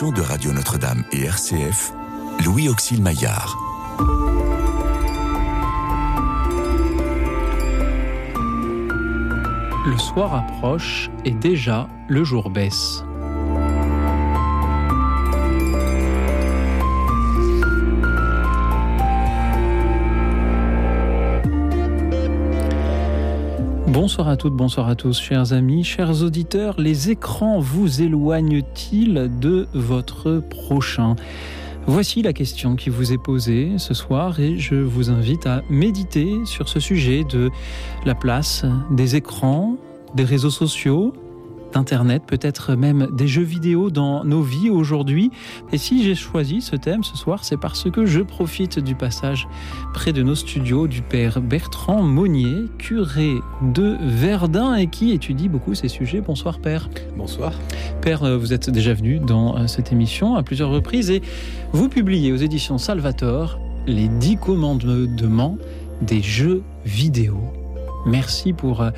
de Radio Notre-Dame et RCF, Louis Auxil Maillard. Le soir approche et déjà le jour baisse. Bonsoir à toutes, bonsoir à tous, chers amis, chers auditeurs. Les écrans vous éloignent-ils de votre prochain? Voici la question qui vous est posée ce soir et je vous invite à méditer sur ce sujet de la place des écrans, des réseaux sociaux, d'Internet, peut-être même des jeux vidéo dans nos vies aujourd'hui. Et si j'ai choisi ce thème ce soir, c'est parce que je profite du passage près de nos studios du père Bertrand Monnier, curé de Verdun et qui étudie beaucoup ces sujets. Bonsoir père. Bonsoir. Père, vous êtes déjà venu dans euh, cette émission à plusieurs reprises et vous publiez aux éditions Salvator les dix commandements des jeux vidéo. Merci pour euh,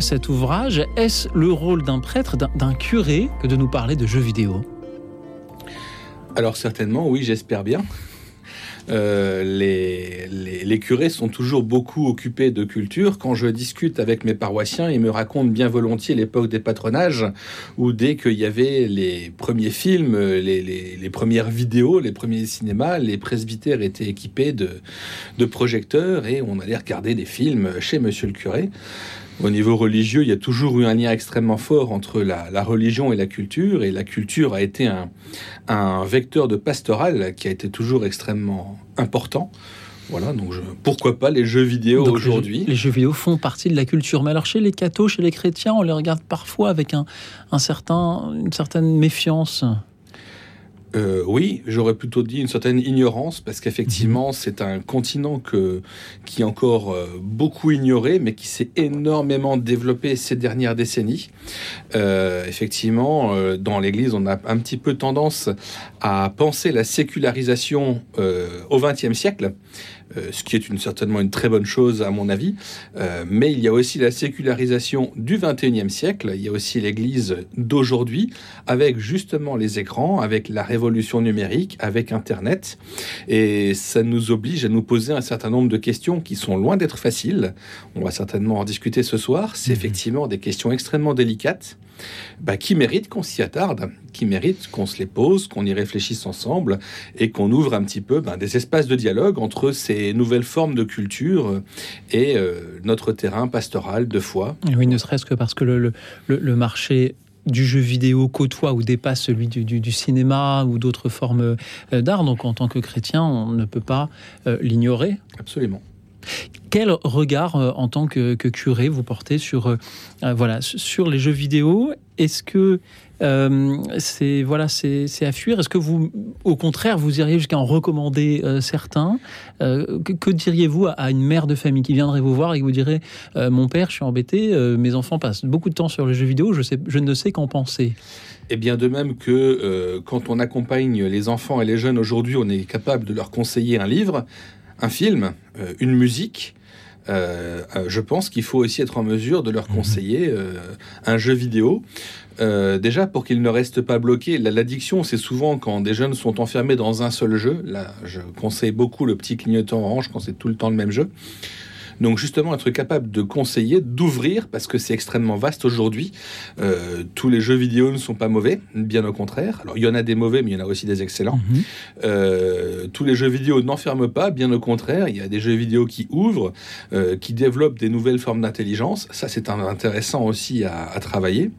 cet ouvrage. Est-ce le rôle d'un prêtre, d'un curé, que de nous parler de jeux vidéo? Alors certainement, oui, j'espère bien. Euh, les, les, curés sont toujours beaucoup occupés de culture. Quand je discute avec mes paroissiens, ils me racontent bien volontiers l'époque des patronages, où dès qu'il y avait les premiers films, les, les, premières vidéos, les premiers cinémas, les presbytères étaient équipés de, de projecteurs et on allait regarder des films chez Monsieur le curé. Au niveau religieux, il y a toujours eu un lien extrêmement fort entre la, religion et la culture, et la culture a été un, un, vecteur de pastoral qui a été toujours extrêmement important. Voilà, donc pourquoi pas les jeux vidéo aujourd'hui les, jeux vidéo font partie de la culture, mais alors chez les cathos, chez les chrétiens, on les regarde parfois avec un, un certain, une certaine méfiance. Euh, oui, j'aurais plutôt dit une certaine ignorance, parce qu'effectivement, mhm. c'est un continent que, qui est encore euh, beaucoup ignoré, mais qui s'est énormément développé ces dernières décennies. Euh, effectivement, dans l'Église, on a un petit peu tendance à penser la sécularisation au XXe siècle. Euh, ce qui est une, certainement une très bonne chose à mon avis. Euh, mais il y a aussi la sécularisation du 21e siècle, il y a aussi l'Église d'aujourd'hui, avec justement les écrans, avec la révolution numérique, avec Internet. Et ça nous oblige à nous poser un certain nombre de questions qui sont loin d'être faciles. On va certainement en discuter ce soir. C'est mmh. effectivement des questions extrêmement délicates bah, qui méritent qu'on s'y attarde, qui méritent qu'on se les pose, qu'on y réfléchisse ensemble et qu'on ouvre un petit peu bah, des espaces de dialogue entre ces nouvelles formes de culture et euh, notre terrain pastoral de foi. Oui, ne serait-ce que parce que le, le, marché du jeu vidéo côtoie ou dépasse celui du, cinéma ou d'autres formes euh, d'art. Donc en tant que chrétien, on ne peut pas euh, l'ignorer. Absolument. Quel regard euh, en tant que, curé vous portez sur, euh, euh, voilà, sur les jeux vidéo? Est-ce que c'est voilà, c'est à fuir? Est-ce que vous, au contraire, vous iriez jusqu'à en recommander certains? Que, diriez-vous à, une mère de famille qui viendrait vous voir et qui vous dirait Mon père, je suis embêté, mes enfants passent beaucoup de temps sur les jeux vidéo, je, je ne sais qu'en penser et bien de même que quand on accompagne les enfants et les jeunes aujourd'hui, on est capable de leur conseiller un livre, un film, euh, une musique, euh, euh, je pense qu'il faut aussi être en mesure de leur mhm. conseiller un jeu vidéo. déjà pour qu'ils ne restent pas bloqués. L'addiction, c'est souvent quand des jeunes sont enfermés dans un seul jeu. Là, je conseille beaucoup le petit clignotant orange quand c'est tout le temps le même jeu. Donc justement, être capable de conseiller, d'ouvrir, parce que c'est extrêmement vaste aujourd'hui. Euh, tous les jeux vidéo ne sont pas mauvais, bien au contraire. Alors il y en a des mauvais, mais il y en a aussi des excellents. Mhm. Euh, tous les jeux vidéo n'enferment pas, bien au contraire. Il y a des jeux vidéo qui ouvrent, euh, qui développent des nouvelles formes d'intelligence. Ça, c'est intéressant aussi à, à travailler.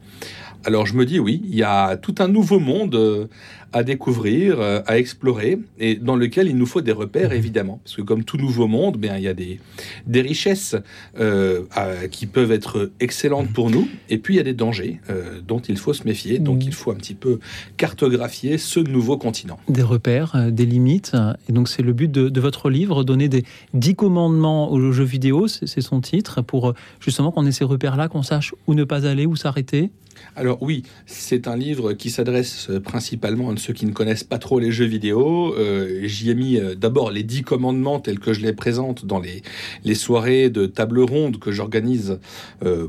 Alors je me dis oui, il y a tout un nouveau monde à découvrir, euh, à explorer, et dans lequel il nous faut des repères, évidemment. Parce que comme tout nouveau monde, bien, il y a des, des richesses euh, qui peuvent être excellentes pour nous, et puis il y a des dangers euh, dont il faut se méfier. Donc il faut un petit peu cartographier ce nouveau continent. Des repères, des limites. Et donc c'est le but de, de, votre livre, donner des dix commandements aux jeux vidéo, c'est son titre, pour justement qu'on ait ces repères-là, qu'on sache où ne pas aller, où s'arrêter? Alors oui, c'est un livre qui s'adresse euh, principalement à ceux qui ne connaissent pas trop les jeux vidéo. Euh, j'y ai mis euh, d'abord les dix commandements tels que je les présente dans les, les soirées de table ronde que j'organise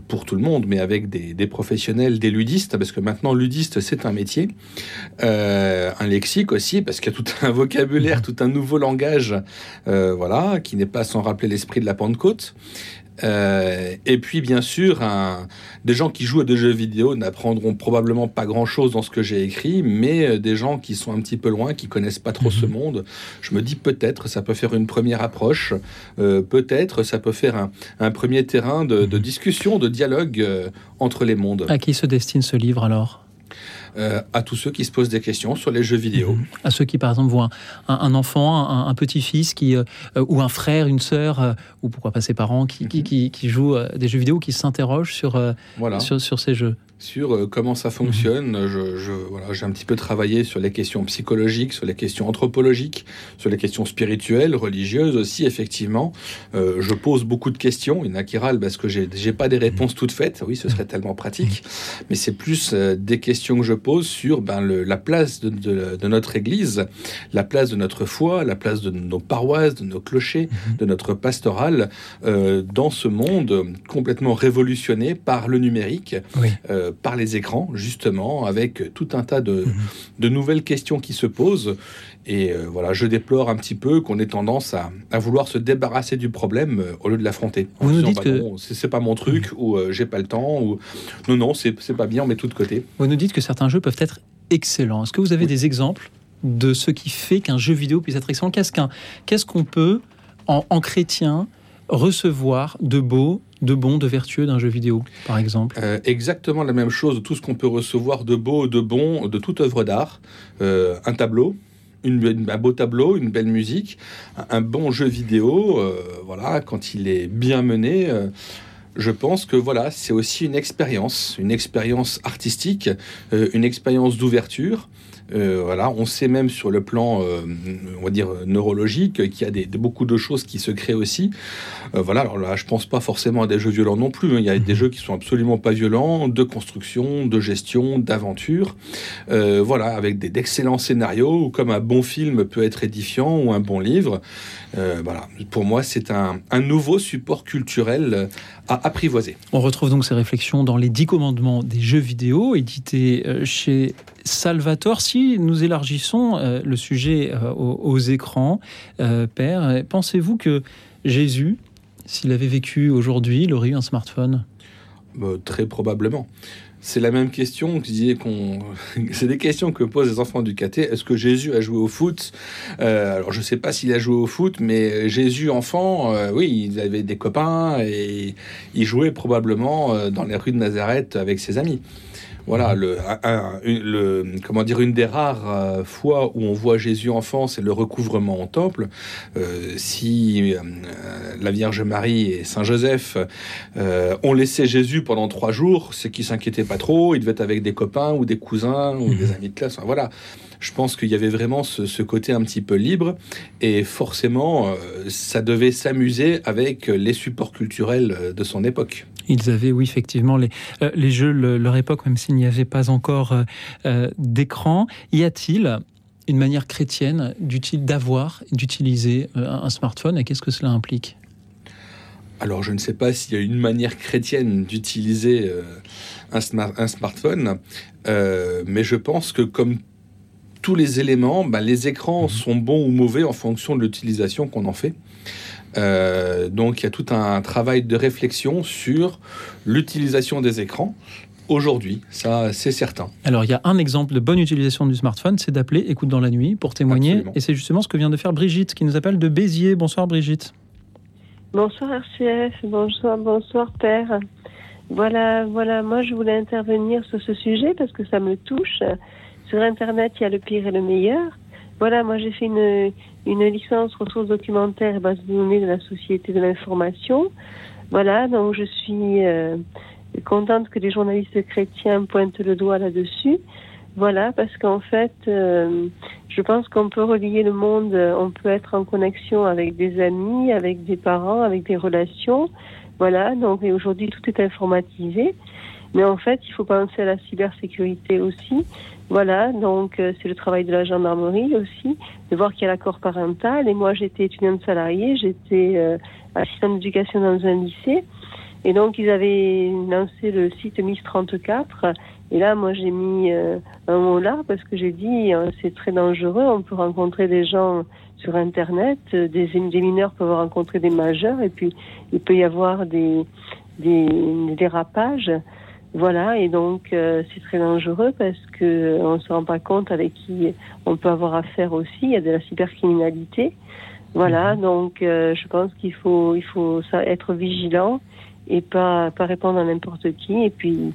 pour tout le monde, mais avec des, professionnels, des ludistes, parce que maintenant ludiste c'est un métier. un lexique aussi, parce qu'il y a tout un vocabulaire, tout un nouveau langage, voilà, qui n'est pas sans rappeler l'esprit de la Pentecôte. Euh, et puis, bien sûr, des gens qui jouent à des jeux vidéo n'apprendront probablement pas grand-chose dans ce que j'ai écrit, mais euh, des gens qui sont un petit peu loin, qui connaissent pas trop ce mhm. monde, je me dis peut-être ça peut faire une première approche, euh, peut-être ça peut faire un, premier terrain de, mhm. discussion, de dialogue entre les mondes. À qui se destine ce livre alors? Euh, à tous ceux qui se posent des questions sur les jeux vidéo. Mhm. À ceux qui, par exemple, voient un, enfant, un, petit-fils qui, euh, ou un frère, une sœur, euh, ou pourquoi pas ses parents qui, qui, mhm. qui, jouent des jeux vidéo, qui s'interrogent sur, sur, sur ces jeux sur euh, comment ça fonctionne. Mhm. Je, voilà, j'ai un petit peu travaillé sur les questions psychologiques, sur les questions anthropologiques, sur les questions spirituelles, religieuses aussi, effectivement. Euh, je pose beaucoup de questions. Râlent parce que j'ai, j'ai pas des réponses toutes faites. Oui, ce serait tellement pratique. Mais c'est plus euh, des questions que je pose sur ben, le, la place de, de, notre Église, la place de notre foi, la place de nos paroisses, de nos clochers, mhm. de notre pastoral euh, dans ce monde complètement révolutionné par le numérique. Oui par les écrans, justement, avec tout un tas de, mhm. nouvelles questions qui se posent. Et euh, voilà, je déplore un petit peu qu'on ait tendance à, vouloir se débarrasser du problème euh, au lieu de l'affronter. Vous nous dites bah que c'est pas mon truc, ou euh, j'ai pas le temps, ou non, non, c'est pas bien, on met tout de côté. Vous nous dites que certains jeux peuvent être excellents. Est-ce que vous avez des exemples de ce qui fait qu'un jeu vidéo puisse être excellent? Qu'est-ce qu'on peut, en, en chrétien, recevoir de beau de bon, de vertueux d'un jeu vidéo, par exemple euh, Exactement la même chose, tout ce qu'on peut recevoir de beau, de bon, de toute œuvre d'art. Euh, un tableau, un beau tableau, une belle musique, un, bon jeu vidéo, euh, voilà, quand il est bien mené. je pense que voilà, c'est aussi une expérience, une expérience artistique, une expérience d'ouverture. Euh, voilà, on sait même sur le plan, euh, on va dire neurologique, qu'il y a des, beaucoup de choses qui se créent aussi. Euh, voilà, alors là, je pense pas forcément à des jeux violents non plus. Hein. Il y a des mhm. jeux qui sont absolument pas violents, de construction, de gestion, d'aventure. voilà, avec d'excellents scénarios, comme un bon film peut être édifiant ou un bon livre. voilà, pour moi, c'est un, un, nouveau support culturel à apprivoiser. On retrouve donc ces réflexions dans les dix commandements des jeux vidéo, édités chez Salvatore, si nous élargissons euh, le sujet euh, aux, écrans, euh, Père, pensez-vous que Jésus, s'il avait vécu aujourd'hui, il aurait eu un smartphone? Très probablement. C'est la même question qu'on. C'est des questions que posent les enfants du caté. Est-ce que Jésus a joué au foot? Alors, je ne sais pas s'il a joué au foot, mais Jésus, enfant, oui, il avait des copains et il jouait probablement dans les rues de Nazareth avec ses amis. Voilà, le, le, comment dire, une des rares euh, fois où on voit Jésus enfant, c'est le recouvrement au temple. Euh, si euh, la Vierge Marie et Saint Joseph ont laissé Jésus pendant trois jours, c'est qu'ils s'inquiétaient pas trop. Il devait être avec des copains ou des cousins ou des mhm. amis de classe. voilà je pense qu'il y avait vraiment ce, côté un petit peu libre et forcément, ça devait s'amuser avec les supports culturels de son époque. Ils avaient, oui, effectivement, les, euh, les jeux, leur époque, même s'il n'y avait pas encore euh, euh, d'écran. Y a-t-il une manière chrétienne d'avoir, d'utiliser un smartphone et qu'est-ce que cela implique? Alors, je ne sais pas s'il y a une manière chrétienne d'utiliser un, un, smartphone, mais je pense que comme tous les éléments, ben, les écrans mmh. sont bons ou mauvais en fonction de l'utilisation qu'on en fait. Euh, donc il y a tout un travail de réflexion sur l'utilisation des écrans. Aujourd'hui, ça c'est certain. Alors il y a un exemple de bonne utilisation du smartphone, c'est d'appeler Écoute dans la nuit pour témoigner. Et c'est justement ce que vient de faire Brigitte, qui nous appelle de Béziers. Bonsoir Brigitte. Bonsoir RCF, bonsoir, bonsoir Père. Voilà, voilà, moi je voulais intervenir sur ce sujet parce que ça me touche. Sur Internet, il y a le pire et le meilleur. Voilà, moi j'ai fait une, une licence ressources documentaires et bases de données de la Société de l'information. Voilà, donc je suis euh, contente que les journalistes chrétiens pointent le doigt là-dessus. Voilà, parce qu'en fait, euh, je pense qu'on peut relier le monde, on peut être en connexion avec des amis, avec des parents, avec des relations. Voilà, donc aujourd'hui tout est informatisé. Mais en fait, il faut penser à la cybersécurité aussi. Voilà, donc euh, c'est le travail de la gendarmerie aussi, de voir qu'il y a l'accord parental. Et moi, j'étais étudiante salariée, j'étais euh, assistante d'éducation dans un lycée. Et donc, ils avaient lancé le site Miss 34. Et là, moi, j'ai mis euh, un mot là parce que j'ai dit, c'est très dangereux. On peut rencontrer des gens sur Internet. Des, des mineurs peuvent rencontrer des majeurs. Et puis, il peut y avoir des, des, des dérapages. Voilà, et donc euh, c'est très dangereux parce que euh, on se rend pas compte avec qui on peut avoir affaire aussi. Il y a de la cybercriminalité. Voilà, mhm. donc euh, je pense qu'il faut il faut ça, être vigilant et pas pas répondre à n'importe qui et puis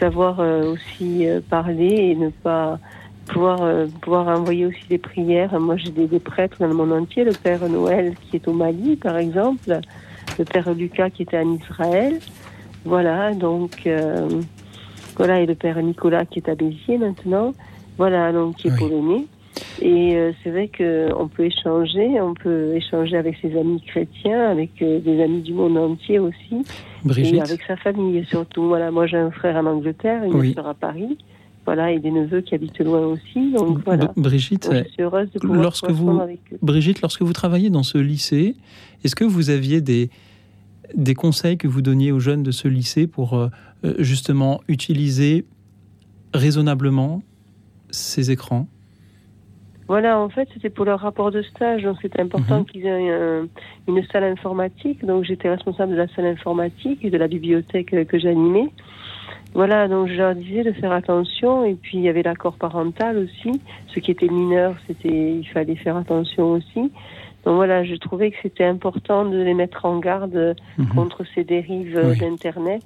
savoir aussi parler et ne pas pouvoir pouvoir envoyer aussi des prières. Moi j'ai des, des, prêtres dans le monde entier, le Père Noël qui est au Mali par exemple, le Père Lucas qui était en Israël. Voilà, donc euh, voilà, et le père Nicolas qui est à Béziers maintenant, voilà, donc qui est polonais. Et euh, c'est vrai qu'on peut échanger, on peut échanger avec ses amis chrétiens, avec euh, des amis du monde entier aussi, Brigitte. et avec sa famille surtout. Voilà, moi j'ai un frère en Angleterre, une oui. sœur à Paris, voilà, et des neveux qui habitent loin aussi. Donc voilà. Brigitte, je suis heureuse de pouvoir lorsque vous, avec eux. Brigitte, lorsque vous travaillez dans ce lycée, est-ce que vous aviez des des conseils que vous donniez aux jeunes de ce lycée pour euh, justement utiliser raisonnablement ces écrans? Voilà, en fait, c'était pour leur rapport de stage, donc c'était important mmh. qu'ils aient un, une salle informatique. Donc j'étais responsable de la salle informatique et de la bibliothèque que j'animais. Voilà, donc je leur disais de faire attention. Et puis il y avait l'accord parental aussi. Ceux qui étaient mineurs, c'était, il fallait faire attention aussi. Donc voilà, je trouvais que c'était important de les mettre en garde mmh. contre ces dérives oui. d'Internet.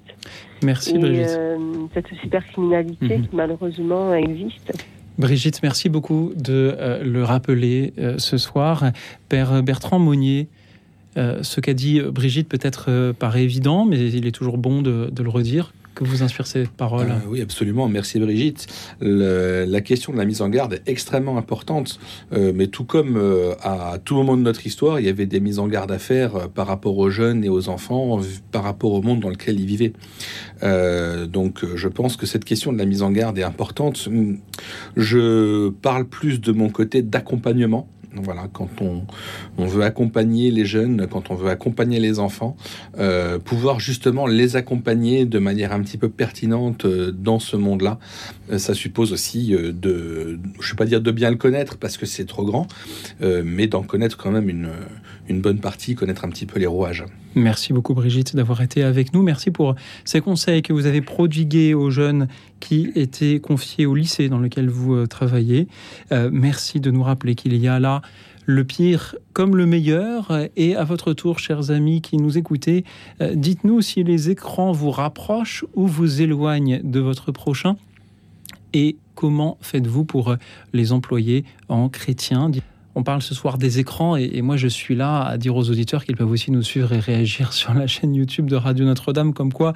Merci et, Brigitte. Euh, cette cybercriminalité mmh. qui malheureusement existe. Brigitte, merci beaucoup de euh, le rappeler euh, ce soir. Père Bertrand Monnier, ce qu'a dit Brigitte peut-être paraît évident, mais il est toujours bon de, de le redire que vous inspire ces paroles euh, Oui, absolument. Merci Brigitte. La question de la mise en garde est extrêmement importante, euh, mais tout comme euh, à tout moment de notre histoire, il y avait des mises en garde à faire euh, par rapport aux jeunes et aux enfants, par rapport au monde dans lequel ils vivaient. Donc je pense que cette question de la mise en garde est importante. Je parle plus de mon côté d'accompagnement voilà, quand on, on, veut accompagner les jeunes, quand on veut accompagner les enfants, euh, pouvoir justement les accompagner de manière un petit peu pertinente euh, dans ce monde-là, euh, ça suppose aussi de, je ne vais pas dire de bien le connaître parce que c'est trop grand, mais d'en connaître quand même une, une bonne partie, connaître un petit peu les rouages. Merci beaucoup Brigitte d'avoir été avec nous. Merci pour ces conseils que vous avez prodigués aux jeunes qui étaient confiés au lycée dans lequel vous euh, travaillez. Euh, merci de nous rappeler qu'il y a là le pire comme le meilleur. Et à votre tour, chers amis qui nous écoutez, euh, dites-nous si les écrans vous rapprochent ou vous éloignent de votre prochain. Et comment faites-vous pour les employer en chrétien? On parle ce soir des écrans et, moi je suis là à dire aux auditeurs qu'ils peuvent aussi nous suivre et réagir sur la chaîne YouTube de Radio Notre-Dame comme quoi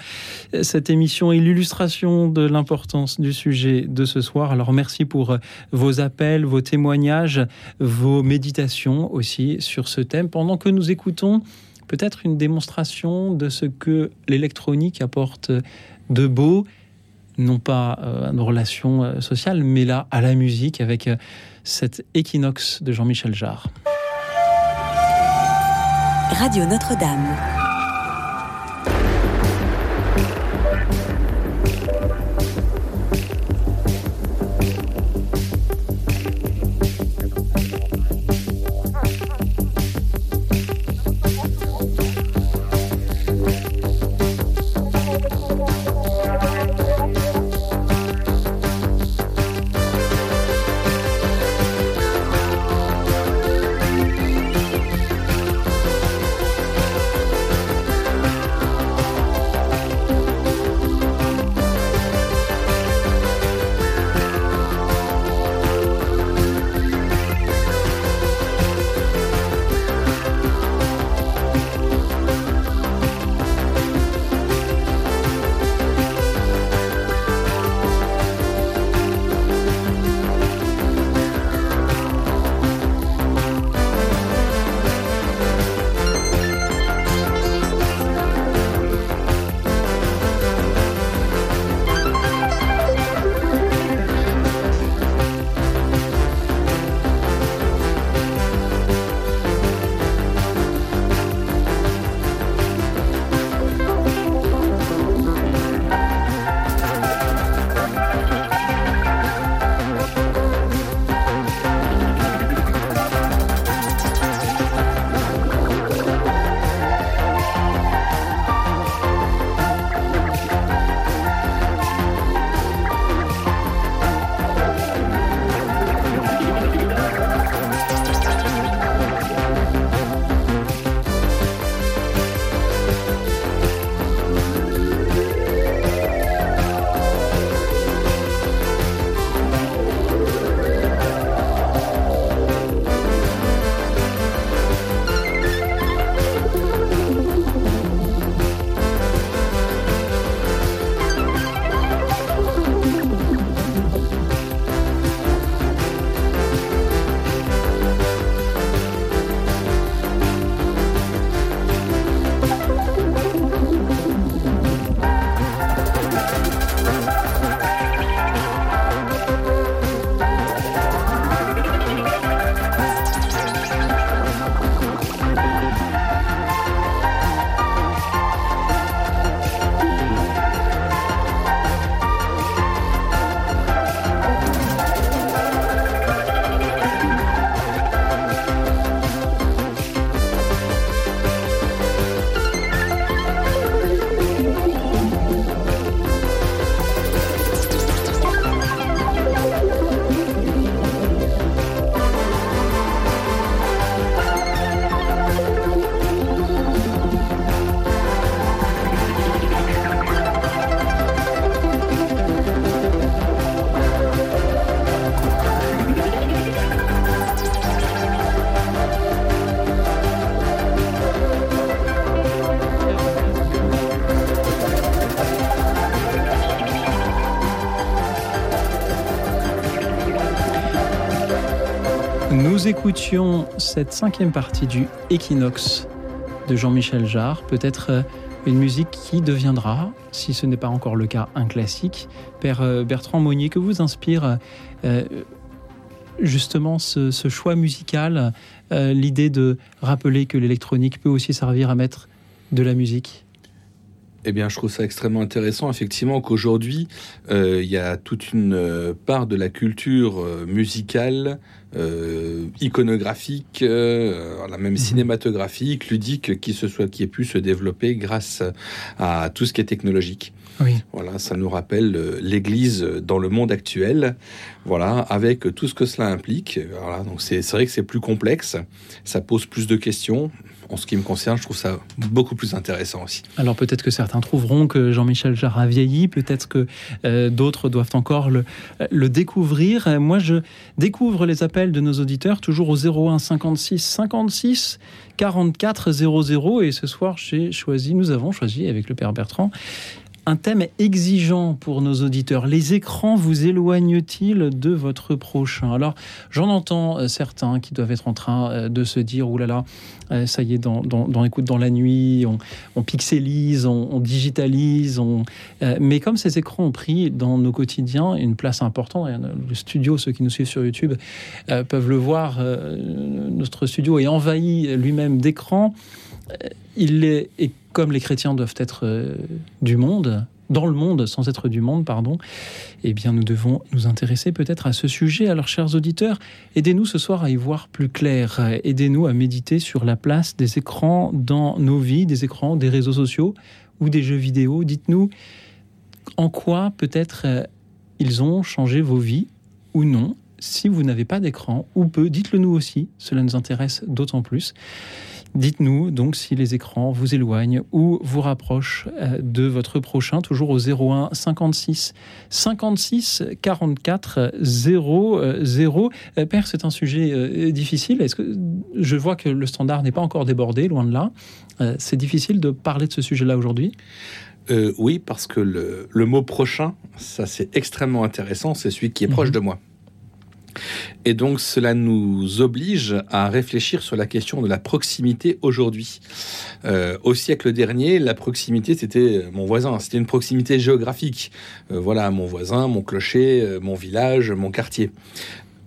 cette émission est l'illustration de l'importance du sujet de ce soir. Alors merci pour vos appels, vos témoignages, vos méditations aussi sur ce thème pendant que nous écoutons peut-être une démonstration de ce que l'électronique apporte de beau non pas euh, à nos relations euh, sociales, mais là à la musique avec euh, cet équinoxe de Jean-Michel Jarre. Radio Notre-Dame. Nous écoutions cette cinquième partie du Equinox de Jean-Michel Jarre, peut-être euh, une musique qui deviendra, si ce n'est pas encore le cas, un classique. Père euh, Bertrand Monnier, que vous inspire euh, justement ce, choix musical, l'idée de rappeler que l'électronique peut aussi servir à mettre de la musique? Eh bien, je trouve ça extrêmement intéressant, effectivement, qu'aujourd'hui, il y a toute une part de la culture musicale euh, iconographique, euh, la même mhm. cinématographique, ludique, qui se soit, qui ait pu se développer grâce à tout ce qui est technologique. Oui. Voilà, ça nous rappelle euh, l'Église dans le monde actuel. Voilà, avec tout ce que cela implique. Voilà, donc c'est vrai que c'est plus complexe, ça pose plus de questions en ce qui me concerne, je trouve ça beaucoup plus intéressant aussi. Alors peut-être que certains trouveront que Jean-Michel Jarre a vieilli, peut-être que euh, d'autres doivent encore le, le, découvrir. Moi, je découvre les appels de nos auditeurs toujours au 01 56 56 44 00 et ce soir, j'ai choisi, nous avons choisi avec le Père Bertrand un thème exigeant pour nos auditeurs. Les écrans vous éloignent-ils de votre prochain? Alors, j'en entends euh, certains qui doivent être en train euh, de se dire, oulala, là là, ça y est, dans, dans, écoute dans la nuit, on, pixelise, on, digitalise, on... Euh, mais comme ces écrans ont pris dans nos quotidiens une place importante, le studio, ceux qui nous suivent sur YouTube peuvent le voir, notre studio est envahi lui-même d'écrans. Il est, comme les chrétiens doivent être euh, du monde, dans le monde sans être du monde, pardon, eh bien nous devons nous intéresser peut-être à ce sujet. Alors chers auditeurs, aidez-nous ce soir à y voir plus clair, aidez-nous à méditer sur la place des écrans dans nos vies, des écrans, des réseaux sociaux ou des jeux vidéo. Dites-nous en quoi peut-être euh, ils ont changé vos vies ou non. Si vous n'avez pas d'écran ou peu, dites-le nous aussi, cela nous intéresse d'autant plus. Dites-nous donc si les écrans vous éloignent ou vous rapprochent euh, de votre prochain, toujours au 01 56 56 44 00. Père, c'est un sujet euh, difficile. Est-ce que je vois que le standard n'est pas encore débordé, loin de là. Euh, c'est difficile de parler de ce sujet-là aujourd'hui? oui, parce que le, le, mot prochain, ça c'est extrêmement intéressant, c'est celui qui est proche mhm. de moi. Et donc cela nous oblige à réfléchir sur la question de la proximité aujourd'hui. Euh, au siècle dernier, la proximité, c'était mon voisin, c'était une proximité géographique. Euh, voilà, mon voisin, mon clocher, euh, mon village, mon quartier.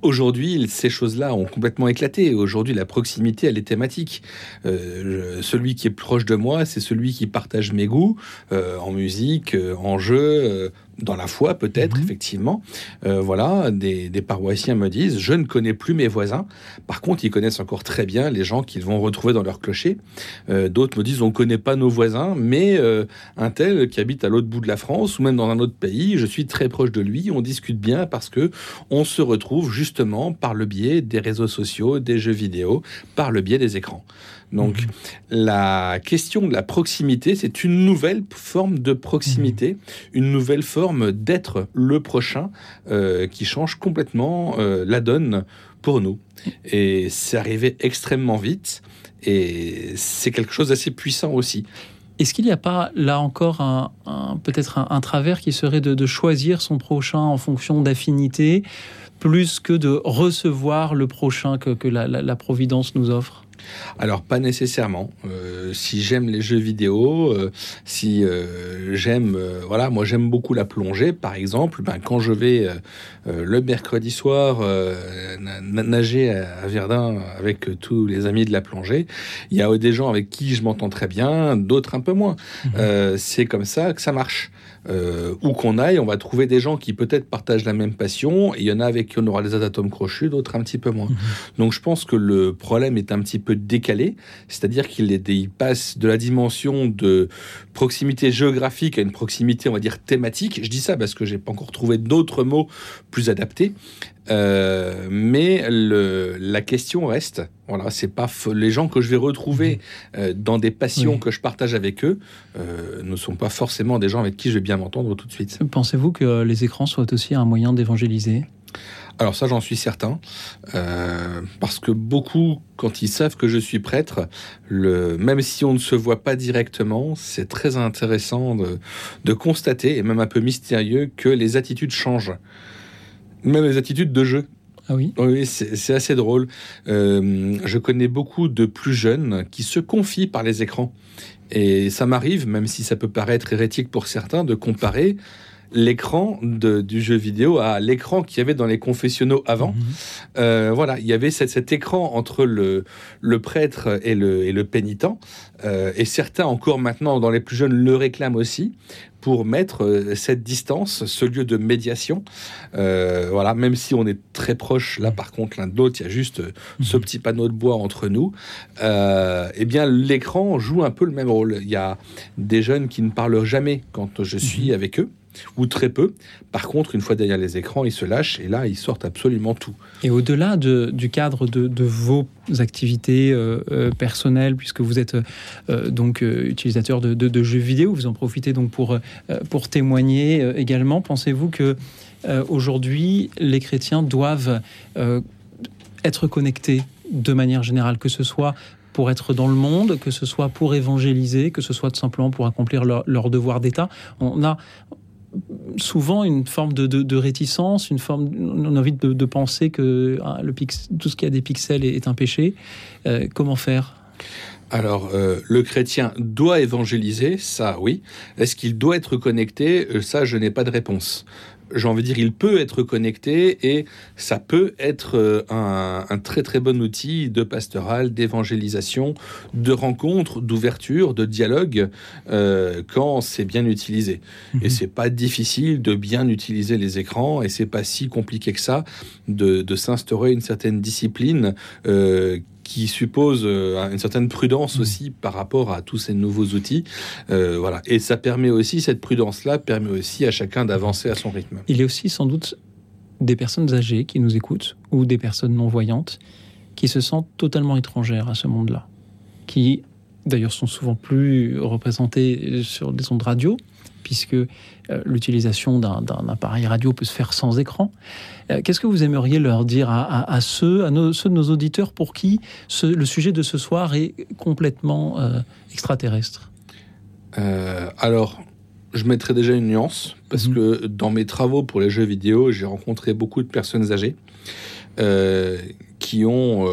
Aujourd'hui, ces choses-là ont complètement éclaté. Aujourd'hui, la proximité, elle est thématique. celui qui est proche de moi, c'est celui qui partage mes goûts en musique, en jeu, dans la foi peut-être, mhm. effectivement. Euh, voilà, des, paroissiens me disent, je ne connais plus mes voisins. Par contre, ils connaissent encore très bien les gens qu'ils vont retrouver dans leur clocher. Euh, d'autres me disent, on ne connaît pas nos voisins, mais euh, un tel qui habite à l'autre bout de la France ou même dans un autre pays, je suis très proche de lui. On discute bien parce que on se retrouve justement par le biais des réseaux sociaux, des jeux vidéo, par le biais des écrans. Donc mhm. la question de la proximité, c'est une nouvelle forme de proximité, mhm. une nouvelle forme d'être le prochain euh, qui change complètement euh, la donne pour nous. Et c'est arrivé extrêmement vite et c'est quelque chose d'assez puissant aussi. Est-ce qu'il n'y a pas là encore un, peut-être un, travers qui serait de, choisir son prochain en fonction d'affinité plus que de recevoir le prochain que, la Providence nous offre? Alors pas nécessairement. Euh, si j'aime les jeux vidéo, euh, si euh, j'aime, voilà, moi j'aime beaucoup la plongée, par exemple. Ben, quand je vais le mercredi soir nager à Verdun avec tous les amis de la plongée, il y a des gens avec qui je m'entends très bien, d'autres un peu moins. Mmh. C'est comme ça que ça marche. Euh, où qu'on aille, on va trouver des gens qui peut-être partagent la même passion. Et il y en a avec qui on aura des atomes crochus, d'autres un petit peu moins. Mhm. Donc je pense que le problème est un petit peu décalé, c'est-à-dire qu'il passe de la dimension de proximité géographique à une proximité, on va dire, thématique. Je dis ça parce que j'ai pas encore trouvé d'autres mots plus adaptés. Euh, mais le, la question reste, voilà, c'est pas les gens que je vais retrouver mhm. euh, dans des passions que je partage avec eux euh, ne sont pas forcément des gens avec qui je vais bien m'entendre tout de suite. Pensez-vous que les écrans soient aussi un moyen d'évangéliser? Alors ça, j'en suis certain, parce que beaucoup, quand ils savent que je suis prêtre, le, même si on ne se voit pas directement, c'est très intéressant de, de, constater, et même un peu mystérieux, que les attitudes changent même les attitudes de jeu. Ah oui Oui, c'est assez drôle. Euh, je connais beaucoup de plus jeunes qui se confient par les écrans. Et ça m'arrive, même si ça peut paraître hérétique pour certains, de comparer l'écran du jeu vidéo à l'écran qu'il y avait dans les confessionnaux avant. Mhm. Euh, voilà, il y avait cet, écran entre le, le prêtre et le, et le pénitent. Euh, et certains, encore maintenant, dans les plus jeunes, le réclament aussi pour mettre euh, cette distance, ce lieu de médiation. voilà, même si on est très proche, là par contre, l'un de l'autre, il y a juste ce mhm. petit panneau de bois entre nous. eh bien, l'écran joue un peu le même rôle. Il y a des jeunes qui ne parlent jamais quand je suis mhm. avec eux ou très peu. Par contre, une fois derrière les écrans, ils se lâchent et là, ils sortent absolument tout. Et au-delà du cadre de, vos activités euh, euh, personnelles, puisque vous êtes euh, donc utilisateur de, jeux vidéo, vous en profitez donc pour, pour témoigner également. Pensez-vous que aujourd'hui, les chrétiens doivent être connectés de manière générale, que ce soit pour être dans le monde, que ce soit pour évangéliser, que ce soit tout simplement pour accomplir leur, leur devoir d'État? On a, souvent une forme de, réticence, une forme, on a envie de, penser que ah, le tout ce qui a des pixels est, un péché. Euh, comment faire? Alors, euh, le chrétien doit évangéliser, ça oui. Est-ce qu'il doit être connecté? Euh, Ça, je n'ai pas de réponse j'ai envie de dire, il peut être connecté et ça peut être euh, un, très très bon outil de pastoral, d'évangélisation, de rencontre, d'ouverture, de dialogue euh, quand c'est bien utilisé. Et mhm. c'est pas difficile de bien utiliser les écrans et c'est pas si compliqué que ça de, de s'instaurer une certaine discipline euh, qui suppose euh, une certaine prudence mm. aussi par rapport à tous ces nouveaux outils. Euh, voilà. Et ça permet aussi, cette prudence-là permet aussi à chacun d'avancer à son rythme. Il y a aussi sans doute des personnes âgées qui nous écoutent ou des personnes non-voyantes qui se sentent totalement étrangères à ce monde-là, qui d'ailleurs sont souvent plus représentées sur des ondes radio, puisque euh, l'utilisation d'un appareil radio peut se faire sans écran. Euh, qu'est-ce que vous aimeriez leur dire à, ceux, à nos, de nos auditeurs pour qui le sujet de ce soir est complètement euh, extraterrestre? Alors, je mettrai déjà une nuance, parce mhm. que dans mes travaux pour les jeux vidéo, j'ai rencontré beaucoup de personnes âgées qui ont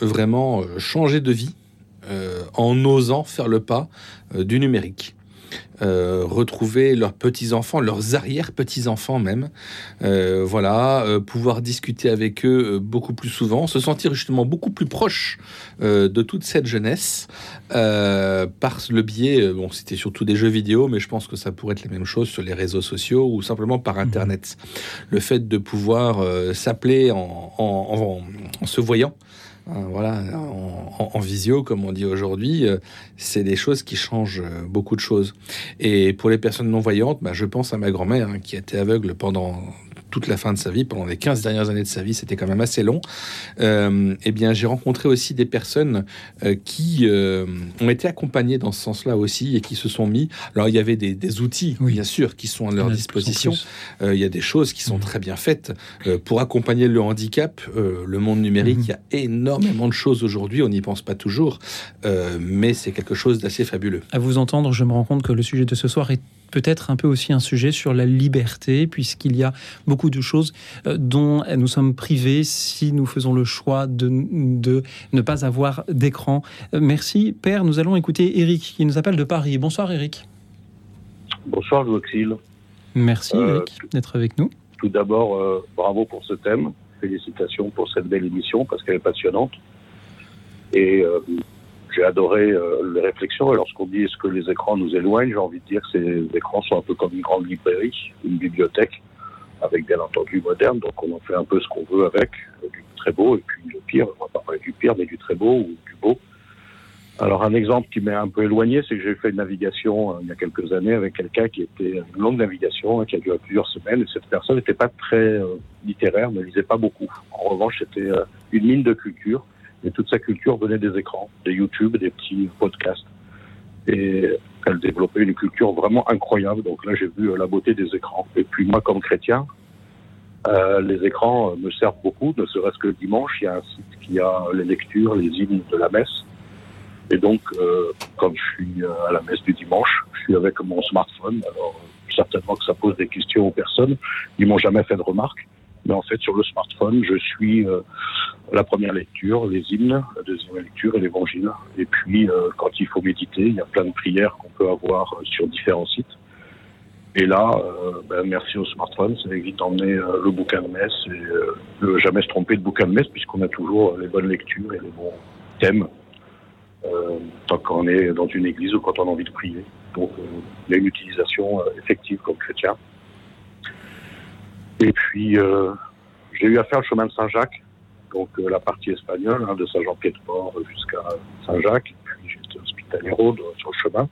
vraiment changé de vie en osant faire le pas du numérique. Euh, retrouver leurs petits-enfants, leurs arrière-petits-enfants même. Euh, voilà, euh, pouvoir discuter avec eux beaucoup plus souvent, se sentir justement beaucoup plus proche de toute cette jeunesse par le biais, bon, c'était surtout des jeux vidéo, mais je pense que ça pourrait être la même chose sur les réseaux sociaux ou simplement par Internet. Le fait de pouvoir s'appeler en, se voyant. Hein, voilà, en, visio, comme on dit aujourd'hui, euh, c'est des choses qui changent euh, beaucoup de choses. Et pour les personnes non-voyantes, bah, je pense à ma grand-mère hein, qui été aveugle pendant toute la fin de sa vie, pendant les 15 dernières années de sa vie, c'était quand même assez long, euh, eh bien, j'ai rencontré aussi des personnes euh, qui euh, ont été accompagnées dans ce sens-là aussi et qui se sont mis. Alors, il y avait des, outils, bien sûr, qui sont à leur disposition. il y a des choses qui sont mmh. très bien faites pour accompagner le handicap. le monde numérique, mmh. il y a énormément de choses aujourd'hui, on n'y pense pas toujours, mais c'est quelque chose d'assez fabuleux. À vous entendre, je me rends compte que le sujet de ce soir est peut-être un peu aussi un sujet sur la liberté, puisqu'il y a beaucoup de choses euh, dont nous sommes privés si nous faisons le choix de, ne pas avoir d'écran. Euh, merci, Père. Nous allons écouter Eric, qui nous appelle de Paris. Bonsoir, Eric. Bonsoir, Louis Merci, euh, Eric, d'être avec nous. Tout d'abord, bravo pour ce thème. Félicitations pour cette belle émission, parce qu'elle est passionnante. Et j'ai adoré euh, les réflexions. Et lorsqu'on dit est-ce que les écrans nous éloignent, j'ai envie de dire que ces écrans sont un peu comme une grande librairie, une bibliothèque, avec bien entendu moderne. Donc on en fait un peu ce qu'on veut avec, euh, du très beau et puis le pire. On va pas parler du pire, mais du très beau ou du beau. Alors un exemple qui m'est un peu éloigné, c'est que j'ai fait une navigation euh, il y a quelques années avec quelqu'un qui était une longue navigation, hein, qui a duré plusieurs semaines, et cette personne n'était pas très littéraire, ne lisait pas beaucoup. En revanche, c'était une mine de culture et toute sa culture venait des écrans, des YouTube, des petits podcasts. Et elle développait une culture vraiment incroyable. Donc là, j'ai vu euh, la beauté des écrans. Et puis moi, comme chrétien, euh, les écrans euh, me servent beaucoup, ne serait-ce que le dimanche, il y a un site qui a les lectures, les hymnes de la messe. Et donc, euh, comme je suis à la messe du dimanche, je suis avec mon smartphone. Alors, certainement que ça pose des questions aux personnes. Ils m'ont jamais fait de remarques. Mais en fait, sur le smartphone, je suis euh, la première lecture, les hymnes, la deuxième lecture et l'évangile. Et puis, euh, quand il faut méditer, il y a plein de prières qu'on peut avoir sur différents sites. Et là, euh, ben, merci au smartphone, ça évite d'emmener le bouquin de messe et ne jamais se tromper de bouquin de messe puisqu'on a toujours les bonnes lectures et les bons thèmes tant qu'on est dans une église ou quand on a envie de prier. Donc il y a une utilisation effective comme chrétien. Et puis j'ai eu à faire le chemin de Saint-Jacques, donc la partie espagnole, hein, de Saint-Jean-Pied-de-Port jusqu'à Saint-Jacques. Puis j'étais hospitalier sur le chemin.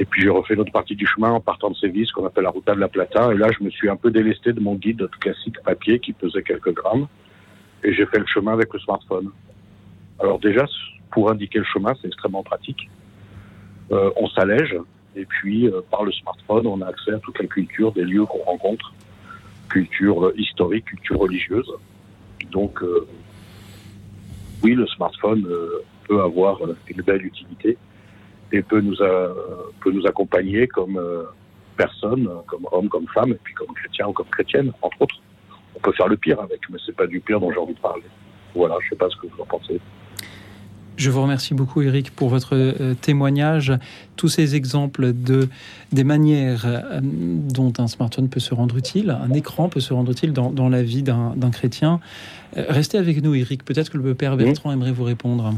Et puis j'ai refait l'autre partie du chemin en partant de Séville, ce qu'on appelle la Ruta de la Plata. Et là, je me suis un peu délesté de mon guide classique papier qui pesait quelques grammes. Et j'ai fait le chemin avec le smartphone. Alors déjà, pour indiquer le chemin, c'est extrêmement pratique. Euh, on s'allège. Et puis, euh, par le smartphone, on a accès à toute la culture des lieux qu'on rencontre. Culture euh, historique, culture religieuse. Donc, euh, oui, le smartphone euh, peut avoir une belle utilité et peut nous, peut nous accompagner comme euh, personne, comme homme, comme femme, et puis comme chrétien ou comme chrétienne, entre autres. On peut faire le pire avec, mais c'est pas du pire dont j'ai envie de parler. Voilà, je sais pas ce que vous en pensez. Je vous remercie beaucoup, Eric, pour votre euh, témoignage. Tous ces exemples de des manières euh, dont un smartphone peut se rendre utile, un écran peut se rendre utile dans, dans la vie d'un d'un chrétien. Euh, restez avec nous, Eric. Peut-être que le père Bertrand Mmh. aimerait vous répondre.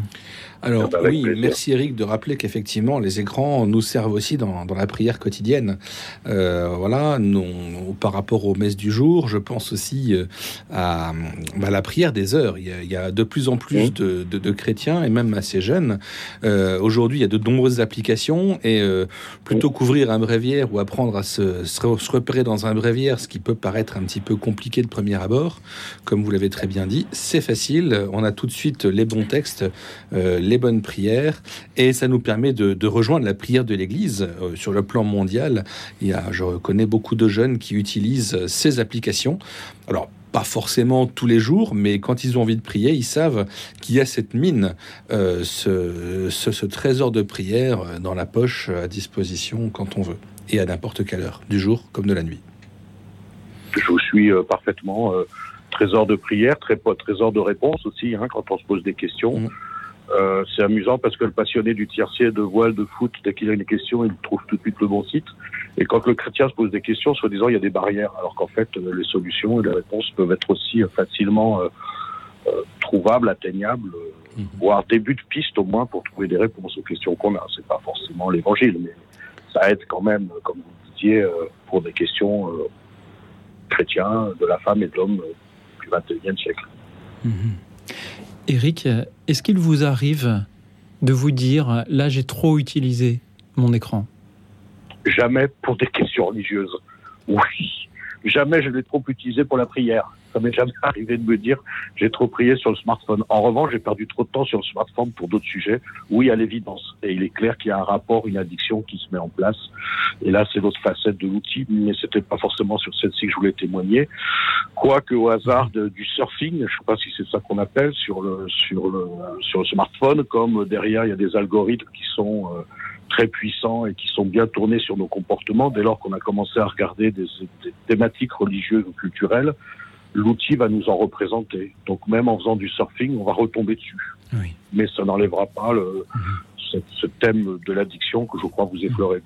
Alors Avec oui, plaisir. merci Eric de rappeler qu'effectivement les écrans nous servent aussi dans, dans la prière quotidienne. Euh, voilà, nous, par rapport aux messes du jour, je pense aussi à, bah, la prière des heures. Il y, a, il y a de plus en plus de, de- de chrétiens et même assez jeunes. Euh, Aujourd'hui, il y a de nombreuses applications et euh, plutôt qu'ouvrir un bréviaire ou apprendre à se, se re- se repérer dans un bréviaire, ce qui peut paraître un petit peu compliqué de premier abord, comme vous l'avez très bien dit, c'est facile. On a tout de suite les bons textes, euh, les bonnes prières, et ça nous permet de, de rejoindre la prière de l'Église euh, sur le plan mondial. Il y a, je reconnais beaucoup de jeunes qui utilisent ces applications. Alors pas forcément tous les jours, mais quand ils ont envie de prier, ils savent qu'il y a cette mine, euh, ce, ce- ce trésor de prière euh, dans la poche à disposition quand on veut, et à n'importe quelle heure, du jour comme de la nuit. Je vous suis euh, parfaitement. euh, trésor de prière, très, trésor de réponse aussi, hein, quand on se pose des questions. Euh, c'est amusant parce que le passionné du tiercier, de voile, de foot, dès qu'il a une question, il trouve tout de suite le bon site. Et quand le chrétien se pose des questions, soi-disant, il y a des barrières, alors qu'en fait, euh, les solutions et les réponses peuvent être aussi euh, facilement euh, euh, trouvables, atteignables, euh, Mhm. voire début de piste au moins pour trouver des réponses aux questions qu'on a. C'est pas forcément l'évangile, mais ça aide quand même, comme vous disiez, pour des questions chrétiens de la femme et de l'homme du XXIe siècle. Eric, est-ce qu'il vous arrive de vous dire là j'ai trop utilisé mon écran? Jamais pour des questions religieuses. Oui. Jamais je l'ai trop utilisé pour la prière. Ça m'est jamais arrivé de me dire j'ai trop prié sur le smartphone. En revanche, j'ai perdu trop de temps sur le smartphone pour d'autres sujets. Oui, à l'évidence. Et il est clair qu'il y a un rapport, une addiction qui se met en place. Et là, c'est l'autre facette de l'outil, mais c'était pas forcément sur celle-ci que je voulais témoigner. Quoique au hasard du surfing, je sais pas si c'est ça qu'on appelle sur le sur le sur le smartphone, comme derrière il y a des algorithmes qui sont euh, très puissants et qui sont bien tournés sur nos comportements. Dès lors qu'on a commencé à regarder des, des thématiques religieuses ou culturelles, l'outil va nous en représenter. Donc même en faisant du surfing, on va retomber dessus. Oui. Mais ça n'enlèvera pas le, ce, ce thème de l'addiction que je crois vous effleurer.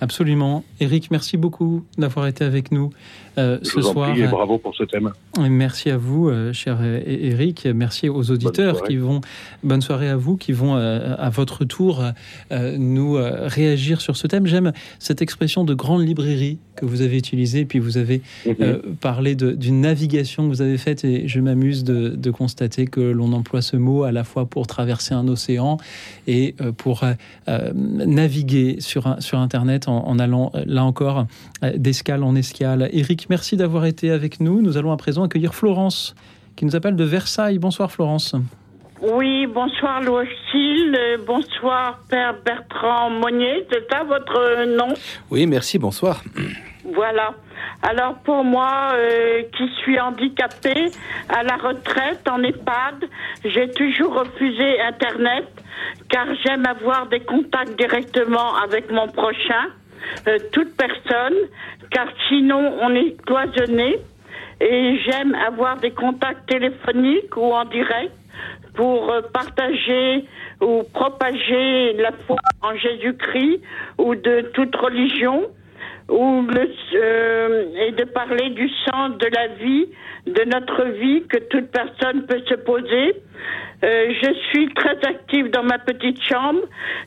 Absolument. Eric, merci beaucoup d'avoir été avec nous euh, ce vous en soir. prie et bravo pour ce thème. Et Merci à vous, euh, cher Eric. Merci aux auditeurs qui vont. Bonne soirée à vous, qui vont euh, à votre tour nous réagir sur ce thème. J'aime cette expression de grande librairie que vous avez utilisée, puis vous avez Mhm. parlé d'une navigation que vous avez faite, et je m'amuse de, de constater que l'on emploie ce mot à la fois pour traverser un océan et pour euh, euh, naviguer sur, sur Internet en, en allant, euh, là encore, d'escale en escale. Eric, merci d'avoir été avec nous. Nous allons à présent accueillir Florence, qui nous appelle de Versailles. Bonsoir Florence. Oui, bonsoir euh, bonsoir Père Bertrand Monnier, c'est ça votre nom? Oui, merci, bonsoir. Voilà. Alors pour moi, euh, qui suis handicapée, à la retraite en EHPAD, j'ai toujours refusé Internet car j'aime avoir des contacts directement avec mon prochain, euh, toute personne, car sinon on est cloisonné. et j'aime avoir des contacts téléphoniques ou en direct pour euh, partager ou propager la foi en Jésus-Christ ou de toute religion le, euh, et de parler du sens de la vie, de notre vie que toute personne peut se poser. Euh, je suis très active dans ma petite chambre.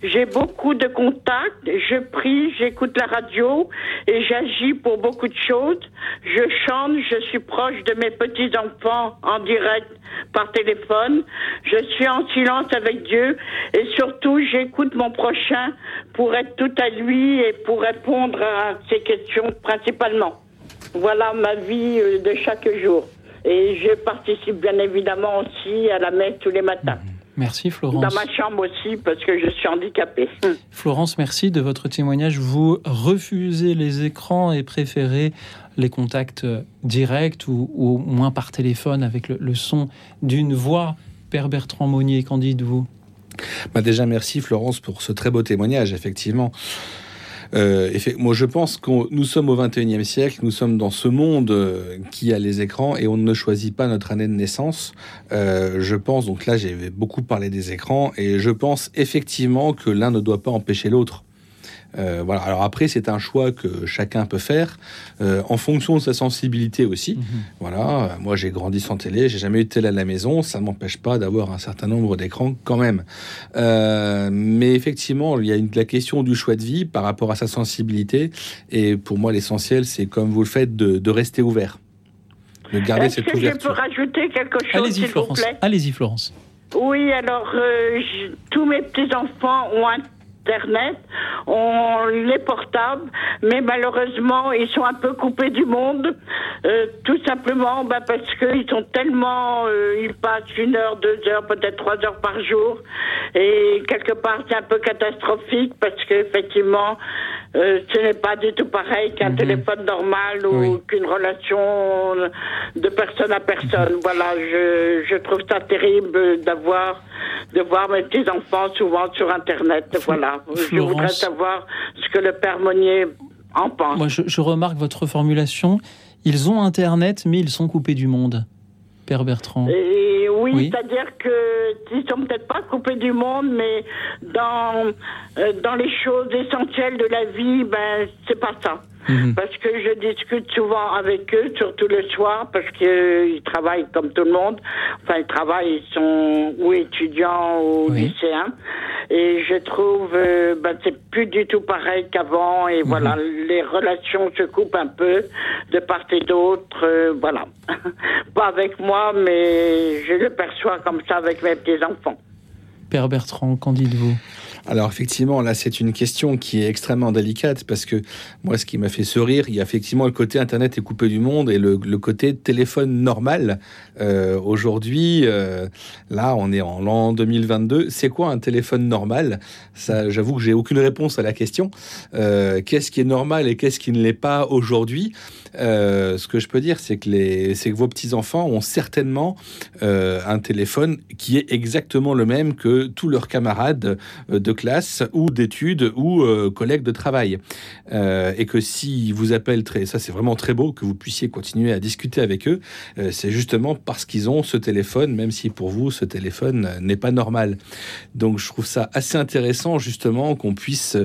J'ai beaucoup de contacts. Je prie, j'écoute la radio et j'agis pour beaucoup de choses. Je chante, je suis proche de mes petits enfants en direct par téléphone. Je suis en silence avec Dieu et surtout j'écoute mon prochain pour être tout à lui et pour répondre à ses questions principalement. Voilà ma vie euh, de chaque jour. Et je participe bien évidemment aussi à la messe tous les matins. Merci Florence. Dans ma chambre aussi parce que je suis handicapée. Florence, merci de votre témoignage. Vous refusez les écrans et préférez les contacts directs ou, ou au moins par téléphone avec le, le son d'une voix. Père Bertrand Monnier, qu'en dites-vous? Bah Déjà, merci Florence pour ce très beau témoignage, effectivement. Euh, moi, je pense que nous sommes au 21e siècle, nous sommes dans ce monde euh, qui a les écrans et on ne choisit pas notre année de naissance. Euh, je pense, donc là, j'ai beaucoup parlé des écrans et je pense effectivement que l'un ne doit pas empêcher l'autre. Euh, voilà. Alors après, c'est un choix que chacun peut faire euh, en fonction de sa sensibilité aussi. Mhm. Voilà. Moi, j'ai grandi sans télé, j'ai jamais eu de télé à la maison. Ça m'empêche pas d'avoir un certain nombre d'écrans quand même. Euh, mais effectivement, il y a une, la question du choix de vie par rapport à sa sensibilité. Et pour moi, l'essentiel, c'est comme vous le faites, de, de rester ouvert. De garder Est-ce cette que je ouverture. peux rajouter quelque chose, Allez-y s'il vous Florence. plaît? Allez-y Florence. Oui, alors euh, je- tous mes petits-enfants ont Internet, ont les portables, mais malheureusement, ils sont un peu coupés du monde, euh, tout simplement bah, parce qu'ils sont tellement... euh, ils passent une heure, deux heures, peut-être trois heures par jour, et quelque part, c'est un peu catastrophique parce qu'effectivement, euh, ce n'est pas du tout pareil qu'un Mhm. téléphone normal ou Oui. qu'une relation de personne à personne. Voilà, je, je trouve ça terrible d'avoir de voir mes petits enfants souvent sur Internet. Voilà, je voudrais savoir ce que le père Monnier en pense. Moi, je, je remarque votre formulation. Ils ont Internet, mais ils sont coupés du monde. Père Bertrand. Et oui, Oui. c'est-à-dire que ils sont peut-être pas coupés du monde, mais dans euh, dans les choses essentielles de la vie, ben c'est pas ça. Mhm. Parce que je discute souvent avec eux, surtout le soir, parce qu'ils travaillent comme tout le monde. Enfin, ils travaillent, ils sont ou étudiants ou Oui. lycéens. Et je trouve, euh, ben, c'est plus du tout pareil qu'avant. Et voilà, les relations se coupent un peu de part et d'autre. euh, voilà. Pas avec moi, mais je le perçois comme ça avec mes petits-enfants. Père Bertrand, qu'en dites-vous? Alors effectivement, là, c'est une question qui est extrêmement délicate parce que moi, ce qui m'a fait sourire, il y a effectivement le côté Internet est coupé du monde et le, côté téléphone normal. Euh, Aujourd'hui, euh, là, on est en l'an 2022. C'est quoi un téléphone normal? J'avoue que j'ai aucune réponse à la question. Euh, qu'est-ce qui est normal et qu'est-ce qui ne l'est pas aujourd'hui? Euh, Ce que je peux dire, c'est que vos petits enfants ont certainement euh, un téléphone qui est exactement le même que tous leurs camarades euh, de classe ou d'études ou collègues de travail. Et que s'ils vous appellent très, ça c'est vraiment très beau que vous puissiez continuer à discuter avec eux, c'est justement parce qu'ils ont ce téléphone, même si pour vous ce téléphone n'est pas normal. Donc je trouve ça assez intéressant justement qu'on puisse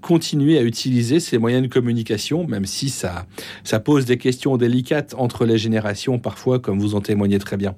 continuer à utiliser ces moyens de communication, même si ça, ça pose des questions délicates entre les générations parfois, comme vous en témoignez très bien.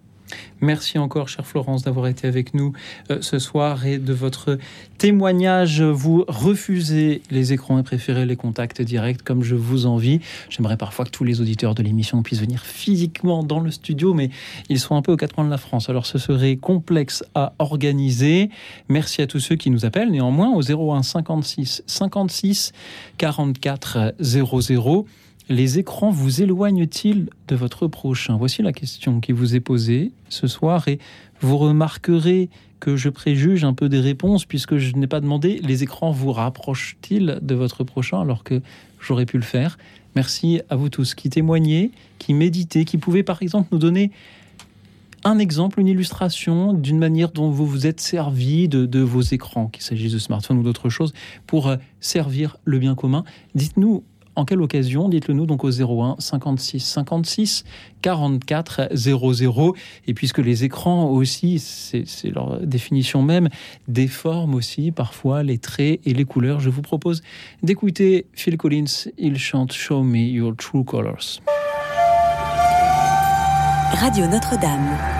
Merci encore, chère Florence, d'avoir été avec nous euh, ce soir et de votre témoignage. Vous refusez les écrans et préférez les contacts directs comme je vous envie. J'aimerais parfois que tous les auditeurs de l'émission puissent venir physiquement dans le studio, mais ils sont un peu aux quatre coins de la France. Alors ce serait complexe à organiser. Merci à tous ceux qui nous appellent néanmoins au 01 56 56 44 00. Les écrans vous éloignent-ils de votre prochain? Voici la question qui vous est posée ce soir et vous remarquerez que je préjuge un peu des réponses puisque je n'ai pas demandé les écrans vous rapprochent-ils de votre prochain? alors que j'aurais pu le faire. Merci à vous tous qui témoignez, qui méditez, qui pouvez par exemple nous donner un exemple, une illustration d'une manière dont vous vous êtes servi de, de vos écrans, qu'il s'agisse de smartphones ou d'autres choses, pour euh, servir le bien commun. Dites-nous En quelle occasion? Dites-le nous donc au 01 56 56 44 00. Et puisque les écrans aussi, c'est leur définition même, déforment aussi parfois les traits et les couleurs, je vous propose d'écouter Phil Collins. Il chante Show Me Your True Colors. Radio Notre-Dame.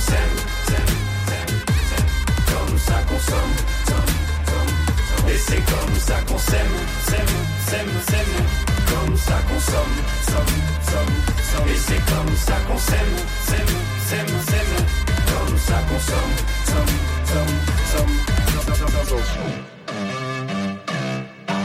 S'aime, comme ça qu'on. Et c'est comme ça qu'on s'aime, s'aime, s'aime, s'aime. comme ça qu'on somme, somme, somme. Et c'est comme ça qu'on s'aime, s'aime, s'aime, s'aime. comme ça qu'on somme, somme.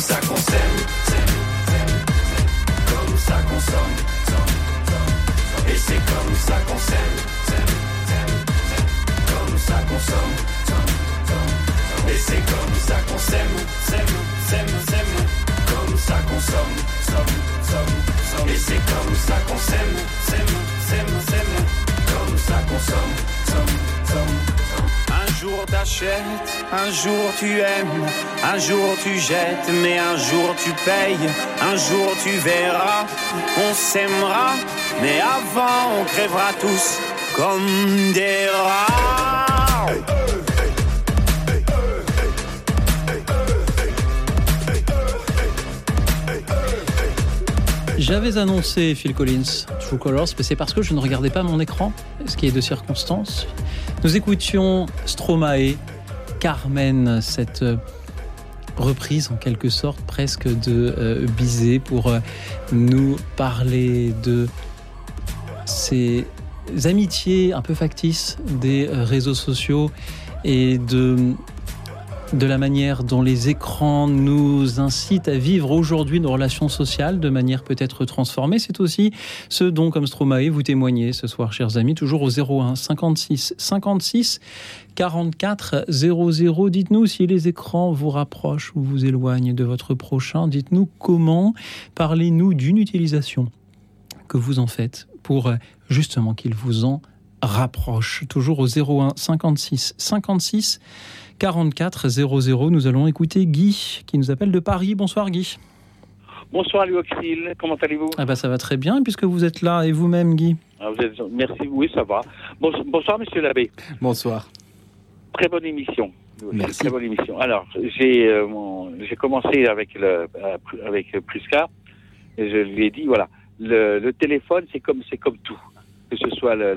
Ça qu'on comme ça qu'on somme. Et c'est comme ça qu'on s'aime, comme ça qu'on somme. Et c'est comme ça qu'on s'aime, comme ça qu'on. Et c'est comme ça qu'on s'aime, comme ça qu'on jour t'achètes, un jour tu aimes, un jour tu jettes, mais un jour tu payes, un jour tu verras, on s'aimera, mais avant on crèvera tous comme des rats. J'avais annoncé Phil Collins, True Colors, mais c'est parce que je ne regardais pas mon écran, ce qui est de circonstance. Nous écoutions Stromae, Carmen, cette euh, reprise en quelque sorte presque de euh, Bizet pour euh, nous parler de ces amitiés un peu factices des euh, réseaux sociaux et de de la manière dont les écrans nous incitent à vivre aujourd'hui nos relations sociales de manière peut-être transformée. C'est aussi ce dont, comme Stromae, vous témoignez ce soir, chers amis, toujours au 01 56 56 44 00. Dites-nous si les écrans vous rapprochent ou vous éloignent de votre prochain. Dites-nous comment. Parlez-nous d'une utilisation que vous en faites pour euh, justement qu'il vous en rapproche. Toujours au 01 56 56 44 00. Nous allons écouter Guy qui nous appelle de Paris. Bonsoir Guy. Bonsoir Louis comment allez-vous Ah bah ça va très bien puisque vous êtes là et vous-même Guy. Ah. Merci, oui ça va. Bon- bonsoir Monsieur l'abbé. Bonsoir. Très bonne émission. Merci. Très bonne émission. Alors j'ai euh, commencé avec le euh, avec Prisca et je lui ai dit voilà le, téléphone c'est comme comme tout que ce soit le,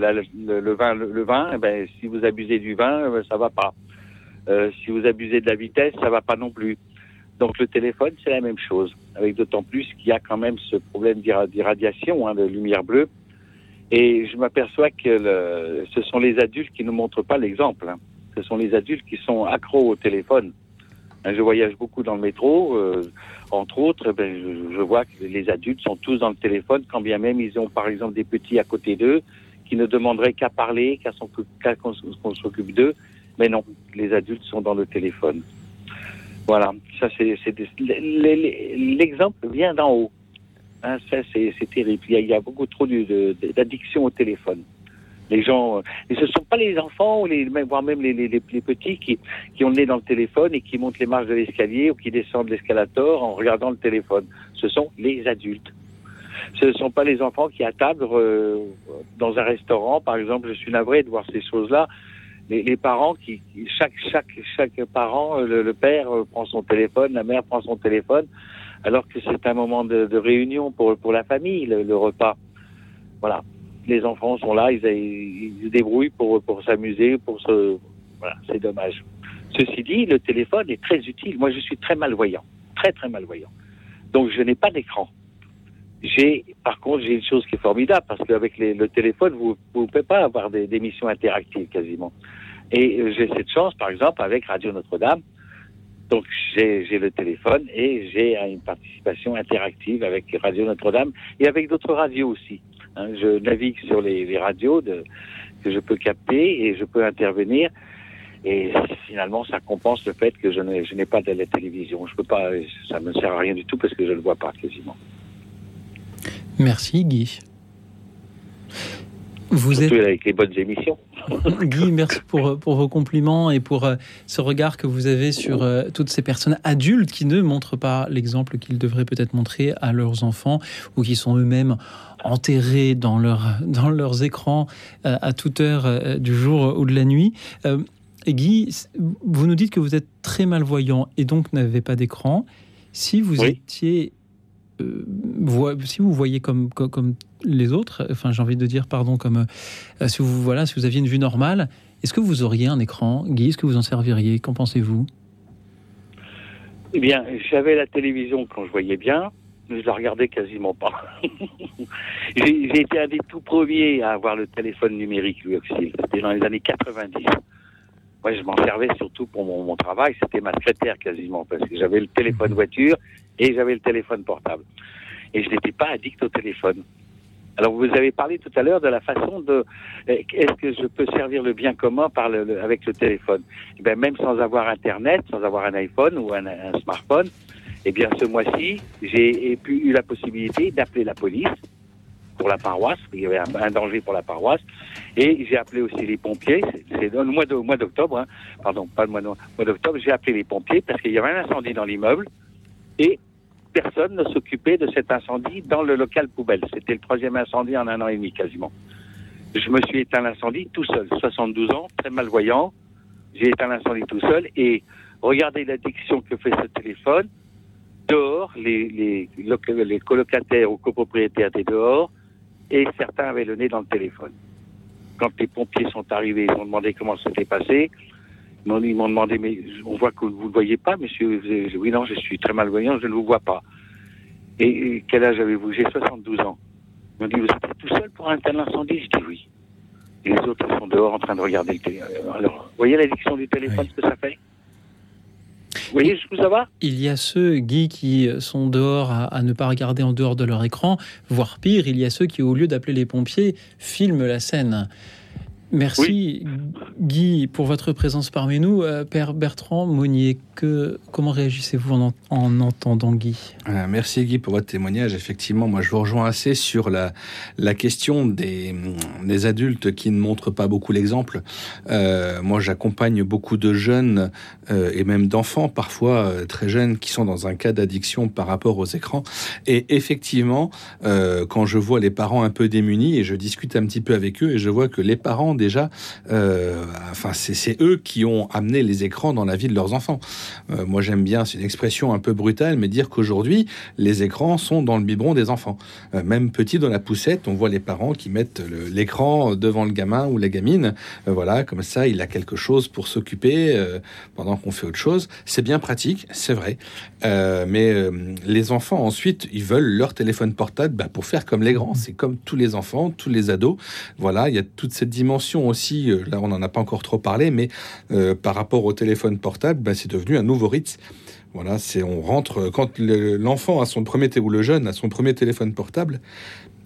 vin le, vin eh ben si vous abusez du vin euh, ça va pas Euh, si vous abusez de la vitesse ça va pas non plus. Donc le téléphone c'est la même chose. Avec d'autant plus qu'il y a quand même ce problème d'irradiation hein, de lumière bleue. Et je m'aperçois que le- ce sont les adultes qui ne montrent pas l'exemple hein. Ce sont les adultes qui sont accros au téléphone. Hein, Je voyage beaucoup dans le métro, euh, entre autres, ben, je, je vois que les adultes sont tous dans le téléphone, quand bien même ils ont par exemple des petits à côté d'eux qui ne demanderaient qu'à parler, qu'à qu'on s'occupe d'eux, mais non, les adultes sont dans le téléphone. Voilà, ça c'est l'exemple vient d'en haut. Hein, ça c'est terrible. Il y, a, beaucoup trop d'addiction au téléphone. Les gens, et ce sont pas les enfants ou les, voire même les, petits qui, qui ont le nez dans le téléphone et qui montent les marches de l'escalier ou qui descendent l'escalator en regardant le téléphone. Ce sont les adultes. Ce ne sont pas les enfants qui à table euh, dans un restaurant, par exemple. Je suis navré de voir ces choses-là. Les, parents qui, chaque chaque chaque parent, le, le père euh, prend son téléphone, la mère prend son téléphone, alors que c'est un moment de, réunion pour la famille, le, repas. Voilà les enfants sont là, ils, ils se débrouillent pour, pour s'amuser, pour se... Voilà, c'est dommage. Ceci dit, le téléphone est très utile. Moi, je suis très malvoyant, très très malvoyant. Donc, je n'ai pas d'écran. J'ai, par contre, j'ai une chose qui est formidable parce qu'avec le téléphone, vous ne pouvez pas avoir des, des, interactives quasiment. Et euh, j'ai cette chance, par exemple, avec Radio Notre-Dame. Donc, j'ai le téléphone et j'ai une participation interactive avec Radio Notre-Dame et avec d'autres radios aussi. Hein, je navigue sur les, radios que je peux capter et je peux intervenir. Et finalement, ça compense le fait que je n'ai pas de télévision. Je peux pas, ça me sert à rien du tout parce que je ne le vois pas quasiment. Merci Guy. Vous Surtout êtes avec les bonnes émissions. Guy, merci pour, pour vos compliments et pour euh, ce regard que vous avez sur euh, toutes ces personnes adultes qui ne montrent pas l'exemple qu'ils devraient peut-être montrer à leurs enfants ou qui sont eux-mêmes enterrés dans, leur, dans leurs écrans euh, à toute heure du jour ou de la nuit. Guy, vous nous dites que vous êtes très malvoyant et donc n'avez pas d'écran. Si vous étiez si vous voyez comme, les autres, enfin j'ai envie de dire pardon, comme euh, si vous voilà, si vous aviez une vue normale, est-ce que vous auriez un écran, Guy Est-ce que vous en serviriez? Qu'en pensez-vous? Eh bien, j'avais la télévision quand je voyais bien, mais je la regardais quasiment pas. j'ai été un des tout premiers à avoir le téléphone numérique, lui aussi. C'était dans les années 90. Moi, je m'en servais surtout pour mon, mon travail. C'était ma secrétaire quasiment, parce que j'avais le téléphone voiture et j'avais le téléphone portable. Et je n'étais pas addict au téléphone. Alors vous avez parlé tout à l'heure de la façon de eh, est-ce que je peux servir le bien commun avec le téléphone? Eh bien, Même sans avoir Internet, sans avoir un iPhone ou un, un smartphone, eh bien ce mois-ci, j'ai eu la possibilité d'appeler la police pour la paroisse, il y avait un, danger pour la paroisse, et j'ai appelé aussi les pompiers, c'est le mois d'octobre, hein, pardon, pas le mois d'octobre, j'ai appelé les pompiers parce qu'il y avait un incendie dans l'immeuble, et personne ne s'occupait de cet incendie dans le local poubelle. C'était le troisième incendie en un an et demi quasiment. Je me suis éteint l'incendie tout seul, 72 ans, très malvoyant. J'ai éteint l'incendie tout seul et regardez l'addiction que fait ce téléphone. Dehors, les, les, colocataires ou copropriétaires étaient dehors et certains avaient le nez dans le téléphone. Quand les pompiers sont arrivés, ils ont demandé comment c'était passé. Ils m'ont demandé, mais on voit que vous ne le voyez pas, monsieur. Oui, non, je suis très malvoyant, je ne vous vois pas. Et, quel âge avez-vous? J'ai 72 ans. Ils m'ont dit, vous êtes tout seul pour un tel incendie? Je dis oui. Et les autres sont dehors en train de regarder le téléphone. Alors, vous voyez l'addiction du téléphone, ce que ça fait? Vous voyez jusqu'où ça va? Il y a ceux, Guy, qui sont dehors à, ne pas regarder en dehors de leur écran, voire pire, il y a ceux qui, au lieu d'appeler les pompiers, filment la scène. Merci Guy pour votre présence parmi nous. Euh, Père Bertrand Monnier, que, comment réagissez-vous en, en, entendant Guy? Euh, Merci Guy pour votre témoignage. Effectivement, moi je vous rejoins assez sur la, la question des, des adultes qui ne montrent pas beaucoup l'exemple. Euh, moi j'accompagne beaucoup de jeunes euh, et même d'enfants parfois euh, très jeunes qui sont dans un cas d'addiction par rapport aux écrans. Et effectivement, quand je vois les parents un peu démunis et je discute un petit peu avec eux et je vois que les parents déjà, euh, enfin, c'est eux qui ont amené les écrans dans la vie de leurs enfants. Euh, moi, j'aime bien, c'est une expression un peu brutale, mais dire qu'aujourd'hui, les écrans sont dans le biberon des enfants. Euh, même petit dans la poussette, on voit les parents qui mettent l'écran devant le gamin ou la gamine. voilà, comme ça, il a quelque chose pour s'occuper pendant qu'on fait autre chose. C'est bien pratique, c'est vrai. mais les enfants, ensuite, ils veulent leur téléphone portable bah, pour faire comme les grands. C'est comme tous les enfants, tous les ados. Voilà, il y a toute cette dimension aussi, euh, là on n'en a pas encore trop parlé, mais euh, par rapport au téléphone portable, bah, c'est devenu un nouveau rythme Voilà, c'est on rentre quand l'enfant a son premier ou le jeune a son premier téléphone portable.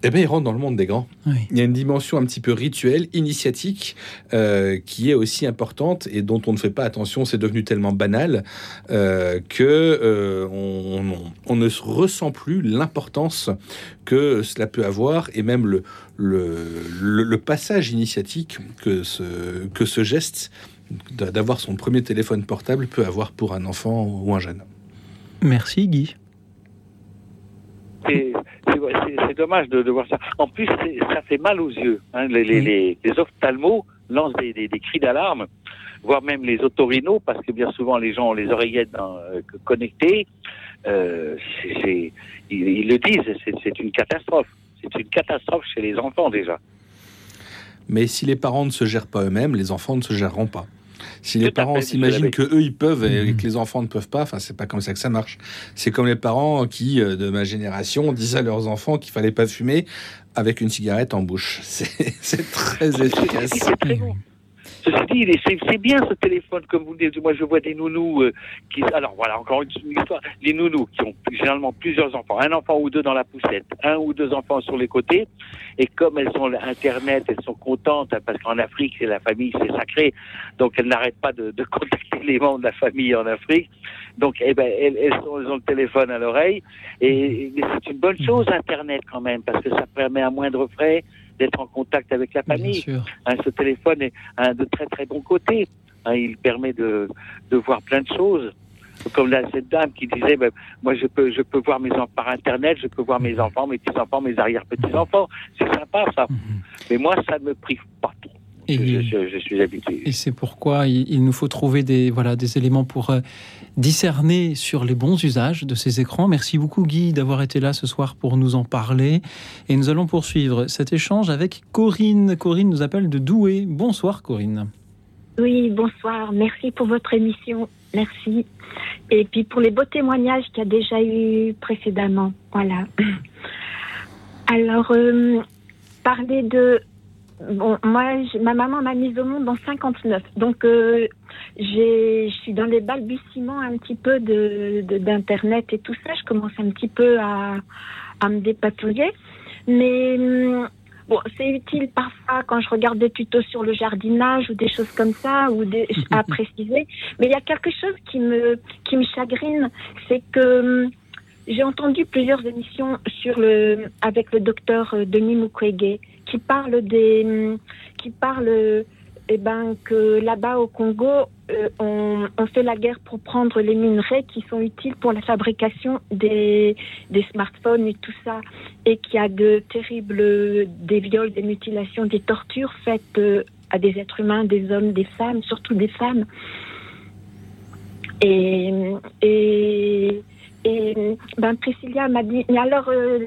Eh bien, il rentre dans le monde des grands. Il y a une dimension un petit peu rituelle, initiatique, euh, qui est aussi importante et dont on ne fait pas attention. C'est devenu tellement banal euh, que euh, on, ne ressent plus l'importance que cela peut avoir et même le, le, passage initiatique que ce, que ce geste d'avoir son premier téléphone portable peut avoir pour un enfant ou un jeune. Merci Guy c'est dommage de, voir ça. En plus, ça fait mal aux yeux. Hein. Les, les, les, ophtalmos lancent des, des, cris d'alarme, voire même les otorinos, parce que bien souvent les gens ont les oreillettes euh, connectées. Euh, ils, ils, le disent, c'est une catastrophe. C'est une catastrophe chez les enfants déjà. Mais si les parents ne se gèrent pas eux-mêmes, les enfants ne se géreront pas. Si les parents s'imaginent que eux ils peuvent et mhm. que les enfants ne peuvent pas, enfin c'est pas comme ça que ça marche. C'est comme les parents qui euh, de ma génération disaient à leurs enfants qu'il fallait pas fumer avec une cigarette en bouche. C'est très efficace. Ceci dit, c'est bien ce téléphone, comme vous le dites. Moi, je vois des nounous euh, qui. Alors voilà, encore une, histoire. Les nounous qui ont généralement plusieurs enfants, un enfant ou deux dans la poussette, un ou deux enfants sur les côtés. Et comme elles ont Internet, elles sont contentes hein, parce qu'en Afrique, c'est la famille, c'est sacré. Donc elles n'arrêtent pas de, contacter les membres de la famille en Afrique. Donc, eh ben, elles, ont le téléphone à l'oreille. Et c'est une bonne chose, Internet, quand même, parce que ça permet à moindre frais d'être en contact avec la famille. Hein, ce téléphone est un de très très bons côtés. Hein, il permet de, de voir plein de choses comme là, cette dame qui disait, ben, moi je peux, je peux voir mes enfants par internet, je peux voir mes enfants, mes petits enfants, mes arrière petits enfants. C'est sympa ça. Mhm. Mais moi, ça ne me prive pas tout. Et, je, suis habitué. Et c'est pourquoi il, nous faut trouver des, voilà, des éléments pour euh, discerner sur les bons usages de ces écrans. Merci beaucoup Guy d'avoir été là ce soir pour nous en parler. Et nous allons poursuivre cet échange avec Corinne. Corinne nous appelle de Douai. Bonsoir Corinne. Oui, bonsoir. Merci pour votre émission. Merci. Et puis pour les beaux témoignages qu'il y a déjà eu précédemment. Voilà. Alors, euh, parler de Bon, moi, ma maman m'a mise au monde en 59. Donc, euh, je suis dans les balbutiements un petit peu de, d'Internet et tout ça. Je commence un petit peu à, à me dépatouiller. Mais hum, bon, c'est utile parfois quand je regarde des tutos sur le jardinage ou des choses comme ça, ou des, à préciser. Mais il y a quelque chose qui me, qui me chagrine, c'est que hum, j'ai entendu plusieurs émissions sur le, avec le docteur euh, Denis Mukwege qui parle des, qui parle, eh ben, que là-bas au Congo, euh, on, fait la guerre pour prendre les minerais qui sont utiles pour la fabrication des, des smartphones et tout ça, et qu'il y a de terribles, des viols, des mutilations, des tortures faites euh, à des êtres humains, des hommes, des femmes, surtout des femmes. Et, et et ben, Priscilla m'a dit, mais alors, euh,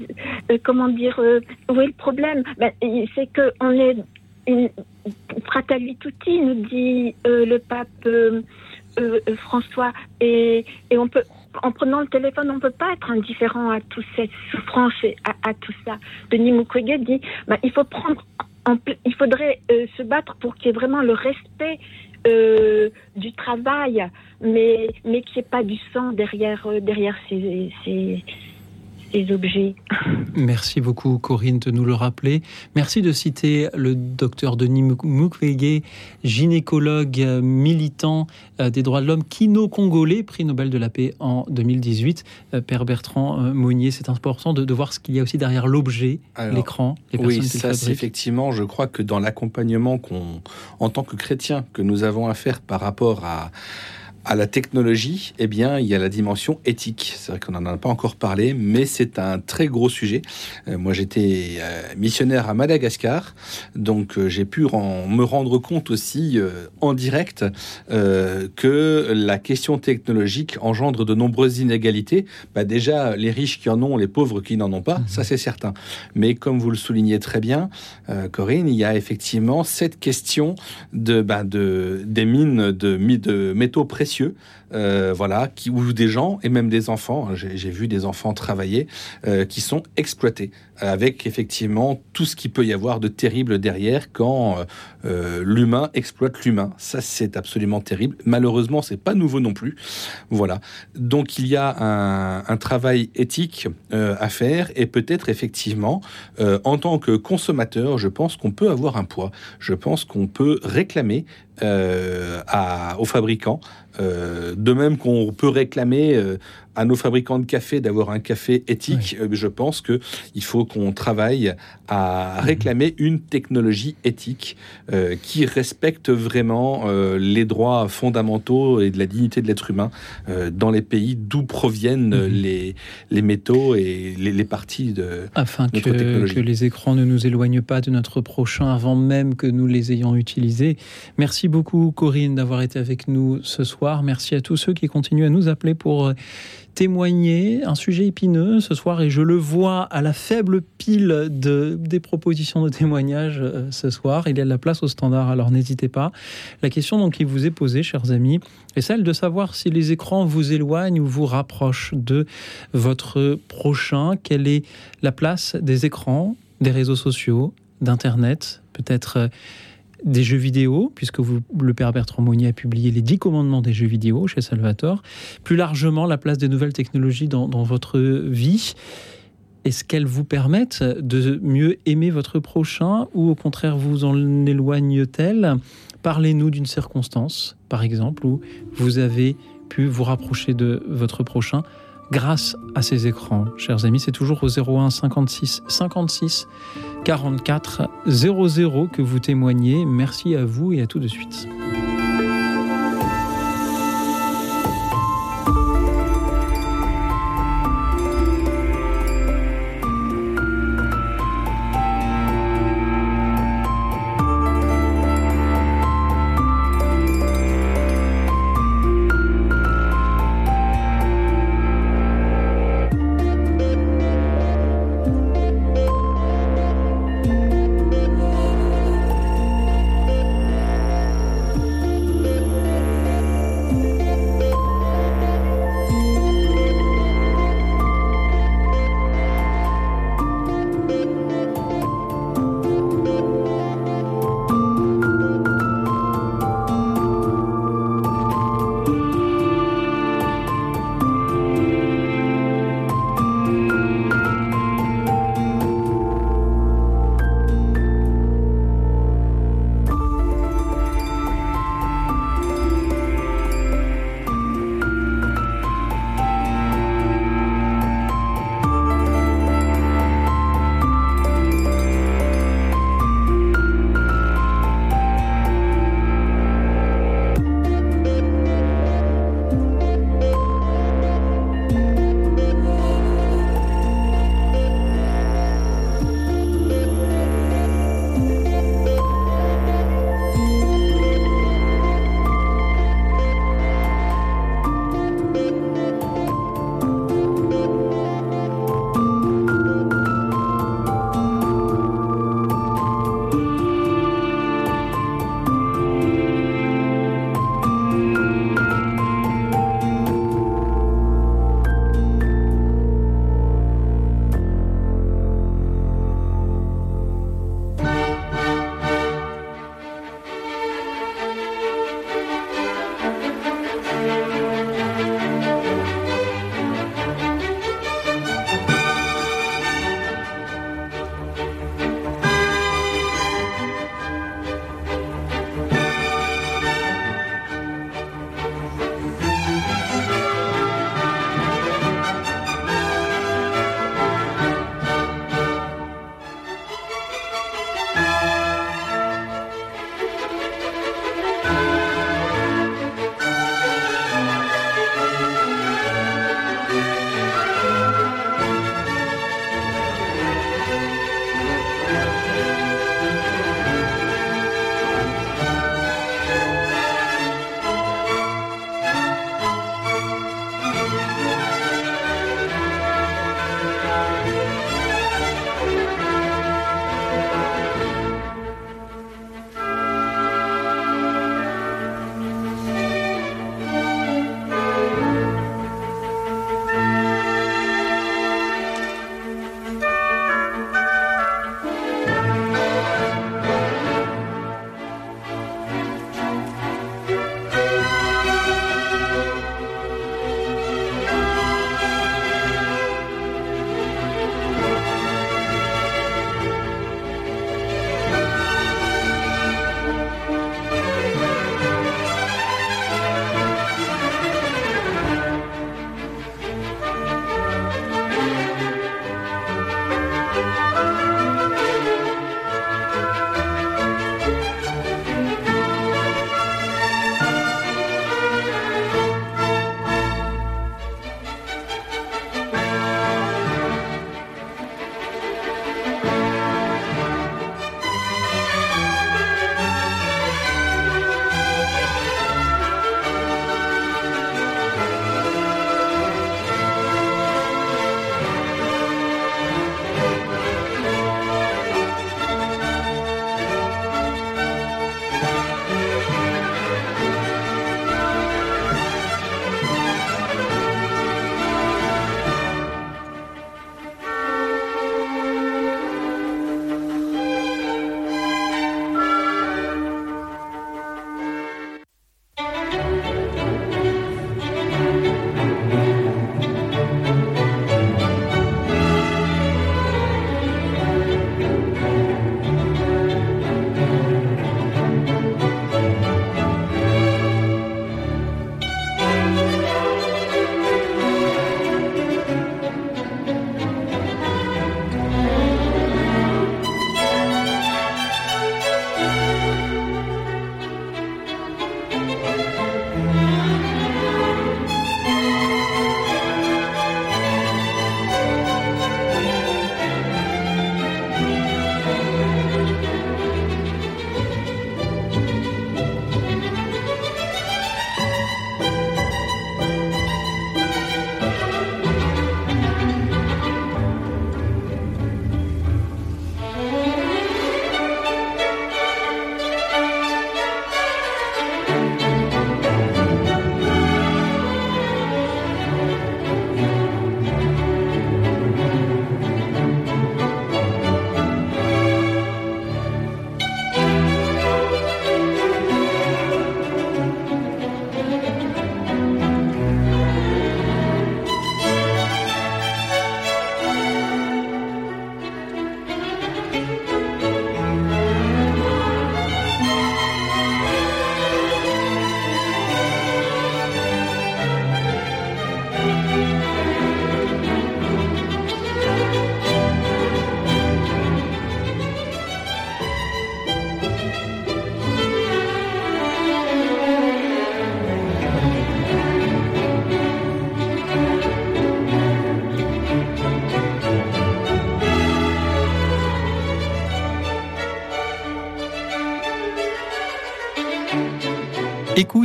euh, euh, comment dire, où est le problème? Ben, C'est qu'on est une fratelli tutti, nous dit le pape François, et, et on peut en prenant le téléphone, on ne peut pas être indifférent à toute cette souffrance et à, tout ça. Denis Mukwege dit ben, il faut prendre il faudrait se battre pour qu'il y ait vraiment le respect euh, du travail, mais, mais qu'il n'y ait pas du sang derrière, euh, derrière ces, objets. Merci beaucoup Corinne de nous le rappeler. Merci de citer le docteur Denis Mukwege, gynécologue militant euh, des droits de l'homme, kino-congolais, prix Nobel de la paix en 2018. Père Bertrand Monnier, c'est important de, de, voir ce qu'il y a aussi derrière l'objet, l'écran, les personnes Oui, ça c'est effectivement, je crois que dans l'accompagnement qu'on, en tant que chrétien, que nous avons à faire par rapport à à la technologie, eh bien, il y a la dimension éthique. C'est vrai qu'on n'en a pas encore parlé, mais c'est un très gros sujet. Euh, moi, j'étais euh, missionnaire à Madagascar, donc euh, j'ai pu me rendre compte aussi en direct que la question technologique engendre de nombreuses inégalités. Bah, déjà, les riches qui en ont, les pauvres qui n'en ont pas, ça c'est certain. Mais comme vous le soulignez très bien, Corinne, il y a effectivement cette question de, bah, de des mines de, de métaux précieux précieux euh, voilà, qui, ou des gens, et même des enfants, hein, j'ai vu des enfants travailler, euh, qui sont exploités, avec effectivement tout ce qu'il peut y avoir de terrible derrière quand euh, l'humain exploite l'humain. Ça, c'est absolument terrible. Malheureusement, c'est pas nouveau non plus. Voilà. Donc, il y a un, travail éthique à faire, et peut-être effectivement, en tant que consommateur, je pense qu'on peut avoir un poids. Je pense qu'on peut réclamer à, aux fabricants. De même qu'on peut réclamer euh, à nos fabricants de café d'avoir un café éthique, euh, je pense que il faut qu'on travaille à réclamer une technologie éthique euh, qui respecte vraiment euh, les droits fondamentaux et de la dignité de l'être humain dans les pays d'où proviennent mhm. les, les métaux et les, les parties de afin notre que, technologie. que les écrans ne nous éloignent pas de notre prochain avant même que nous les ayons utilisés. Merci beaucoup Corinne d'avoir été avec nous ce soir. Merci à tous ceux qui continuent à nous appeler pour témoigner, un sujet épineux ce soir, et je le vois à la faible pile de, des propositions de témoignages euh, ce soir. Il y a de la place au standard, alors n'hésitez pas. La question donc qui vous est posée, chers amis, est celle de savoir si les écrans vous éloignent ou vous rapprochent de votre prochain. Quelle est la place des écrans, des réseaux sociaux, d'Internet, peut-être euh, des jeux vidéo, puisque le père Bertrand Monnier a publié les 10 commandements des jeux vidéo chez Salvatore. Plus largement, la place des nouvelles technologies dans, dans votre vie. Est-ce qu'elles vous permettent de mieux aimer votre prochain ou au contraire vous en éloignent-elles? Parlez-nous d'une circonstance, par exemple, où vous avez pu vous rapprocher de votre prochain grâce à ces écrans. Chers amis, c'est toujours au 01 56 56 44 00 que vous témoignez. Merci à vous et à tout de suite.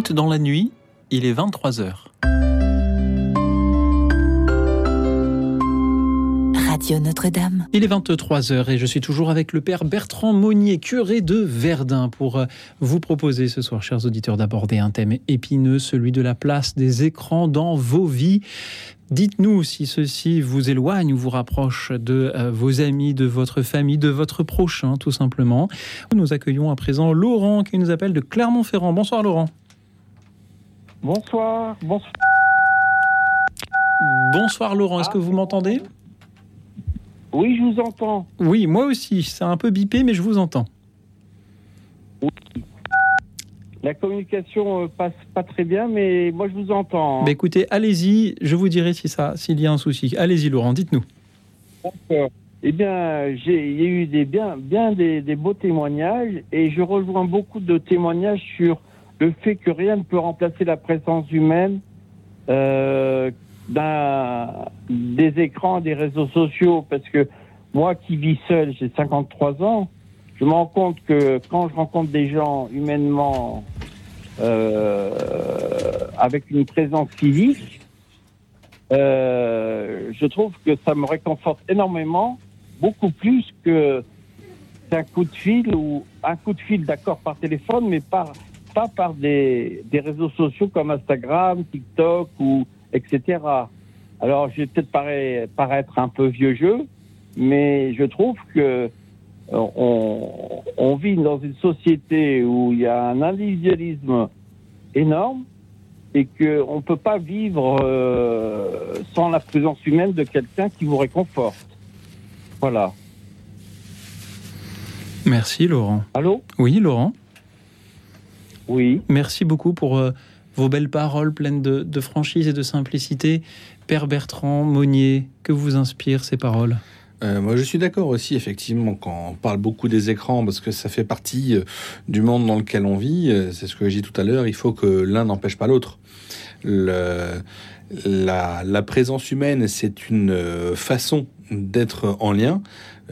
Écoute dans la nuit, il est 23h. Radio Notre-Dame. Il est 23h et je suis toujours avec le père Bertrand Monnier, curé de Verdun, pour euh, vous proposer ce soir, chers auditeurs, d'aborder un thème épineux, celui de la place des écrans dans vos vies. Dites-nous si ceci vous éloigne ou vous rapproche de euh, vos amis, de votre famille, de votre prochain, tout simplement. Nous accueillons à présent Laurent qui nous appelle de Clermont-Ferrand. Bonsoir Laurent. Bonsoir, bonsoir. Bonsoir Laurent, est-ce que vous m'entendez? Oui, je vous entends. Oui, moi aussi. C'est un peu bipé, mais je vous entends. La communication euh, passe pas très bien, mais moi je vous entends. Bah, écoutez, allez-y, je vous dirai si ça, s'il y a un souci. Allez-y Laurent, dites-nous. D'accord. Eh bien, j'ai, il y a eu des bien, bien des, des beaux témoignages, et je rejoins beaucoup de témoignages sur le fait que rien ne peut remplacer la présence humaine euh, des écrans, des réseaux sociaux, parce que moi qui vis seul, j'ai 53 ans, je me rends compte que quand je rencontre des gens humainement euh, avec une présence physique, euh, je trouve que ça me réconforte énormément, beaucoup plus que qu'un coup de fil ou un coup de fil d'accord par téléphone, mais par, par des, des réseaux sociaux comme Instagram, TikTok ou etc. Alors, je vais peut-être paraître, paraître un peu vieux jeu, mais je trouve que euh, on, on vit dans une société où il y a un individualisme énorme et qu'on ne peut pas vivre euh, sans la présence humaine de quelqu'un qui vous réconforte. Voilà. Merci Laurent. Allô? Oui Laurent. Oui. Merci beaucoup pour euh, vos belles paroles pleines de, de franchise et de simplicité. Père Bertrand Monnier, que vous inspirent ces paroles? Euh, moi, je suis d'accord aussi, effectivement, quand on parle beaucoup des écrans, parce que ça fait partie euh, du monde dans lequel on vit. euh, C'est ce que j'ai dit tout à l'heure. Il faut que l'un n'empêche pas l'autre. Le- La, la présence humaine, c'est une euh, façon d'être en lien.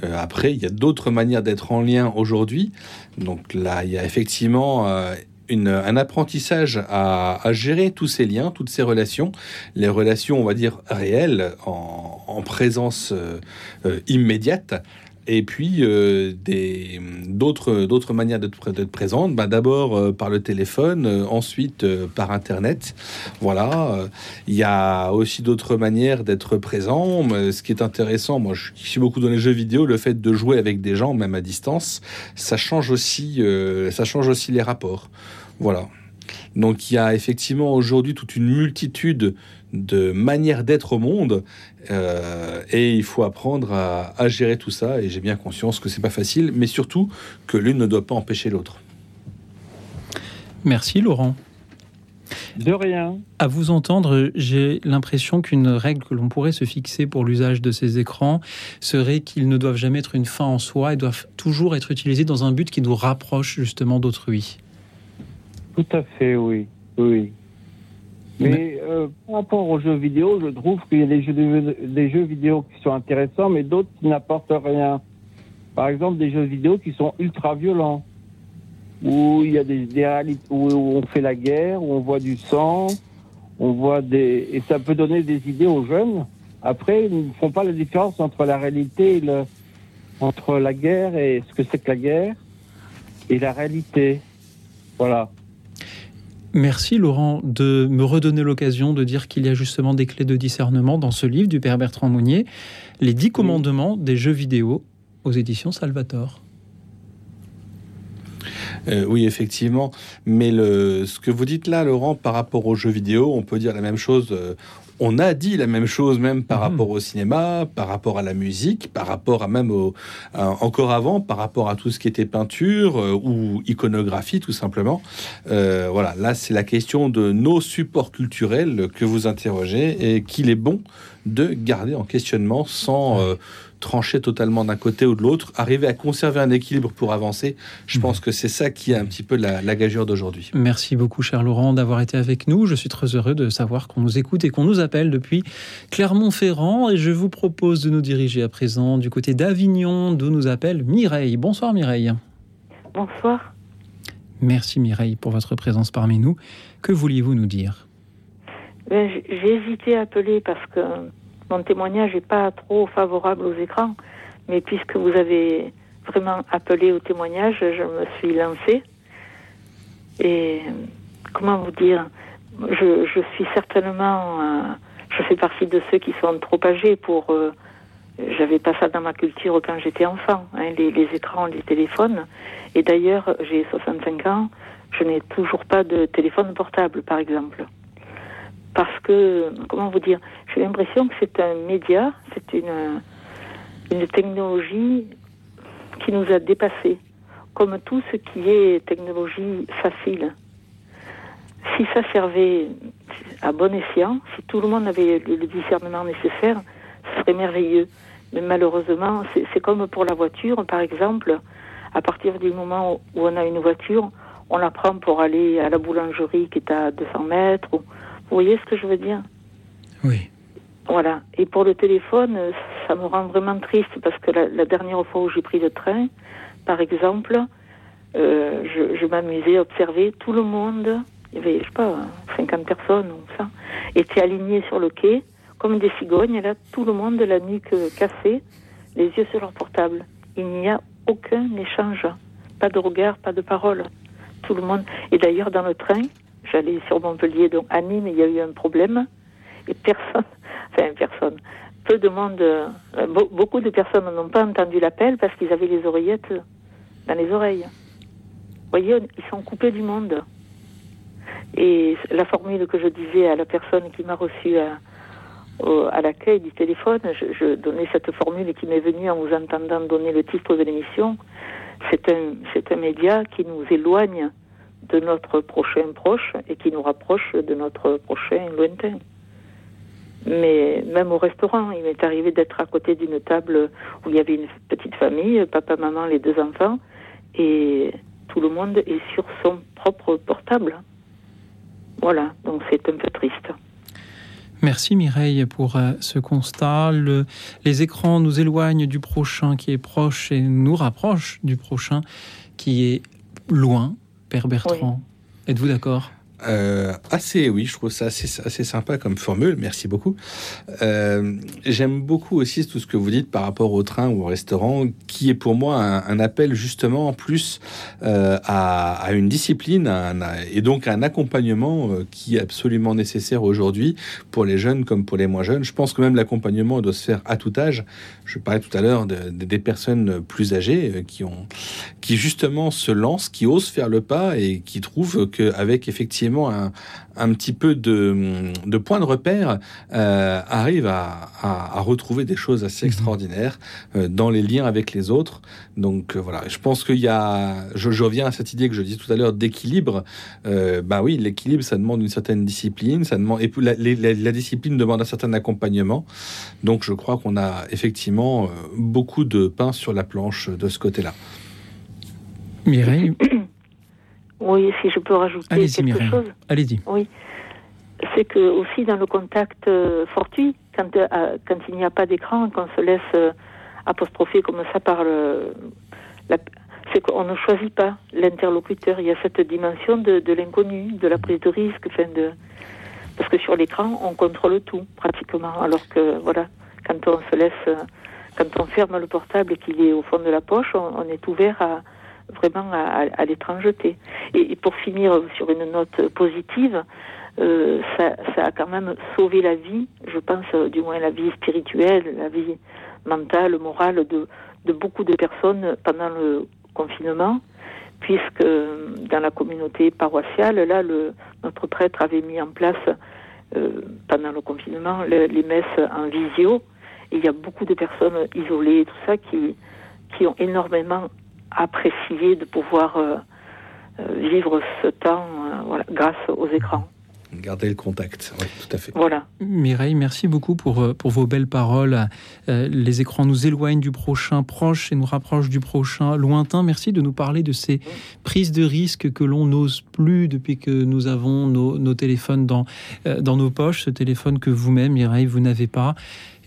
Euh, après, il y a d'autres manières d'être en lien aujourd'hui. Donc là, il y a effectivement euh, un apprentissage à, gérer tous ces liens, toutes ces relations, les relations, on va dire, réelles, en, en présence euh, euh, immédiate. Et puis euh, d'autres manières d'être pré- d'être présente. Bah, D'abord par le téléphone, ensuite par internet. Voilà. Il y a aussi d'autres manières d'être présent. Ce qui est intéressant, moi je suis beaucoup dans les jeux vidéo, le fait de jouer avec des gens, même à distance, ça change aussi, ça change aussi les rapports. Voilà. Donc il y a effectivement aujourd'hui toute une multitude de manières d'être au monde euh, et il faut apprendre à, à gérer tout ça et j'ai bien conscience que c'est pas facile mais surtout que l'une ne doit pas empêcher l'autre. Merci Laurent. De rien. À vous entendre, j'ai l'impression qu'une règle que l'on pourrait se fixer pour l'usage de ces écrans serait qu'ils ne doivent jamais être une fin en soi et doivent toujours être utilisés dans un but qui nous rapproche justement d'autrui. Tout à fait, oui. Oui. Mais euh, par rapport aux jeux vidéo, je trouve qu'il y a des jeux, des jeux vidéo qui sont intéressants, mais d'autres qui n'apportent rien. Par exemple, des jeux vidéo qui sont ultra violents, où il y a des, des réalités où on fait la guerre, où on voit du sang, on voit des et ça peut donner des idées aux jeunes. Après, ils ne font pas la différence entre la réalité et le entre la guerre et ce que c'est que la guerre et la réalité. Voilà. Merci Laurent de me redonner l'occasion de dire qu'il y a justement des clés de discernement dans ce livre du Père Bertrand Mounier, Les dix commandements des jeux vidéo aux éditions Salvator. Euh, oui, effectivement. Mais le, ce que vous dites là, Laurent, par rapport aux jeux vidéo, on peut dire la même chose. euh, on a dit la même chose même par rapport au cinéma, par rapport à la musique, par rapport à même au, à- encore avant, par rapport à tout ce qui était peinture euh, ou iconographie tout simplement. Euh, voilà, là c'est la question de nos supports culturels que vous interrogez et qu'il est bon de garder en questionnement sans euh, trancher totalement d'un côté ou de l'autre, arriver à conserver un équilibre pour avancer. Je pense que c'est ça qui est un petit peu la, la gageure d'aujourd'hui. Merci beaucoup, cher Laurent, d'avoir été avec nous. Je suis très heureux de savoir qu'on nous écoute et qu'on nous appelle depuis Clermont-Ferrand. Et je vous propose de nous diriger à présent du côté d'Avignon, d'où nous appelle Mireille. Bonsoir Mireille. Bonsoir. Merci Mireille pour votre présence parmi nous. Que vouliez-vous nous dire? Ben, J'ai hésité à appeler parce que mon témoignage n'est pas trop favorable aux écrans, mais puisque vous avez vraiment appelé au témoignage, je me suis lancée. Et comment vous dire je, suis certainement, euh, je fais partie de ceux qui sont trop âgés pour. Euh, j'avais pas ça dans ma culture quand j'étais enfant, hein, les, les, écrans, les téléphones. Et d'ailleurs, j'ai 65 ans, je n'ai toujours pas de téléphone portable, par exemple. Parce que, comment vous dire, j'ai l'impression que c'est un média, c'est une, une technologie qui nous a dépassés. Comme tout ce qui est technologie facile si ça servait à bon escient, si tout le monde avait le, discernement nécessaire, ce serait merveilleux. Mais malheureusement, c'est comme pour la voiture, par exemple. À partir du moment où on a une voiture, on la prend pour aller à la boulangerie qui est à 200 mètres. Vous voyez ce que je veux dire? Oui. Voilà. Et pour le téléphone, ça me rend vraiment triste parce que la, dernière fois où j'ai pris le train, par exemple, euh, je, je m'amusais à observer tout le monde il y avait, je sais pas, 50 personnes ou ça, étaient alignés sur le quai, comme des cigognes, et là, tout le monde, la nuque cassée, les yeux sur leur portable. Il n'y a aucun échange, pas de regard, pas de parole. Tout le monde. Et d'ailleurs, dans le train, j'allais sur Montpellier, donc à Nîmes, il y a eu un problème, et personne, enfin, personne, peu de monde, euh, beaucoup de personnes n'ont pas entendu l'appel parce qu'ils avaient les oreillettes dans les oreilles. Vous voyez, ils sont coupés du monde. Et la formule que je disais à la personne qui m'a reçue à, à l'accueil du téléphone, je, donnais cette formule qui m'est venue en vous entendant donner le titre de l'émission. C'est un, c'est un média qui nous éloigne de notre prochain proche et qui nous rapproche de notre prochain lointain. Mais même au restaurant, il m'est arrivé d'être à côté d'une table où il y avait une petite famille, papa, maman, les deux enfants, et tout le monde est sur son propre portable. Voilà, donc c'est un peu triste. Merci Mireille pour euh, ce constat. les écrans nous éloignent du prochain qui est proche et nous rapprochent du prochain qui est loin. Père Bertrand, êtes-vous d'accord? Euh, assez, oui, je trouve ça assez, sympa comme formule. Merci beaucoup. Euh, J'aime beaucoup aussi tout ce que vous dites par rapport au train ou au restaurant, qui est pour moi un, appel justement en plus euh, à, une discipline et donc un accompagnement qui est absolument nécessaire aujourd'hui pour les jeunes comme pour les moins jeunes. Je pense que même l'accompagnement doit se faire à tout âge. Je parlais tout à l'heure de, des personnes plus âgées qui ont, qui justement se lancent, qui osent faire le pas et qui trouvent qu'avec effectivement un, un petit peu de, de points de repère, euh, arrive à, à, retrouver des choses assez mhm. extraordinaires euh, dans les liens avec les autres. Donc euh, voilà, je pense qu'il y a, je, je, reviens à cette idée que je disais tout à l'heure d'équilibre. bah oui, l'équilibre, ça demande une certaine discipline, ça demande et puis la, la, discipline demande un certain accompagnement. Donc je crois qu'on a effectivement beaucoup de pain sur la planche de ce côté-là. Mireille? oui, si je peux rajouter quelque chose. Allez-y. Oui. C'est que aussi dans le contact euh, fortuit, quand, euh, quand il n'y a pas d'écran, qu'on se laisse euh, apostropher comme ça par le. c'est qu'on ne choisit pas l'interlocuteur. Il y a cette dimension de, de l'inconnu, de la prise de risque, enfin de. Parce que sur l'écran, on contrôle tout, pratiquement. Alors que, voilà, quand on se laisse. Quand on ferme le portable et qu'il est au fond de la poche, on est ouvert à, vraiment à, l'étrangeté. Et, pour finir sur une note positive, euh, ça, a quand même sauvé la vie, je pense, euh, du moins la vie spirituelle, la vie mentale, morale de, de beaucoup de personnes pendant le confinement, puisque dans la communauté paroissiale, là, le, notre prêtre avait mis en place euh, pendant le confinement les messes en visio. Et il y a beaucoup de personnes isolées, tout ça, qui, qui ont énormément apprécier de pouvoir euh, euh, vivre ce temps euh, voilà, grâce aux écrans. Garder le contact, oui, tout à fait. Voilà. Mireille, merci beaucoup pour, pour vos belles paroles. les écrans nous éloignent du prochain proche et nous rapprochent du prochain lointain. Merci de nous parler de ces prises de risques que l'on n'ose plus depuis que nous avons nos, nos téléphones dans, dans nos poches, ce téléphone que vous-même, Mireille, vous n'avez pas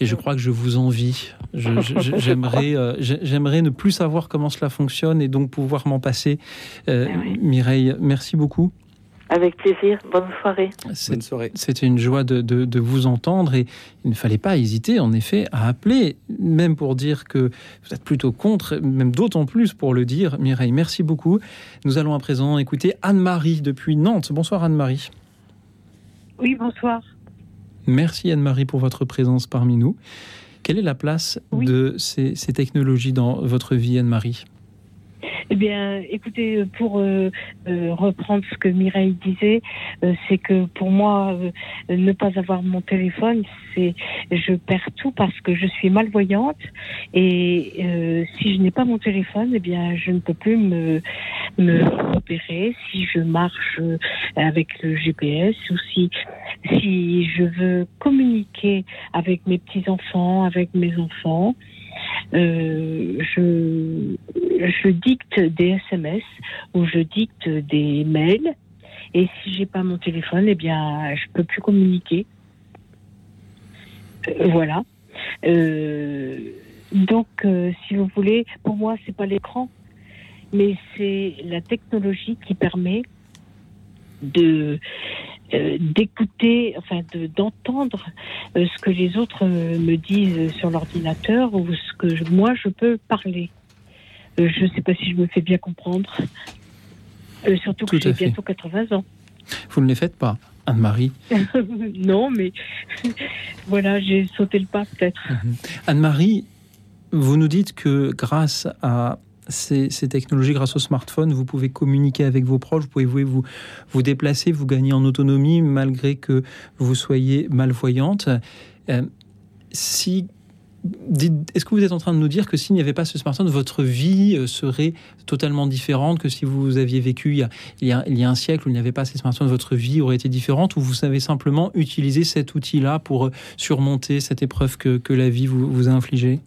et je crois que je vous envie. J'aimerais j'aimerais ne plus savoir comment cela fonctionne et donc pouvoir m'en passer. Ah Mireille, merci beaucoup. Avec plaisir. Bonne soirée. Bonne soirée. C'était une joie de, de, vous entendre et il ne fallait pas hésiter, en effet, à appeler, même pour dire que vous êtes plutôt contre, même d'autant plus pour le dire. Mireille, merci beaucoup. Nous allons à présent écouter Anne-Marie depuis Nantes. Bonsoir Anne-Marie. Oui, bonsoir. Merci Anne-Marie pour votre présence parmi nous. Quelle est la place de ces, ces technologies dans votre vie, Anne-Marie? Eh bien, écoutez, pour euh, euh, reprendre ce que Mireille disait, euh, c'est que pour moi, ne pas avoir mon téléphone, c'est je perds tout parce que je suis malvoyante. Et si je n'ai pas mon téléphone, eh bien, je ne peux plus me me repérer si je marche avec le GPS ou si si je veux communiquer avec mes petits enfants, avec mes enfants. Euh, je, dicte des SMS ou je dicte des mails. Et si j'ai pas mon téléphone, eh bien, je peux plus communiquer. Euh, voilà. Euh, donc, si vous voulez, pour moi, c'est pas l'écran, mais c'est la technologie qui permet de d'écouter, enfin d'entendre euh, ce que les autres euh, me disent sur l'ordinateur ou ce que moi je peux parler. je ne sais pas si je me fais bien comprendre. surtout que j'ai bientôt 80 ans. Vous ne les faites pas, Anne-Marie Non, mais voilà, j'ai sauté le pas peut-être. Mhm. Anne-Marie, vous nous dites que grâce à ces, technologies, grâce au smartphone, vous pouvez communiquer avec vos proches, vous pouvez vous, déplacer, vous gagner en autonomie malgré que vous soyez malvoyante. Euh, est-ce que vous êtes en train de nous dire que s'il n'y avait pas ce smartphone, votre vie euh, serait totalement différente que si vous aviez vécu il y a, un siècle où il n'y avait pas ces smartphones, votre vie aurait été différente ou vous savez simplement utiliser cet outil-là pour euh, surmonter cette épreuve que, la vie vous a infligée?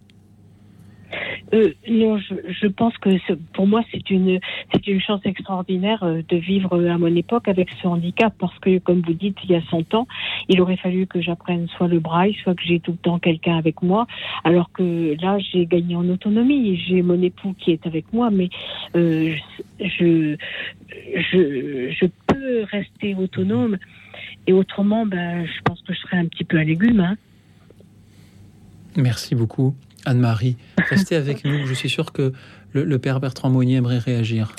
Euh, non, je, pense que pour moi c'est une c'est une chance extraordinaire euh, de vivre à mon époque avec ce handicap parce que comme vous dites il y a 100 ans il aurait fallu que j'apprenne soit le braille soit que j'ai tout le temps quelqu'un avec moi alors que là j'ai gagné en autonomie j'ai mon époux qui est avec moi mais euh, je, je je peux rester autonome et autrement ben je pense que je serais un petit peu un légume hein. Merci beaucoup. Anne-Marie, restez avec nous. Je suis sûr que le, père Bertrand Monnier aimerait réagir.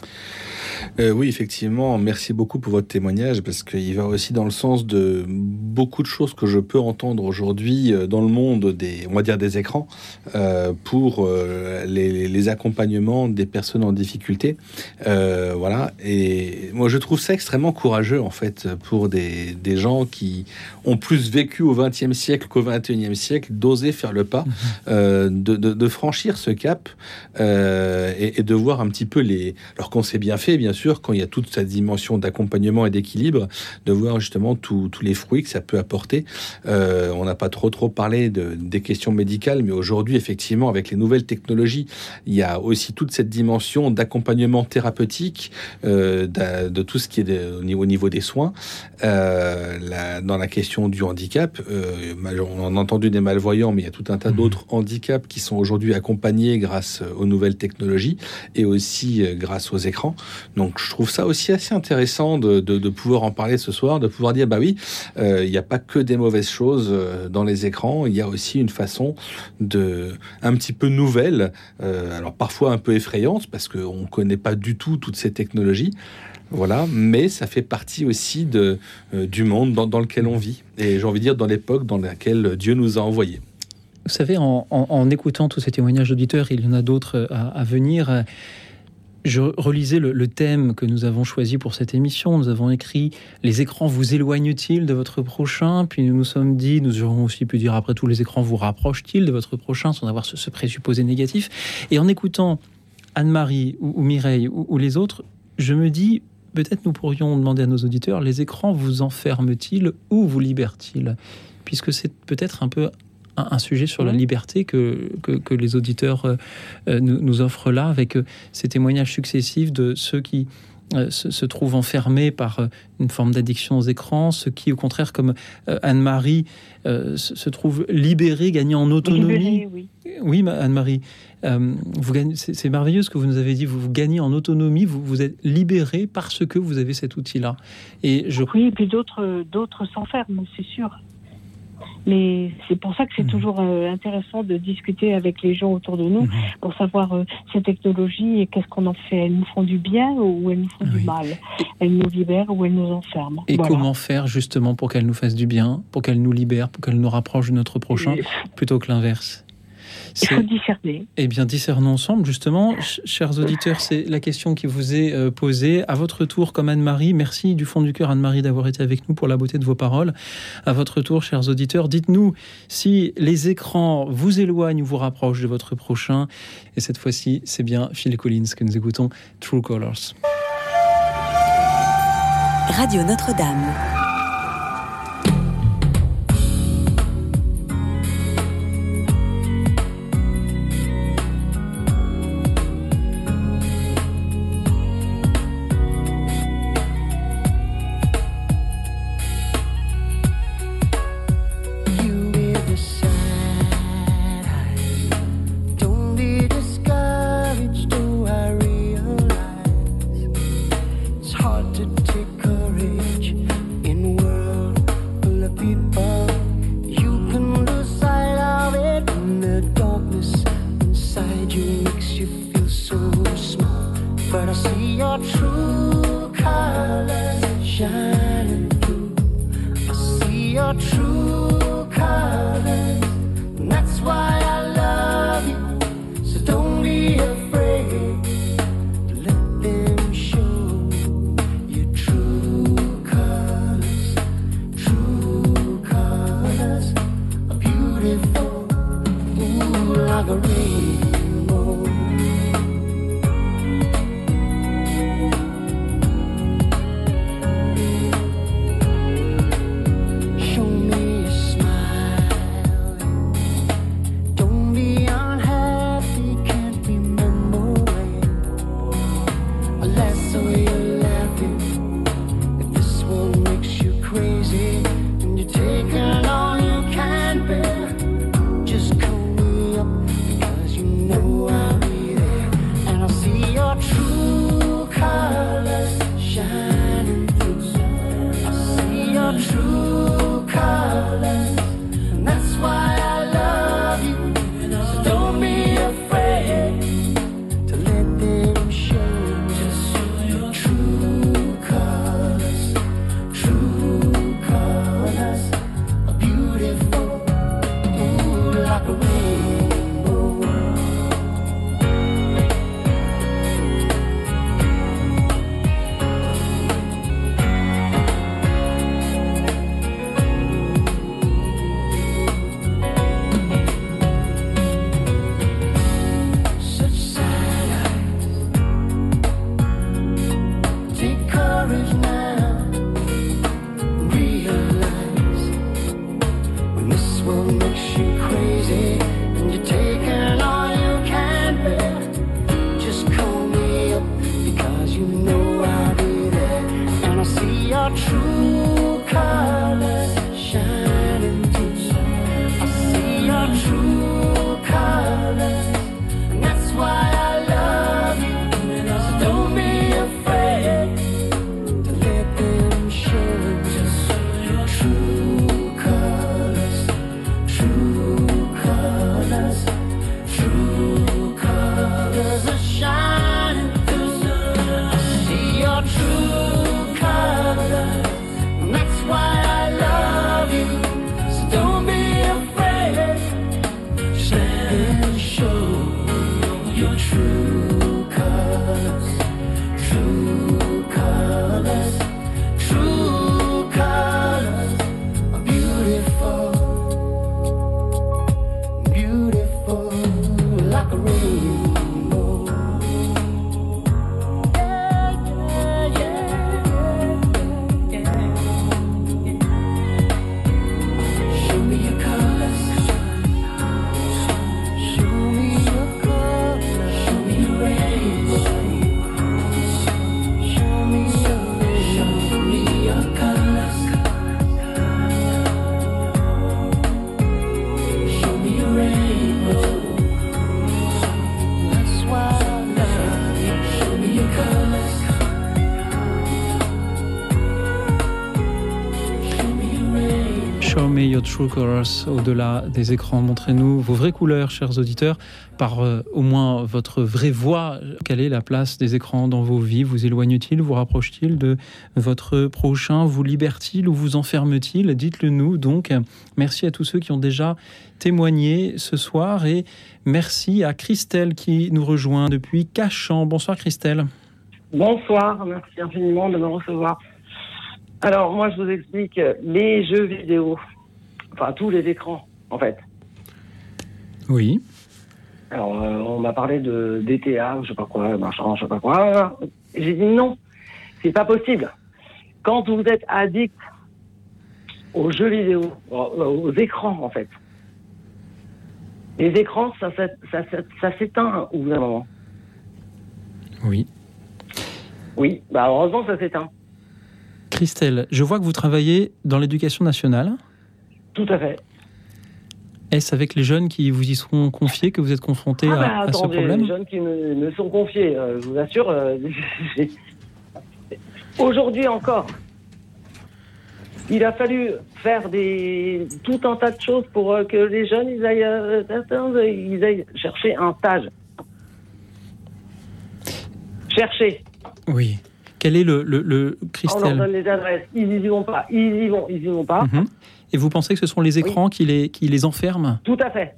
Euh, oui, effectivement, merci beaucoup pour votre témoignage parce qu'il va aussi dans le sens de beaucoup de choses que je peux entendre aujourd'hui euh, dans le monde des, on va dire des écrans, euh, pour les, accompagnements des personnes en difficulté. voilà, et moi je trouve ça extrêmement courageux en fait pour des, des gens qui ont plus vécu au XXe siècle qu'au XXIe siècle d'oser faire le pas, mhm. de, de, franchir ce cap et, et, de voir un petit peu les. Alors qu'on s'est bien fait, bien sûr, quand il y a toute cette dimension d'accompagnement et d'équilibre, de voir justement tous les fruits que ça peut apporter. Euh, on n'a pas trop trop parlé de, des questions médicales, mais aujourd'hui, effectivement, avec les nouvelles technologies, il y a aussi toute cette dimension d'accompagnement thérapeutique, euh, de, tout ce qui est au, niveau, au, niveau, des soins. Euh, dans la question du handicap, on a entendu des malvoyants, mais il y a tout un tas mmh. d'autres handicaps qui sont aujourd'hui accompagnés grâce aux nouvelles technologies et aussi grâce aux écrans. Donc je trouve ça aussi assez intéressant de, pouvoir en parler ce soir, de pouvoir dire bah oui, euh, il n'y a pas que des mauvaises choses euh, dans les écrans, il y a aussi une façon de un petit peu nouvelle, euh, alors parfois un peu effrayante parce qu'on ne connaît pas du tout toutes ces technologies. Voilà, mais ça fait partie aussi de, du monde dans, lequel on vit. Et j'ai envie de dire dans l'époque dans laquelle Dieu nous a envoyés. Vous savez, en, écoutant tous ces témoignages d'auditeurs, il y en a d'autres à, venir je relisais le, thème que nous avons choisi pour cette émission. Nous avons écrit Les écrans vous éloignent-ils de votre prochain? Puis nous nous sommes dit, nous aurons aussi pu dire après tout, les écrans vous rapprochent-ils de votre prochain? sans avoir ce, présupposé négatif. Et en écoutant Anne-Marie ou, Mireille ou, les autres, je me dis, peut-être nous pourrions demander à nos auditeurs, les écrans vous enferment-ils ou vous libèrent-ils? Puisque c'est peut-être un peu un, sujet sur la liberté que, que, les auditeurs euh, euh, nous, offrent là, avec euh, ces témoignages successifs de ceux qui se, se, trouvent enfermés par une forme d'addiction aux écrans, ceux qui, au contraire, comme Anne-Marie, se, se, trouvent libérés, gagnant en autonomie. Oui. oui, Anne-Marie. c'est merveilleux ce que vous nous avez dit. Vous, vous gagnez en autonomie, vous, vous êtes libéré parce que vous avez cet outil-là. Et je... Oui, et puis d'autres s'enferment, c'est sûr. Mais c'est pour ça que c'est mmh. toujours euh, intéressant de discuter avec les gens autour de nous mmh. pour savoir euh, ces technologies et qu'est-ce qu'on en fait. Elles nous font du bien ou elles nous font oui. du mal? Elles nous libèrent ou elles nous enferment? Et voilà. comment faire justement pour qu'elles nous fassent du bien, pour qu'elles nous libèrent, pour qu'elles nous rapprochent de notre prochain, plutôt que l'inverse? Il faut discerner. Eh bien, discernons ensemble, justement. Chers auditeurs, c'est la question qui vous est euh, posée. À votre tour, comme Anne-Marie, merci du fond du cœur, Anne-Marie, d'avoir été avec nous pour la beauté de vos paroles. À votre tour, chers auditeurs, dites-nous si les écrans vous éloignent ou vous rapprochent de votre prochain. Et cette fois-ci, c'est bien Phil Collins que nous écoutons, True Colors. Radio Notre-Dame. True Colors au-delà des écrans. Montrez-nous vos vraies couleurs, chers auditeurs, par euh, au moins votre vraie voix. Quelle est la place des écrans dans vos vies? Vous éloigne-t-il Vous rapproche-t-il de votre prochain? Vous libère-t-il ou vous enferme-t-il Dites-le nous. Donc, merci à tous ceux qui ont déjà témoigné ce soir et merci à Christelle qui nous rejoint depuis Cachan. Bonsoir Christelle. Bonsoir, merci infiniment de me recevoir. Alors, moi, je vous explique les jeux vidéo, enfin tous les écrans, en fait. Oui. Alors, euh, on m'a parlé de DTA, je sais pas quoi, machin, je sais pas quoi. J'ai dit non, c'est pas possible. Quand vous êtes addict aux jeux vidéo, aux, aux écrans, en fait, les écrans, ça, ça, ça, ça, ça s'éteint au bout d'un moment. Oui. Oui, bah heureusement, ça s'éteint. Christelle, je vois que vous travaillez dans l'éducation nationale. Tout à fait. Est-ce avec les jeunes qui vous y seront confiés que vous êtes confrontés Ah bah, à, à ce problème les jeunes qui me, me sont confiés, euh, je vous assure, euh, aujourd'hui encore, il a fallu faire des tout un tas de choses pour euh, que les jeunes ils aillent, ils aillent chercher un stage. Chercher. Oui. Quel est le, le, le- On leur donne Christelle les adresses, ils y vont pas, ils y vont, ils y vont pas. Mhm. Et vous pensez que ce sont les écrans qui, les, qui les enferment Tout à fait.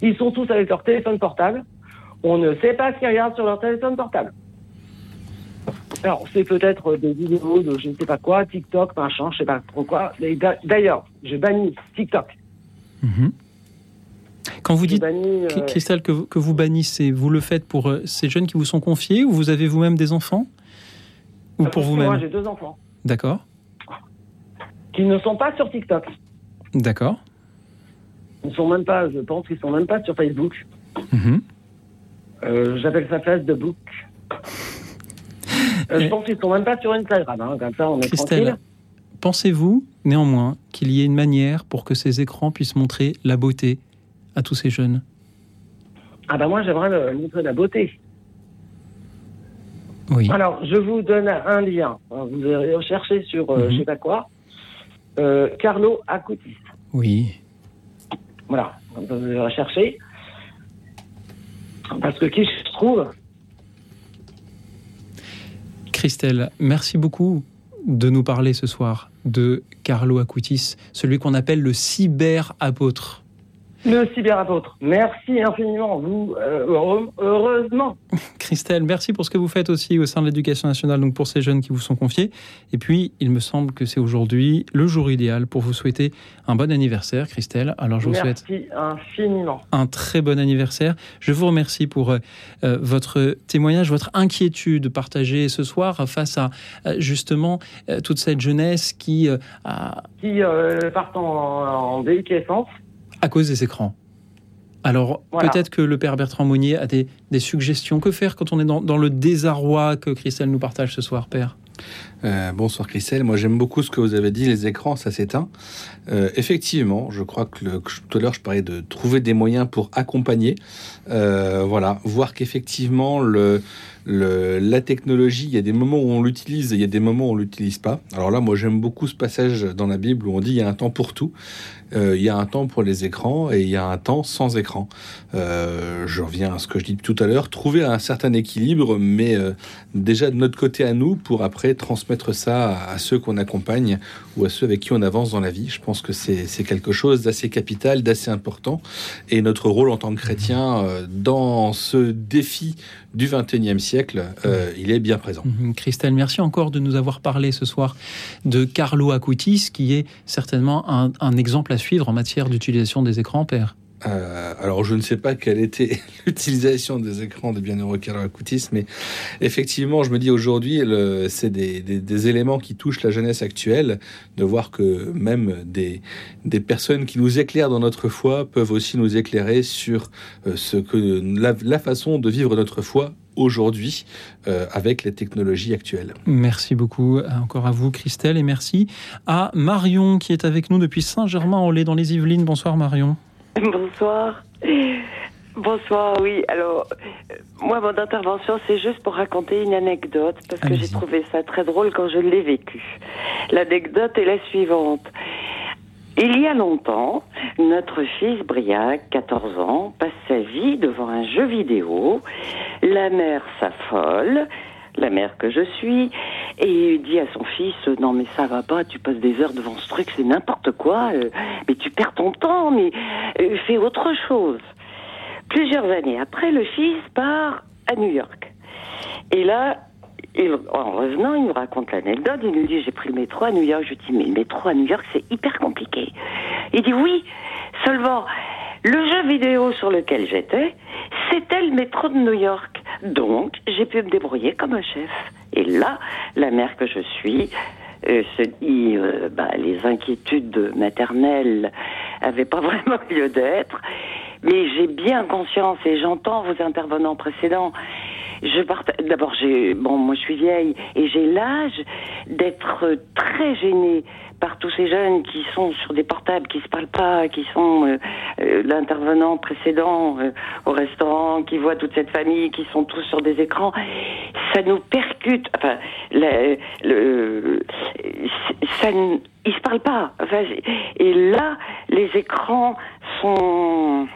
Ils sont tous avec leur téléphone portable. On ne sait pas ce qu'ils regardent sur leur téléphone portable. Alors, c'est peut-être des vidéos de je ne sais pas quoi, TikTok, machin, je sais pas trop quoi. D'ailleurs, je bannis TikTok. Mhm. Quand vous dites, bannis, euh, Christelle, que, vous- que vous bannissez, vous le faites pour euh, ces jeunes qui vous sont confiés ou vous avez vous-même des enfants? Ou pour Moi, vous-même? j'ai deux enfants D'accord. Qui ne sont pas sur TikTok. D'accord. Ils sont même pas, je pense qu'ils sont même pas sur Facebook. Mhm. Euh, J'appelle ça place de book. Euh, je pense qu'ils sont même pas sur Instagram. Hein, comme ça, on est Christelle, tranquille. pensez-vous néanmoins qu'il y ait une manière pour que ces écrans puissent montrer la beauté à tous ces jeunes? Ah bah moi, j'aimerais montrer la beauté. Oui. Alors, je vous donne un lien. Vous allez rechercher sur euh, Mhm. je sais pas quoi. Euh, Carlo Acutis. Oui. Voilà. Vous allez rechercher. Parce que qui je trouve Christelle, merci beaucoup de nous parler ce soir de Carlo Acutis, celui qu'on appelle le cyber-apôtre. Le cyberapôtre. Merci infiniment. Vous, euh, heureusement. Christelle, merci pour ce que vous faites aussi au sein de l'éducation nationale, donc pour ces jeunes qui vous sont confiés. Et puis, il me semble que c'est aujourd'hui le jour idéal pour vous souhaiter un bon anniversaire, Christelle. Alors, je vous souhaite Merci infiniment. un très bon anniversaire. Je vous remercie pour euh, euh, votre témoignage, votre inquiétude partagée ce soir face à justement toute cette jeunesse qui, euh, a, Qui partent en, en déliquescence. À cause des écrans. Alors, Voilà. peut-être que le père Bertrand Monnier a des, des suggestions. Que faire quand on est dans, dans le désarroi que Christelle nous partage ce soir, père? Euh, bonsoir Christelle, moi j'aime beaucoup ce que vous avez dit, les écrans ça s'éteint. Euh, effectivement, je crois que, le- que je- tout à l'heure je parlais de trouver des moyens pour accompagner. Euh, voilà, voir qu'effectivement le, le- la technologie, il y a des moments où on l'utilise et il y a des moments où on l'utilise pas. Alors là, moi j'aime beaucoup ce passage dans la Bible où on dit il y a un temps pour tout. Euh, il y a un temps pour les écrans et il y a un temps sans écran. Euh, je reviens à ce que je dis tout à l'heure, trouver un certain équilibre, mais euh, déjà de notre côté à nous pour après transmettre ça à, ceux qu'on accompagne ou à ceux avec qui on avance dans la vie. Je pense que c'est quelque chose d'assez capital, d'assez important. Et notre rôle en tant que chrétien euh, dans ce défi du 21e siècle, euh, il est bien présent. Mhm. Christelle, merci encore de nous avoir parlé ce soir de Carlo Acutis, qui est certainement un, un exemple à suivre en matière d'utilisation des écrans, père. Euh, alors, je ne sais pas quelle était l'utilisation des écrans de Bienheureux Carlo Acutis, mais effectivement, je me dis aujourd'hui, c'est des, des- des éléments qui touchent la jeunesse actuelle, de voir que même des, des personnes qui nous éclairent dans notre foi peuvent aussi nous éclairer sur euh, ce que la, façon de vivre notre foi aujourd'hui euh, avec les technologies actuelles. Merci beaucoup encore à vous, Christelle, et merci à Marion qui est avec nous depuis Saint-Germain-en-Laye dans les Yvelines. Bonsoir Marion. Bonsoir. Bonsoir, oui. Alors, euh, moi, mon intervention, c'est juste pour raconter une anecdote, parce que j'ai trouvé ça très drôle quand je l'ai vécu. L'anecdote est la suivante. Il y a longtemps, notre fils Briac, 14 ans, passe sa vie devant un jeu vidéo. La mère s'affole, la mère que je suis, et dit à son fils Non, mais ça va pas, tu passes des heures devant ce truc, c'est n'importe quoi, euh, mais tu perds ton temps, mais euh, fais autre chose. Plusieurs années après, le fils part à New York. Et là, il- en revenant, il nous raconte l'anecdote. Il nous dit J'ai pris le métro à New York. Je lui dis Mais le métro à New York, c'est hyper compliqué. Il dit Oui, seulement le jeu vidéo sur lequel j'étais, c'était le métro de New York. Donc, j'ai pu me débrouiller comme un chef. Et là, la mère que je suis euh, se dit euh, bah, les inquiétudes maternelles n'avaient pas vraiment lieu d'être. Mais j'ai bien conscience et j'entends vos intervenants précédents. Je parta- D'abord, j'ai bon, moi je suis vieille et j'ai l'âge d'être très gênée par tous ces jeunes qui sont sur des portables, qui se parlent pas, qui sont euh, euh, l'intervenant précédent euh, au restaurant, qui voit toute cette famille, qui sont tous sur des écrans. Ça nous percute. Enfin, la- le, ça, ils se parlent pas. Enfin, et là, les écrans sont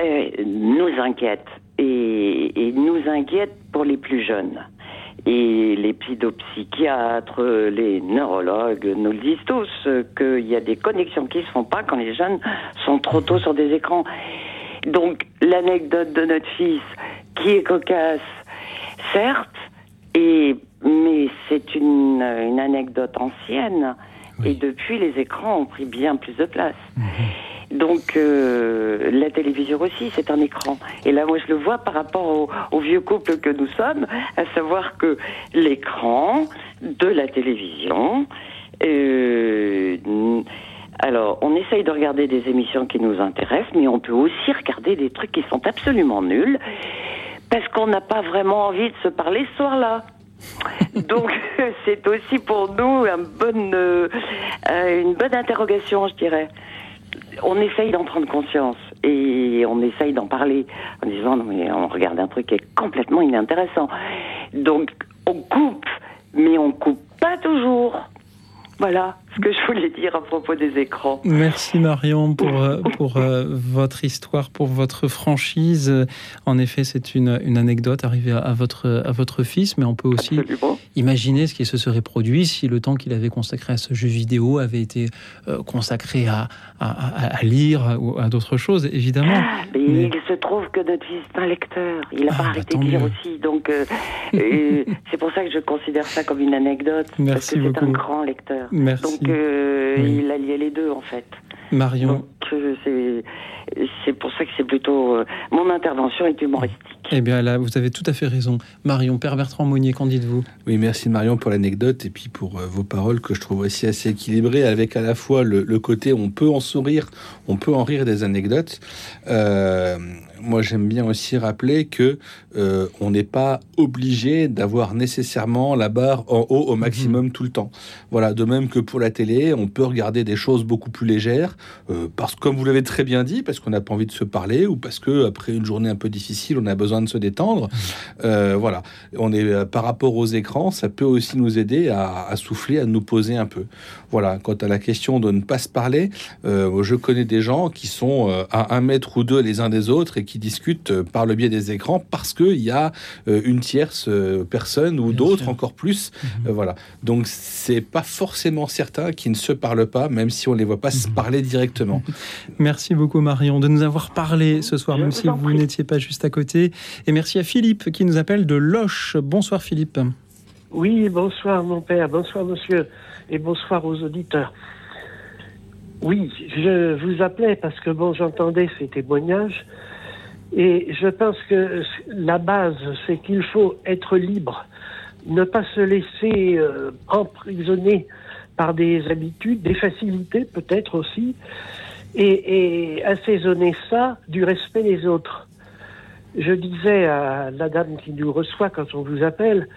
euh, nous inquiètent et, et nous inquiètent pour les plus jeunes. Et les pédopsychiatres, les neurologues nous le disent tous, qu'il y a des connexions qui se font pas quand les jeunes sont trop tôt sur des écrans. Donc l'anecdote de notre fils, qui est cocasse, certes, et, mais c'est une, une anecdote ancienne. Et depuis, les écrans ont pris bien plus de place. Donc euh, la télévision aussi, c'est un écran. Et là, moi, je le vois par rapport au, vieux couple que nous sommes, à savoir que l'écran de la télévision. euh, alors, on essaye de regarder des émissions qui nous intéressent, mais on peut aussi regarder des trucs qui sont absolument nuls, parce qu'on n'a pas vraiment envie de se parler ce soir-là. Donc, c'est aussi pour nous un euh, une bonne interrogation, je dirais on essaye d'en prendre conscience et on essaye d'en parler en disant non mais on regarde un truc qui est complètement inintéressant. Donc on coupe, mais on coupe pas toujours. Voilà ce que je voulais dire à propos des écrans. Merci Marion pour, euh, pour euh, votre histoire, pour votre franchise. En effet, c'est une, une anecdote arrivée à, à votre, à votre fils, mais on peut aussi imaginer ce qui se serait produit si le temps qu'il avait consacré à ce jeu vidéo avait été euh, consacré à, à, lire ou à d'autres choses, évidemment. Mais Mais- il se trouve que notre fils est un lecteur. Il n'a Ah, pas bah, arrêté de lire mieux. aussi. Donc euh, c'est pour ça que je considère ça comme une anecdote. Merci parce que c'est un grand lecteur. Merci. Donc euh, Oui. il a lié les deux en fait. Marion, Que c'est c'est pour ça que c'est plutôt euh, mon intervention est humoristique. eh bien là, vous avez tout à fait raison. Marion, Père Bertrand Monnier, qu'en dites-vous? Oui, merci Marion pour l'anecdote et puis pour euh, vos paroles que je trouve aussi assez équilibrées avec à la fois le, le côté on peut en sourire, on peut en rire des anecdotes. Euh, moi, j'aime bien aussi rappeler que euh, on n'est pas obligé d'avoir nécessairement la barre en haut au maximum tout le temps. Voilà, de même que pour la télé, on peut regarder des choses beaucoup plus légères euh, parce que, comme vous l'avez très bien dit, parce qu'on n'a pas envie de se parler ou parce que après une journée un peu difficile, on a besoin de se détendre. Euh, voilà, on est euh, par rapport aux écrans, ça peut aussi nous aider à, à souffler, à nous poser un peu. Voilà, quant à la question de ne pas se parler, je connais des gens qui sont à un mètre ou deux les uns des autres et qui discutent euh, par le biais des écrans parce qu'il y a euh, une tierce euh, personne ou d'autres encore plus. Euh, voilà, donc c'est pas forcément certain qu'ils ne se parlent pas, même si on les voit pas se parler directement. Merci beaucoup Marion de nous avoir parlé ce soir, même si vous n'étiez pas juste à côté. Et merci à Philippe qui nous appelle de Loche. Bonsoir Philippe. Oui, bonsoir mon père, bonsoir monsieur, et bonsoir aux auditeurs. Oui, je vous appelais parce que bon, j'entendais ces témoignages et je pense que la base, c'est qu'il faut être libre, ne pas se laisser euh, emprisonner par des habitudes, des facilités peut-être aussi, et, et assaisonner ça du respect des autres. Je disais à la dame qui nous reçoit quand on vous appelle,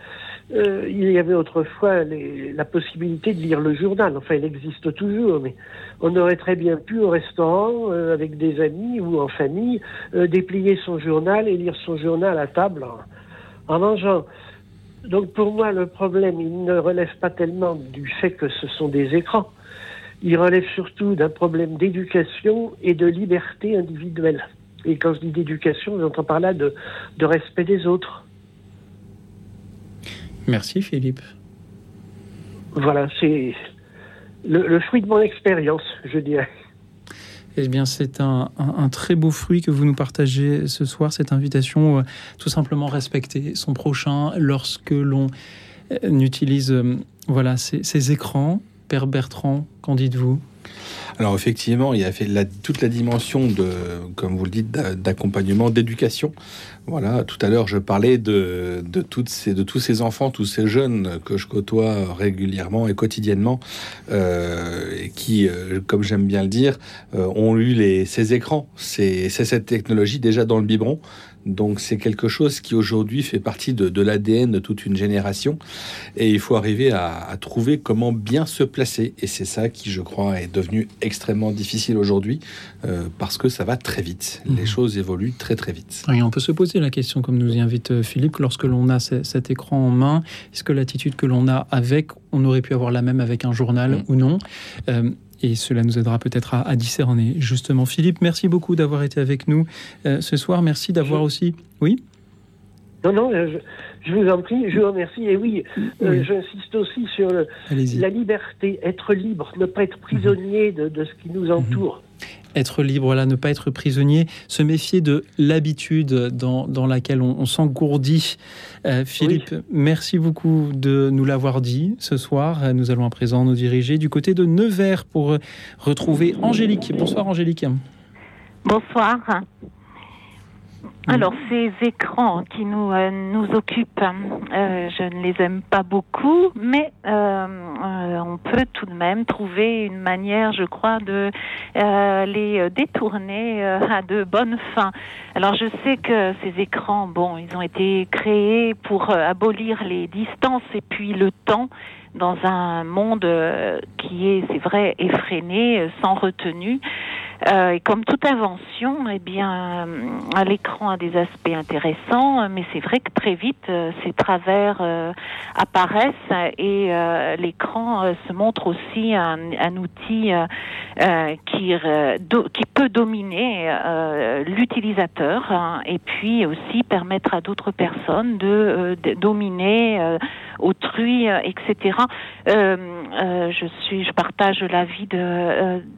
euh, il y avait autrefois les- la possibilité de lire le journal. Enfin, elle existe toujours, mais on aurait très bien pu au restaurant, euh, avec des amis ou en famille, euh, déplier son journal et lire son journal à table en, en mangeant. Donc pour moi, le problème, il ne relève pas tellement du fait que ce sont des écrans. il relève surtout d'un problème d'éducation et de liberté individuelle. Et quand je dis d'éducation, j'entends par là de, de respect des autres. Merci Philippe. Voilà, c'est le, le fruit de mon expérience, je dirais. Eh bien, c'est un, un- un très beau fruit que vous nous partagez ce soir, cette invitation, euh, tout simplement respecter son prochain lorsque l'on euh, n'utilise euh, voilà, ces, ces écrans. Père Bertrand, qu'en dites-vous? Alors effectivement, il y a fait la- toute la dimension de, comme vous le dites, d'a- d'accompagnement, d'éducation. Voilà, tout à l'heure, je parlais de, de, toutes ces, de tous ces enfants, tous ces jeunes que je côtoie régulièrement et quotidiennement, euh, et qui, euh, comme j'aime bien le dire, euh, ont eu les, ces écrans. C'est c'est cette technologie déjà dans le biberon. Donc c'est quelque chose qui aujourd'hui fait partie de, de l'ADN de toute une génération. Et il faut arriver à, à trouver comment bien se placer. Et c'est ça qui, je crois, est devenu extrêmement difficile aujourd'hui euh, parce que ça va très vite. Les choses évoluent très très vite. Et on peut se poser la question, comme nous y invite euh, Philippe, lorsque l'on a ce- cet écran en main, est-ce que l'attitude que l'on a avec, on aurait pu avoir la même avec un journal ou non? Euh, et cela nous aidera peut-être à, à discerner. Justement, Philippe, merci beaucoup d'avoir été avec nous euh, ce soir. Merci d'avoir aussi. Oui Non, non, euh, je, je vous en prie, je vous remercie. Et oui, euh, Oui. j'insiste aussi sur le- la liberté, être libre, ne pas être prisonnier de, de ce qui nous entoure. Être libre, là, ne pas être prisonnier, se méfier de l'habitude dans, dans laquelle on, on s'engourdit. Euh, Philippe, merci beaucoup de nous l'avoir dit ce soir. Euh, Nous allons à présent nous diriger du côté de Nevers pour euh, retrouver Angélique. Bonsoir Angélique. Bonsoir. Alors, ces écrans qui nous, euh, nous occupent, euh, je ne les aime pas beaucoup, mais euh, euh, on peut tout de même trouver une manière, je crois, de euh, les détourner euh, à de bonnes fins. Alors, je sais que ces écrans, bon, ils ont été créés pour abolir les distances et puis le temps dans un monde qui est, c'est vrai, effréné, sans retenue. Euh, et comme toute invention, eh bien, euh, l'écran a des aspects intéressants, mais c'est vrai que très vite, euh, ces travers apparaissent et l'écran se montre aussi un, outil qui, peut dominer l'utilisateur hein, et puis aussi permettre à d'autres personnes de, dominer autrui, etc. Je suis, je partage l'avis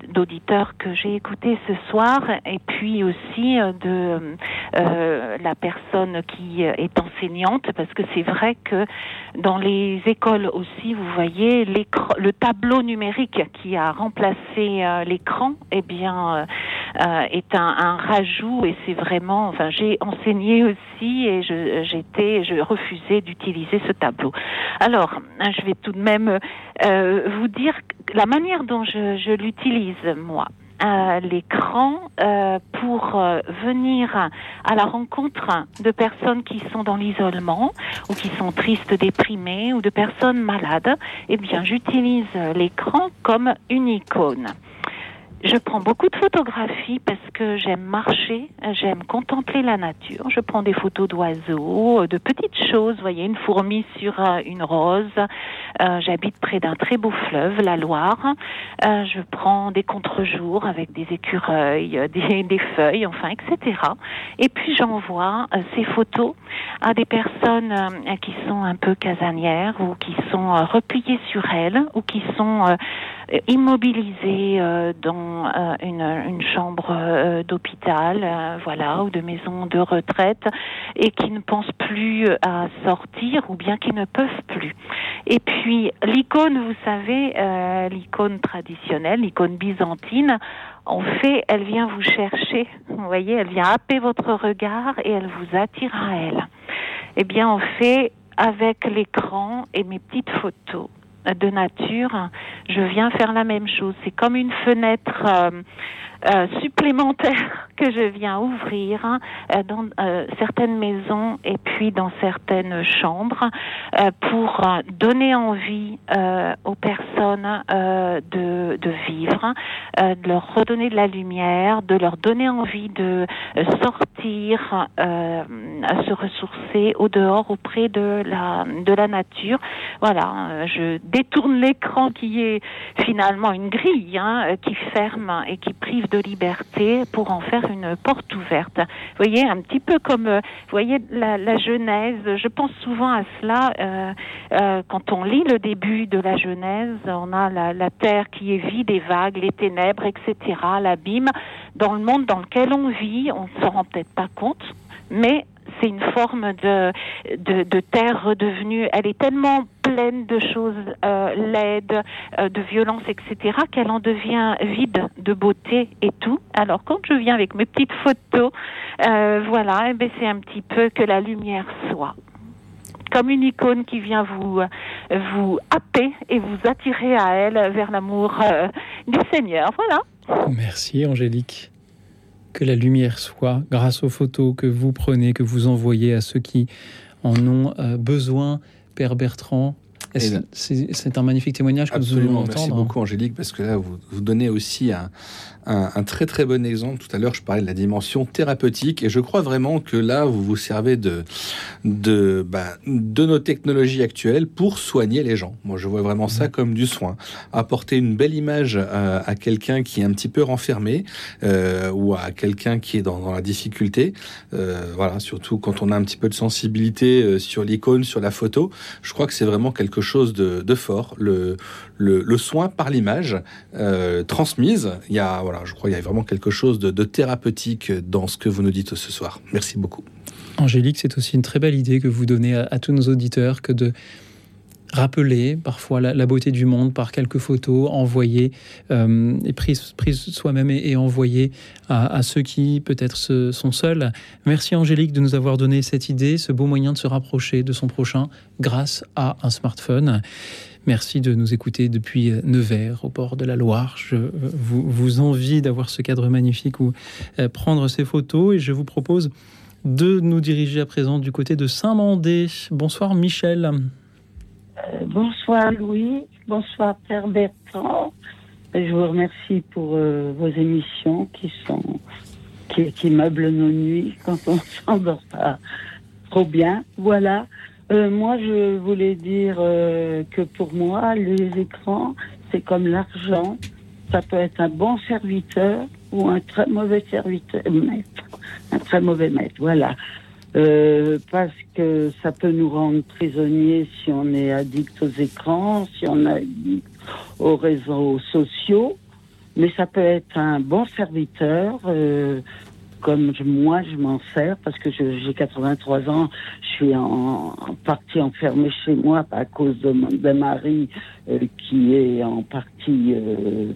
d'auditeurs que j'ai ce soir, et puis aussi euh, de euh, la personne qui est enseignante, parce que c'est vrai que dans les écoles aussi, vous voyez le tableau numérique qui a remplacé euh, l'écran, eh bien, euh, euh, est un, rajout, et c'est vraiment, enfin, j'ai enseigné aussi, et j'étais, je refusais d'utiliser ce tableau. Alors, je vais tout de même euh, vous dire la manière dont je l'utilise, moi. L'écran euh, pour euh, venir à la rencontre de personnes qui sont dans l'isolement ou qui sont tristes, déprimées ou de personnes malades, eh bien j'utilise l'écran comme une icône. Je prends beaucoup de photographies parce que j'aime marcher, j'aime contempler la nature. Je prends des photos d'oiseaux, de petites choses. Vous voyez, une fourmi sur euh, une rose. Euh, J'habite près d'un très beau fleuve, la Loire. Euh, je prends des contre-jours avec des écureuils, euh, des, des feuilles, enfin, etc. Et puis j'envoie euh, ces photos à des personnes qui sont un peu casanières ou qui sont repliées sur elles ou qui sont immobilisées dans une, une chambre d'hôpital, voilà, ou de maison de retraite, et qui ne pensent plus à sortir ou bien qui ne peuvent plus. Et puis l'icône, vous savez, euh, l'icône traditionnelle, l'icône byzantine, en fait, elle vient vous chercher. Vous voyez, elle vient happer votre regard et elle vous attire à elle. Eh bien, en fait, avec l'écran et mes petites photos de nature, je viens faire la même chose. C'est comme une fenêtre euh, euh, supplémentaire que je viens ouvrir hein, euh, dans euh, certaines maisons et puis dans certaines chambres euh, pour euh, donner envie euh, aux personnes de, de vivre, de leur redonner de la lumière, de leur donner envie de sortir, se ressourcer au dehors auprès de la de la nature. Voilà, je détourne l'écran qui est finalement une grille hein, qui ferme et qui prive de liberté pour en faire une porte ouverte. Vous voyez, un petit peu comme, euh, voyez, la, Genèse. Je pense souvent à cela euh, euh, quand on lit le début de la Genèse. On a la, la terre qui est vide et vague, les ténèbres, etc., l'abîme. Dans le monde dans lequel on vit, on ne s'en rend peut-être pas compte, mais c'est une forme de, terre redevenue. Elle est tellement pleine de choses euh, laides, euh, de violence, etc., qu'elle en devient vide de beauté et tout. Alors quand je viens avec mes petites photos, euh, voilà, eh ben, c'est un petit peu que la lumière soit comme une icône qui vient vous vous happer et vous attirer à elle vers l'amour du Seigneur. Voilà. Merci Angélique. Que la lumière soit, grâce aux photos que vous prenez, que vous envoyez à ceux qui en ont euh, besoin, Père Bertrand. C'est un magnifique témoignage que nous venons merci beaucoup Angélique, parce que là, vous, vous donnez aussi un, un- un très très bon exemple. Tout à l'heure, je parlais de la dimension thérapeutique, et je crois vraiment que là, vous vous servez de, de, bah, de nos technologies actuelles pour soigner les gens. Moi, je vois vraiment ça comme du soin. Apporter une belle image à, à quelqu'un qui est un petit peu renfermé, euh, ou à quelqu'un qui est dans, dans la difficulté, euh, voilà, surtout quand on a un petit peu de sensibilité euh, sur l'icône, sur la photo, je crois que c'est vraiment quelque chose de, de fort. Le, le, le soin par l'image euh, transmise, il y a, voilà, je crois qu'il y a vraiment quelque chose de, thérapeutique dans ce que vous nous dites ce soir. Merci beaucoup. Angélique, c'est aussi une très belle idée que vous donnez à, tous nos auditeurs que de rappeler parfois la, beauté du monde par quelques photos envoyées euh, et prises, soi-même et, et envoyées à, ceux qui peut-être sont seuls. Merci Angélique de nous avoir donné cette idée, ce beau moyen de se rapprocher de son prochain grâce à un smartphone. Merci de nous écouter depuis Nevers, au bord de la Loire. Je euh, vous, envie d'avoir ce cadre magnifique où euh, prendre ces photos et je vous propose de nous diriger à présent du côté de Saint-Mandé. Bonsoir Michel. Euh, bonsoir Louis, bonsoir Père Bertrand. Je vous remercie pour euh, vos émissions qui sont qui, qui meublent nos nuits quand on s'endort pas trop bien. Voilà. Euh, moi, je voulais dire euh, que pour moi, les écrans, c'est comme l'argent. Ça peut être un bon serviteur ou un très mauvais serviteur, maître. Un très mauvais maître, voilà. Euh, parce que ça peut nous rendre prisonniers si on est addict aux écrans, si on est addict aux réseaux sociaux, mais ça peut être un bon serviteur, comme je- moi je m'en sers, parce que j'ai 83 ans, je suis en, partie enfermée chez moi à cause de d'un mari euh, qui est en partie euh,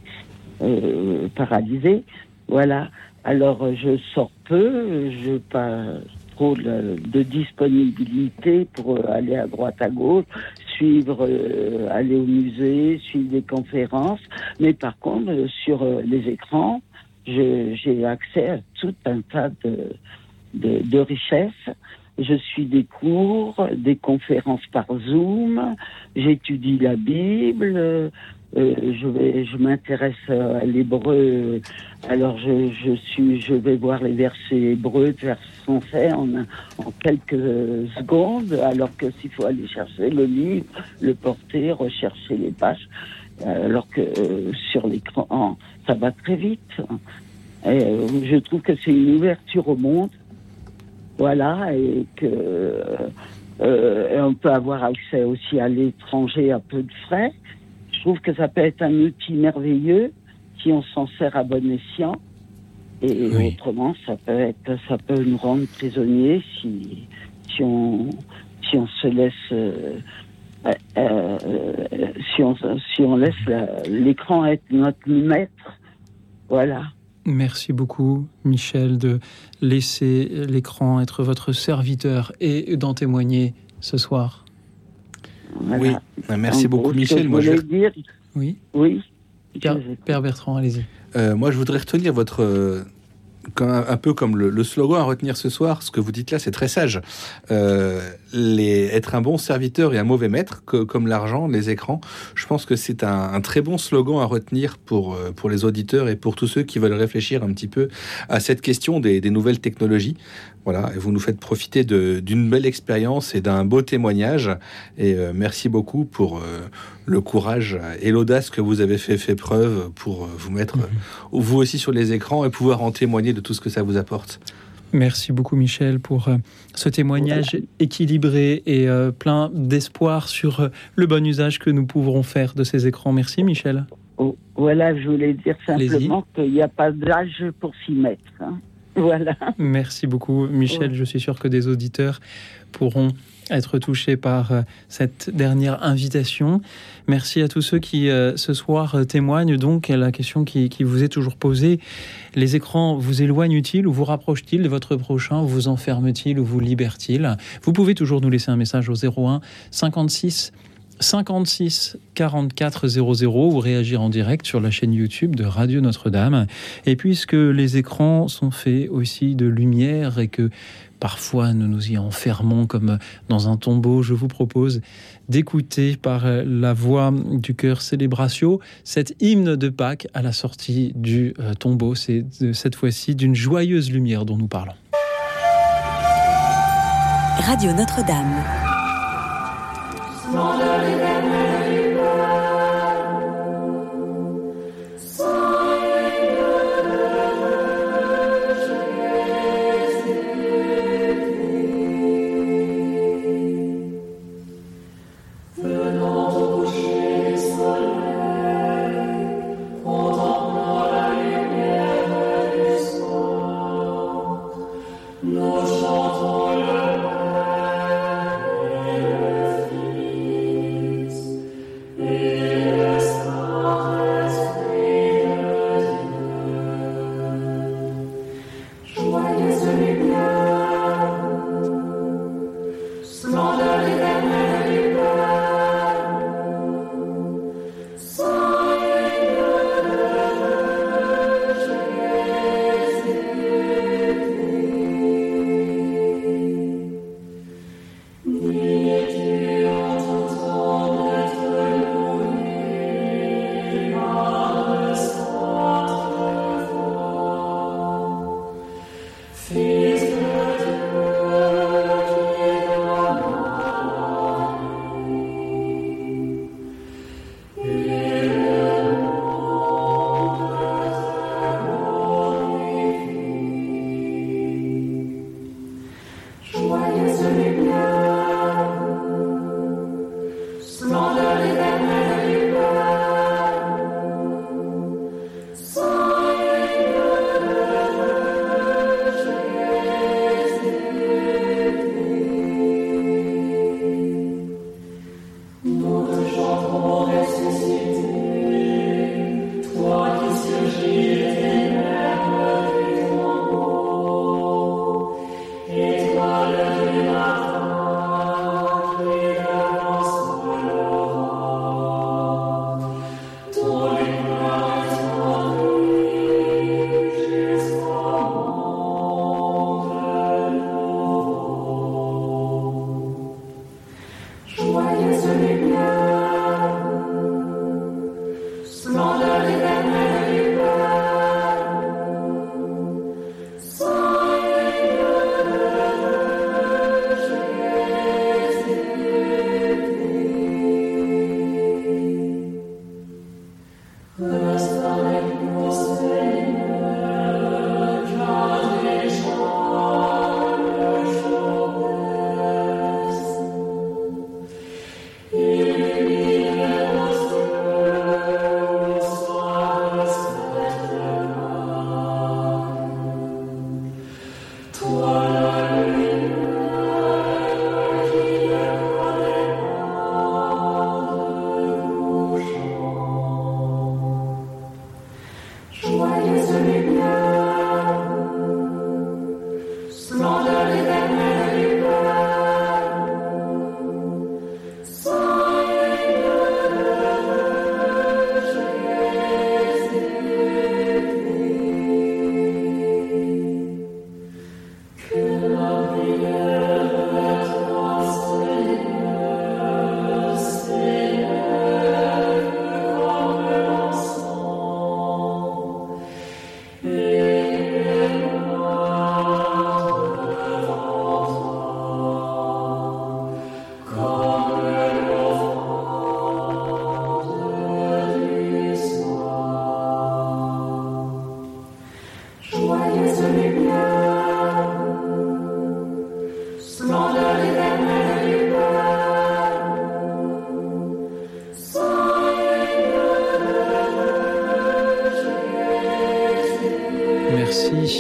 euh, paralysé. Voilà. Alors je sors peu, je pas trop de, de disponibilité pour euh, aller à droite à gauche, suivre, euh, aller au musée, suivre des conférences. Mais par contre, sur les écrans, j'ai accès à tout un tas de, de, richesses. Je suis des cours, des conférences par Zoom, j'étudie la Bible, euh, je je m'intéresse à l'hébreu. Alors je, je suis, je vais voir les versets hébreux de fait en, en quelques secondes, alors que s'il faut aller chercher le livre, le porter, rechercher les pages, alors que euh, sur l'écran, ça va très vite. Et, euh, je trouve que c'est une ouverture au monde, voilà, et que euh, et on peut avoir accès aussi à l'étranger à peu de frais. Je trouve que ça peut être un outil merveilleux si on s'en sert à bon escient. Et autrement, ça peut être, ça peut nous rendre prisonniers si, si on, si on se laisse, euh, euh, si on, si on laisse la- l'écran être notre maître. Voilà. Merci beaucoup, Michel, de laisser l'écran être votre serviteur et d'en témoigner ce soir. Oui, merci En beaucoup gros, Michel. je Moi, je dire, Oui. oui. Père, Père Bertrand, allez-y. Euh, moi, je voudrais retenir votre euh, un peu comme le, slogan à retenir ce soir, ce que vous dites là, c'est très sage. Euh, être un bon serviteur et un mauvais maître, comme l'argent, les écrans, je pense que c'est un, très bon slogan à retenir pour, euh, pour les auditeurs et pour tous ceux qui veulent réfléchir un petit peu à cette question des nouvelles technologies. Voilà, et vous nous faites profiter d'une belle expérience et d'un beau témoignage. Et euh, merci beaucoup pour euh, le courage et l'audace que vous avez fait, fait preuve pour euh, vous mettre, euh, vous aussi, sur les écrans et pouvoir en témoigner de tout ce que ça vous apporte. Merci beaucoup Michel pour ce témoignage équilibré et plein d'espoir sur le bon usage que nous pourrons faire de ces écrans. Merci Michel. Voilà, je voulais dire simplement qu'il n'y a pas d'âge pour s'y mettre. hein. Voilà. Merci beaucoup Michel. Je suis sûr que des auditeurs pourront être touchés par euh, cette dernière invitation. Merci à tous ceux qui euh, ce soir euh, témoignent donc à la question qui, qui vous est toujours posée. Les écrans vous éloignent-ils ou vous rapprochent-ils de votre prochain? Vous enferment-ils ou vous libèrent-ils? Vous pouvez toujours nous laisser un message au 01 56 56 44 00 ou réagir en direct sur la chaîne YouTube de Radio Notre-Dame. Et puisque les écrans sont faits aussi de lumière et que parfois nous nous y enfermons comme dans un tombeau, je vous propose d'écouter par la voix du chœur Célébratio cet hymne de Pâques à la sortie du euh, tombeau. C'est de- cette fois-ci d'une joyeuse lumière dont nous parlons. Radio Notre-Dame. Nous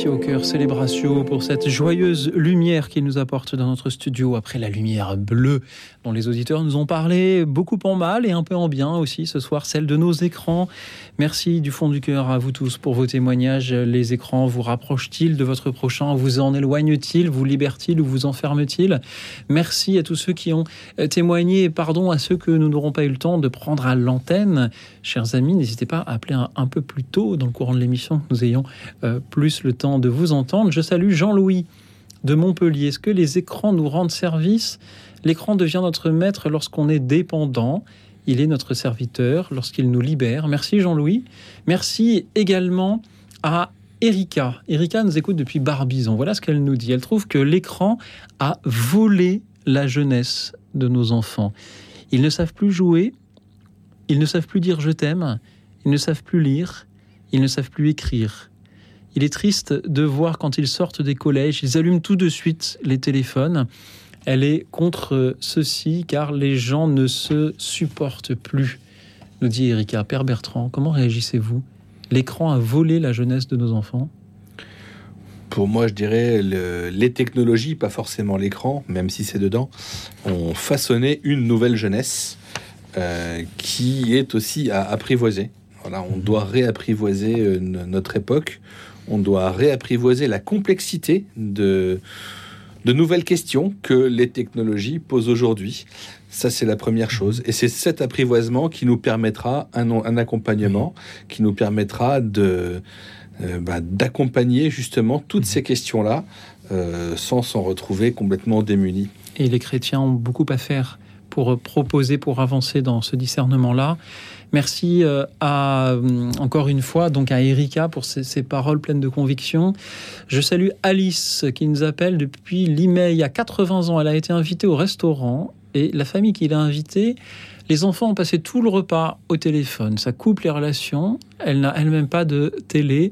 eu Célébratio pour cette joyeuse lumière qu'il nous apporte dans notre studio après la lumière bleue dont les auditeurs nous ont parlé beaucoup en mal et un peu en bien aussi ce soir, celle de nos écrans. Merci du fond du cœur à vous tous pour vos témoignages. Les écrans vous rapprochent-ils de votre prochain? Vous en éloignent-ils? Vous libèrent-ils ou vous enferment-ils? Merci à tous ceux qui ont euh, témoigné et pardon à ceux que nous n'aurons pas eu le temps de prendre à l'antenne. Chers amis, n'hésitez pas à appeler un, un, peu plus tôt dans le courant de l'émission, nous ayons euh, plus le temps de vous entendre. Je salue Jean-Louis de Montpellier. Est-ce que les écrans nous rendent service? L'écran devient notre maître lorsqu'on est dépendant. Il est notre serviteur lorsqu'il nous libère. Merci Jean-Louis. Merci également à Erika. Erika nous écoute depuis Barbizon. Voilà ce qu'elle nous dit. Elle trouve que l'écran a volé la jeunesse de nos enfants. Ils ne savent plus jouer, ils ne savent plus dire je t'aime, ils ne savent plus lire, ils ne savent plus écrire. Il est triste de voir quand ils sortent des collèges, ils allument tout de suite les téléphones. Elle est contre ceci car les gens ne se supportent plus, nous dit Erika. Père Bertrand, comment réagissez-vous? L'écran a volé la jeunesse de nos enfants pour moi, je dirais le, les technologies, pas forcément l'écran, même si c'est dedans, ont façonné une nouvelle jeunesse euh, qui est aussi à apprivoiser. Voilà, on doit réapprivoiser euh, notre époque, on doit réapprivoiser la complexité de, de nouvelles questions que les technologies posent aujourd'hui. Ça, c'est la première chose. Et c'est cet apprivoisement qui nous permettra un, un accompagnement, qui nous permettra de, euh, bah, d'accompagner justement toutes ces questions-là euh, sans s'en retrouver complètement démunis. Et les chrétiens ont beaucoup à faire pour proposer, pour avancer dans ce discernement-là. Merci euh, à, encore une fois donc à Erika pour ces, paroles pleines de conviction. Je salue Alice qui nous appelle depuis Limay. Il y a 80 ans, elle a été invitée au restaurant et la famille qui l'a invitée, les enfants ont passé tout le repas au téléphone. Ça coupe les relations. Elle n'a elle-même pas de télé,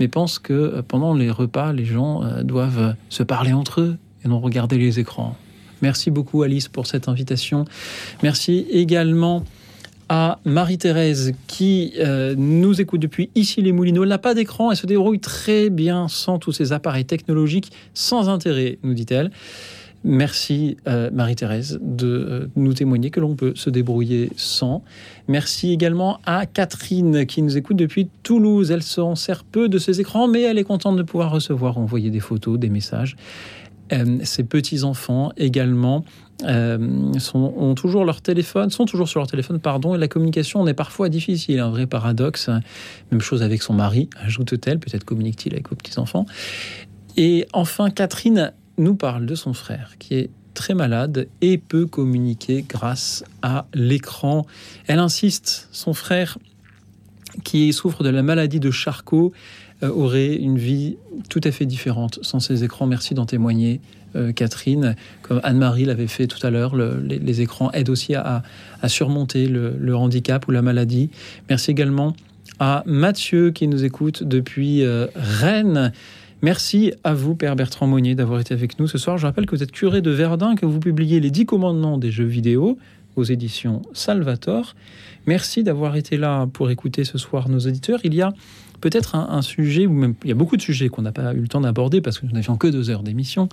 mais pense que pendant les repas, les gens euh, doivent se parler entre eux et non regarder les écrans. Merci beaucoup Alice pour cette invitation. Merci également à Marie-Thérèse qui euh, nous écoute depuis ici les Moulineaux. N'a pas d'écran, elle se débrouille très bien sans tous ces appareils technologiques, sans intérêt, nous dit-elle. Merci euh, Marie-Thérèse de euh, nous témoigner que l'on peut se débrouiller sans. Merci également à Catherine qui nous écoute depuis Toulouse. Elle s'en sert peu de ses écrans, mais elle est contente de pouvoir recevoir, envoyer des photos, des messages. Euh, ses petits-enfants également euh, sont, ont toujours leur téléphone, sont toujours sur leur téléphone, pardon, et la communication est parfois difficile, un vrai paradoxe. Même chose avec son mari, ajoute-t-elle, peut-être communique-t-il avec vos petits-enfants. Et enfin, Catherine nous parle de son frère qui est très malade et peut communiquer grâce à l'écran. Elle insiste, son frère qui souffre de la maladie de Charcot euh, aurait une vie tout à fait différente sans ces écrans. Merci d'en témoigner, euh, Catherine. Comme Anne-Marie l'avait fait tout à l'heure, le, les, écrans aident aussi à, surmonter le, le, handicap ou la maladie. Merci également à Mathieu qui nous écoute depuis euh, Rennes. Merci à vous, Père Bertrand Monnier, d'avoir été avec nous ce soir. Je rappelle que vous êtes curé de Verdun, que vous publiez les dix commandements des jeux vidéo aux éditions Salvator. Merci d'avoir été là pour écouter ce soir nos auditeurs. Il y a peut-être un, sujet, il y a beaucoup de sujets qu'on n'a pas eu le temps d'aborder parce que nous n'avions que deux heures d'émission,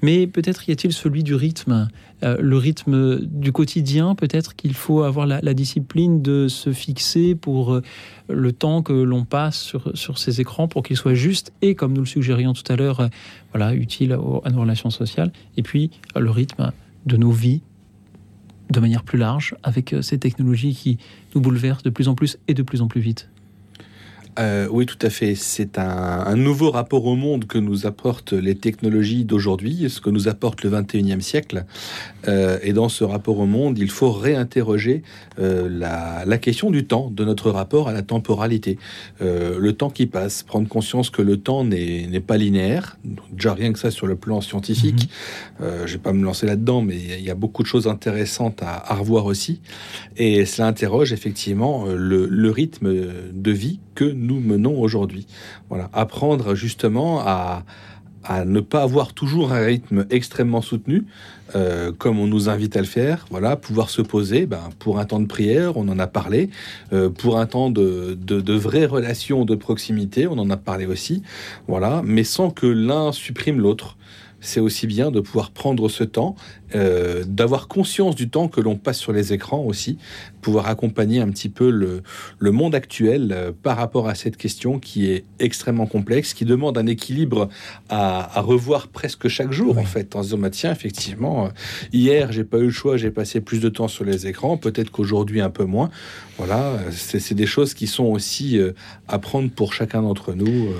mais peut-être y a-t-il celui du rythme, euh, le rythme du quotidien, peut-être qu'il faut avoir la, la, discipline de se fixer pour euh, le temps que l'on passe sur, sur ces écrans pour qu'il soit juste et, comme nous le suggérions tout à l'heure, euh, voilà, utile à nos relations sociales, et puis le rythme de nos vies de manière plus large avec ces technologies qui nous bouleversent de plus en plus et de plus en plus vite. Euh, oui, tout à fait. C'est un, un, nouveau rapport au monde que nous apportent les technologies d'aujourd'hui, ce que nous apporte le 21e siècle. Euh, et dans ce rapport au monde, il faut réinterroger euh, la, la, question du temps, de notre rapport à la temporalité. Le temps qui passe, prendre conscience que le temps n'est pas linéaire. Déjà rien que ça sur le plan scientifique. Mm -hmm. Je vais pas me lancer là-dedans, mais il y a beaucoup de choses intéressantes à, à revoir aussi. Et cela interroge effectivement le, le rythme de vie que nous menons aujourd'hui. Voilà, apprendre justement à, à ne pas avoir toujours un rythme extrêmement soutenu, euh, comme on nous invite à le faire. Voilà, pouvoir se poser ben, pour un temps de prière, on en a parlé, euh, pour un temps de, de, de vraies relations de proximité, on en a parlé aussi. Voilà, mais sans que l'un supprime l'autre c'est aussi bien de pouvoir prendre ce temps, euh, d'avoir conscience du temps que l'on passe sur les écrans aussi, pouvoir accompagner un petit peu le, le monde actuel euh, par rapport à cette question qui est extrêmement complexe, qui demande un équilibre à, à revoir presque chaque jour en fait, en se disant bah, tiens effectivement euh, hier j'ai pas eu le choix, j'ai passé plus de temps sur les écrans, peut-être qu'aujourd'hui un peu moins. Voilà, c'est des choses qui sont aussi à prendre pour chacun d'entre nous.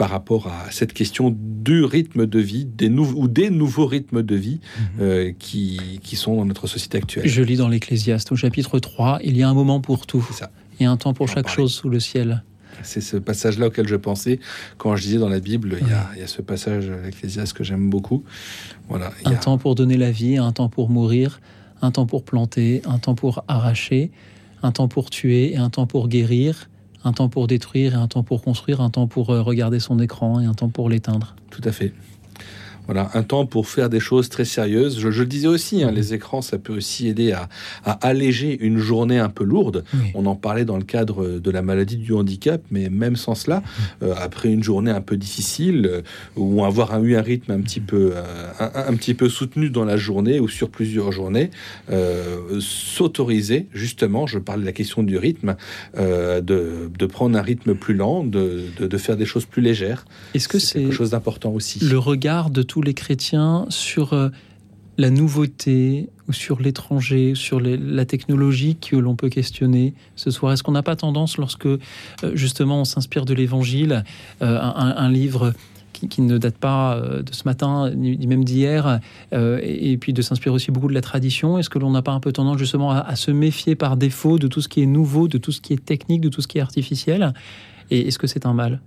Par rapport à cette question du rythme de vie, des ou des nouveaux rythmes de vie euh, qui, qui sont dans notre société actuelle. Je lis dans l'Ecclésiaste au chapitre 3, il y a un moment pour tout. ça. Et un temps pour chaque chose sous le ciel. C'est ce passage-là auquel je pensais quand je disais dans la Bible, il y a, il y a ce passage l'Ecclésiaste que j'aime beaucoup. Voilà, il y Un a- temps pour donner la vie, un temps pour mourir, un temps pour planter, un temps pour arracher, un temps pour tuer et un temps pour guérir, un temps pour détruire et un temps pour construire, un temps pour euh, regarder son écran et un temps pour l'éteindre. Tout à fait. Voilà, un temps pour faire des choses très sérieuses. Je, je le disais aussi, hein, les écrans, ça peut aussi aider à, à alléger une journée un peu lourde. On en parlait dans le cadre de la maladie du handicap, mais même sans cela, euh, après une journée un peu difficile, euh, ou avoir un- eu un rythme un petit peu, euh, un, un petit peu soutenu dans la journée ou sur plusieurs journées, s'autoriser, justement, je parle de la question du rythme, de, de prendre un rythme plus lent, de, de, de faire des choses plus légères. Est-ce que c'est quelque chose d'important aussi le regard de les chrétiens sur euh, la nouveauté ou sur l'étranger, sur la technologie que l'on peut questionner ce soir. Est-ce qu'on n'a pas tendance, lorsque euh, justement on s'inspire de l'Évangile, euh, un, livre qui, ne date pas de ce matin ni, même d'hier, et, et puis de s'inspirer aussi beaucoup de la tradition, est-ce que l'on n'a pas un peu tendance justement à, à se méfier par défaut de tout ce qui est nouveau, de tout ce qui est technique, de tout ce qui est artificiel? Et est-ce que c'est un mal?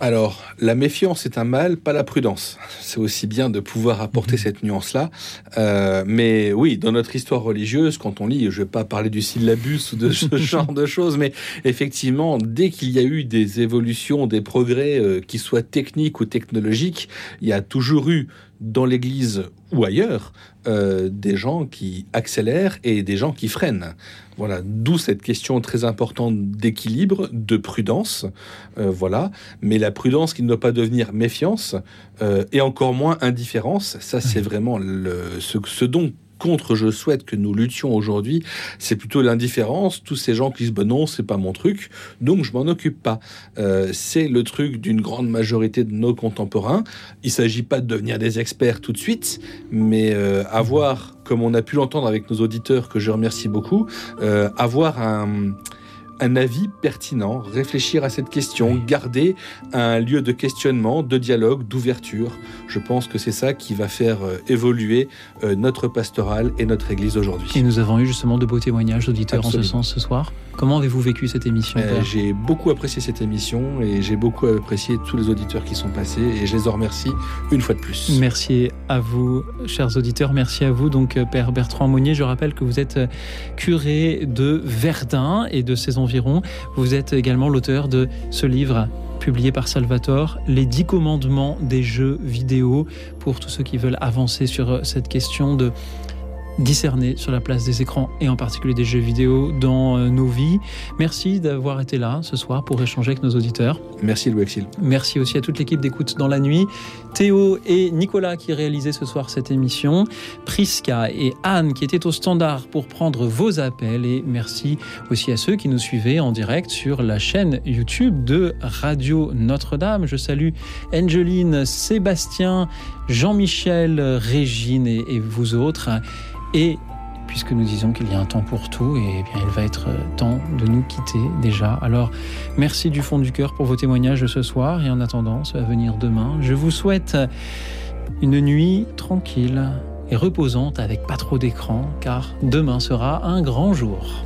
Alors, la méfiance est un mal, pas la prudence. C'est aussi bien de pouvoir apporter cette nuance-là. Euh, mais oui, dans notre histoire religieuse, quand on lit, je ne vais pas parler du syllabus ou de ce genre de choses, mais effectivement, dès qu'il y a eu des évolutions, des progrès, euh, qui soient techniques ou technologiques, il y a toujours eu dans l'Église ou ailleurs euh, des gens qui accélèrent et des gens qui freinent. Voilà, d'où cette question très importante d'équilibre, de prudence, euh, voilà. Mais la prudence qui ne doit pas devenir méfiance euh, et encore moins indifférence, ça c'est vraiment le, ce, ce dont contre je souhaite que nous luttions aujourd'hui, c'est plutôt l'indifférence. Tous ces gens qui disent ben non, c'est pas mon truc, donc je m'en occupe pas. Euh, c'est le truc d'une grande majorité de nos contemporains. Il s'agit pas de devenir des experts tout de suite, mais euh, avoir, comme on a pu l'entendre avec nos auditeurs, que je remercie beaucoup, euh, avoir un un avis pertinent, réfléchir à cette question, garder un lieu de questionnement, de dialogue, d'ouverture. Je pense que c'est ça qui va faire euh, évoluer euh, notre pastorale et notre Église aujourd'hui. Et nous avons eu justement de beaux témoignages d'auditeurs en ce sens ce soir. Comment avez-vous vécu cette émission Euh, j'ai beaucoup apprécié cette émission et j'ai beaucoup apprécié tous les auditeurs qui sont passés et je les en remercie une fois de plus. Merci à vous, chers auditeurs. Merci à vous, donc, euh, Père Bertrand Monnier. Je rappelle que vous êtes euh, curé de Verdun et de ses environs. Vous êtes également l'auteur de ce livre publié par Salvatore, Les dix commandements des jeux vidéo, pour tous ceux qui veulent avancer sur cette question de discerner sur la place des écrans et en particulier des jeux vidéo dans euh, nos vies. Merci d'avoir été là ce soir pour échanger avec nos auditeurs. Merci Louis Axel. Merci aussi à toute l'équipe d'écoute dans la nuit. Théo et Nicolas qui réalisaient ce soir cette émission. Prisca et Anne qui étaient au standard pour prendre vos appels. Et merci aussi à ceux qui nous suivaient en direct sur la chaîne YouTube de Radio Notre-Dame. Je salue Angeline, Sébastien, Jean-Michel, Régine et, vous autres. Et puisque nous disons qu'il y a un temps pour tout, et eh bien il va être temps de nous quitter déjà. Alors merci du fond du cœur pour vos témoignages de ce soir, et en attendant, ça va venir demain. Je vous souhaite une nuit tranquille et reposante avec pas trop d'écran, car demain sera un grand jour.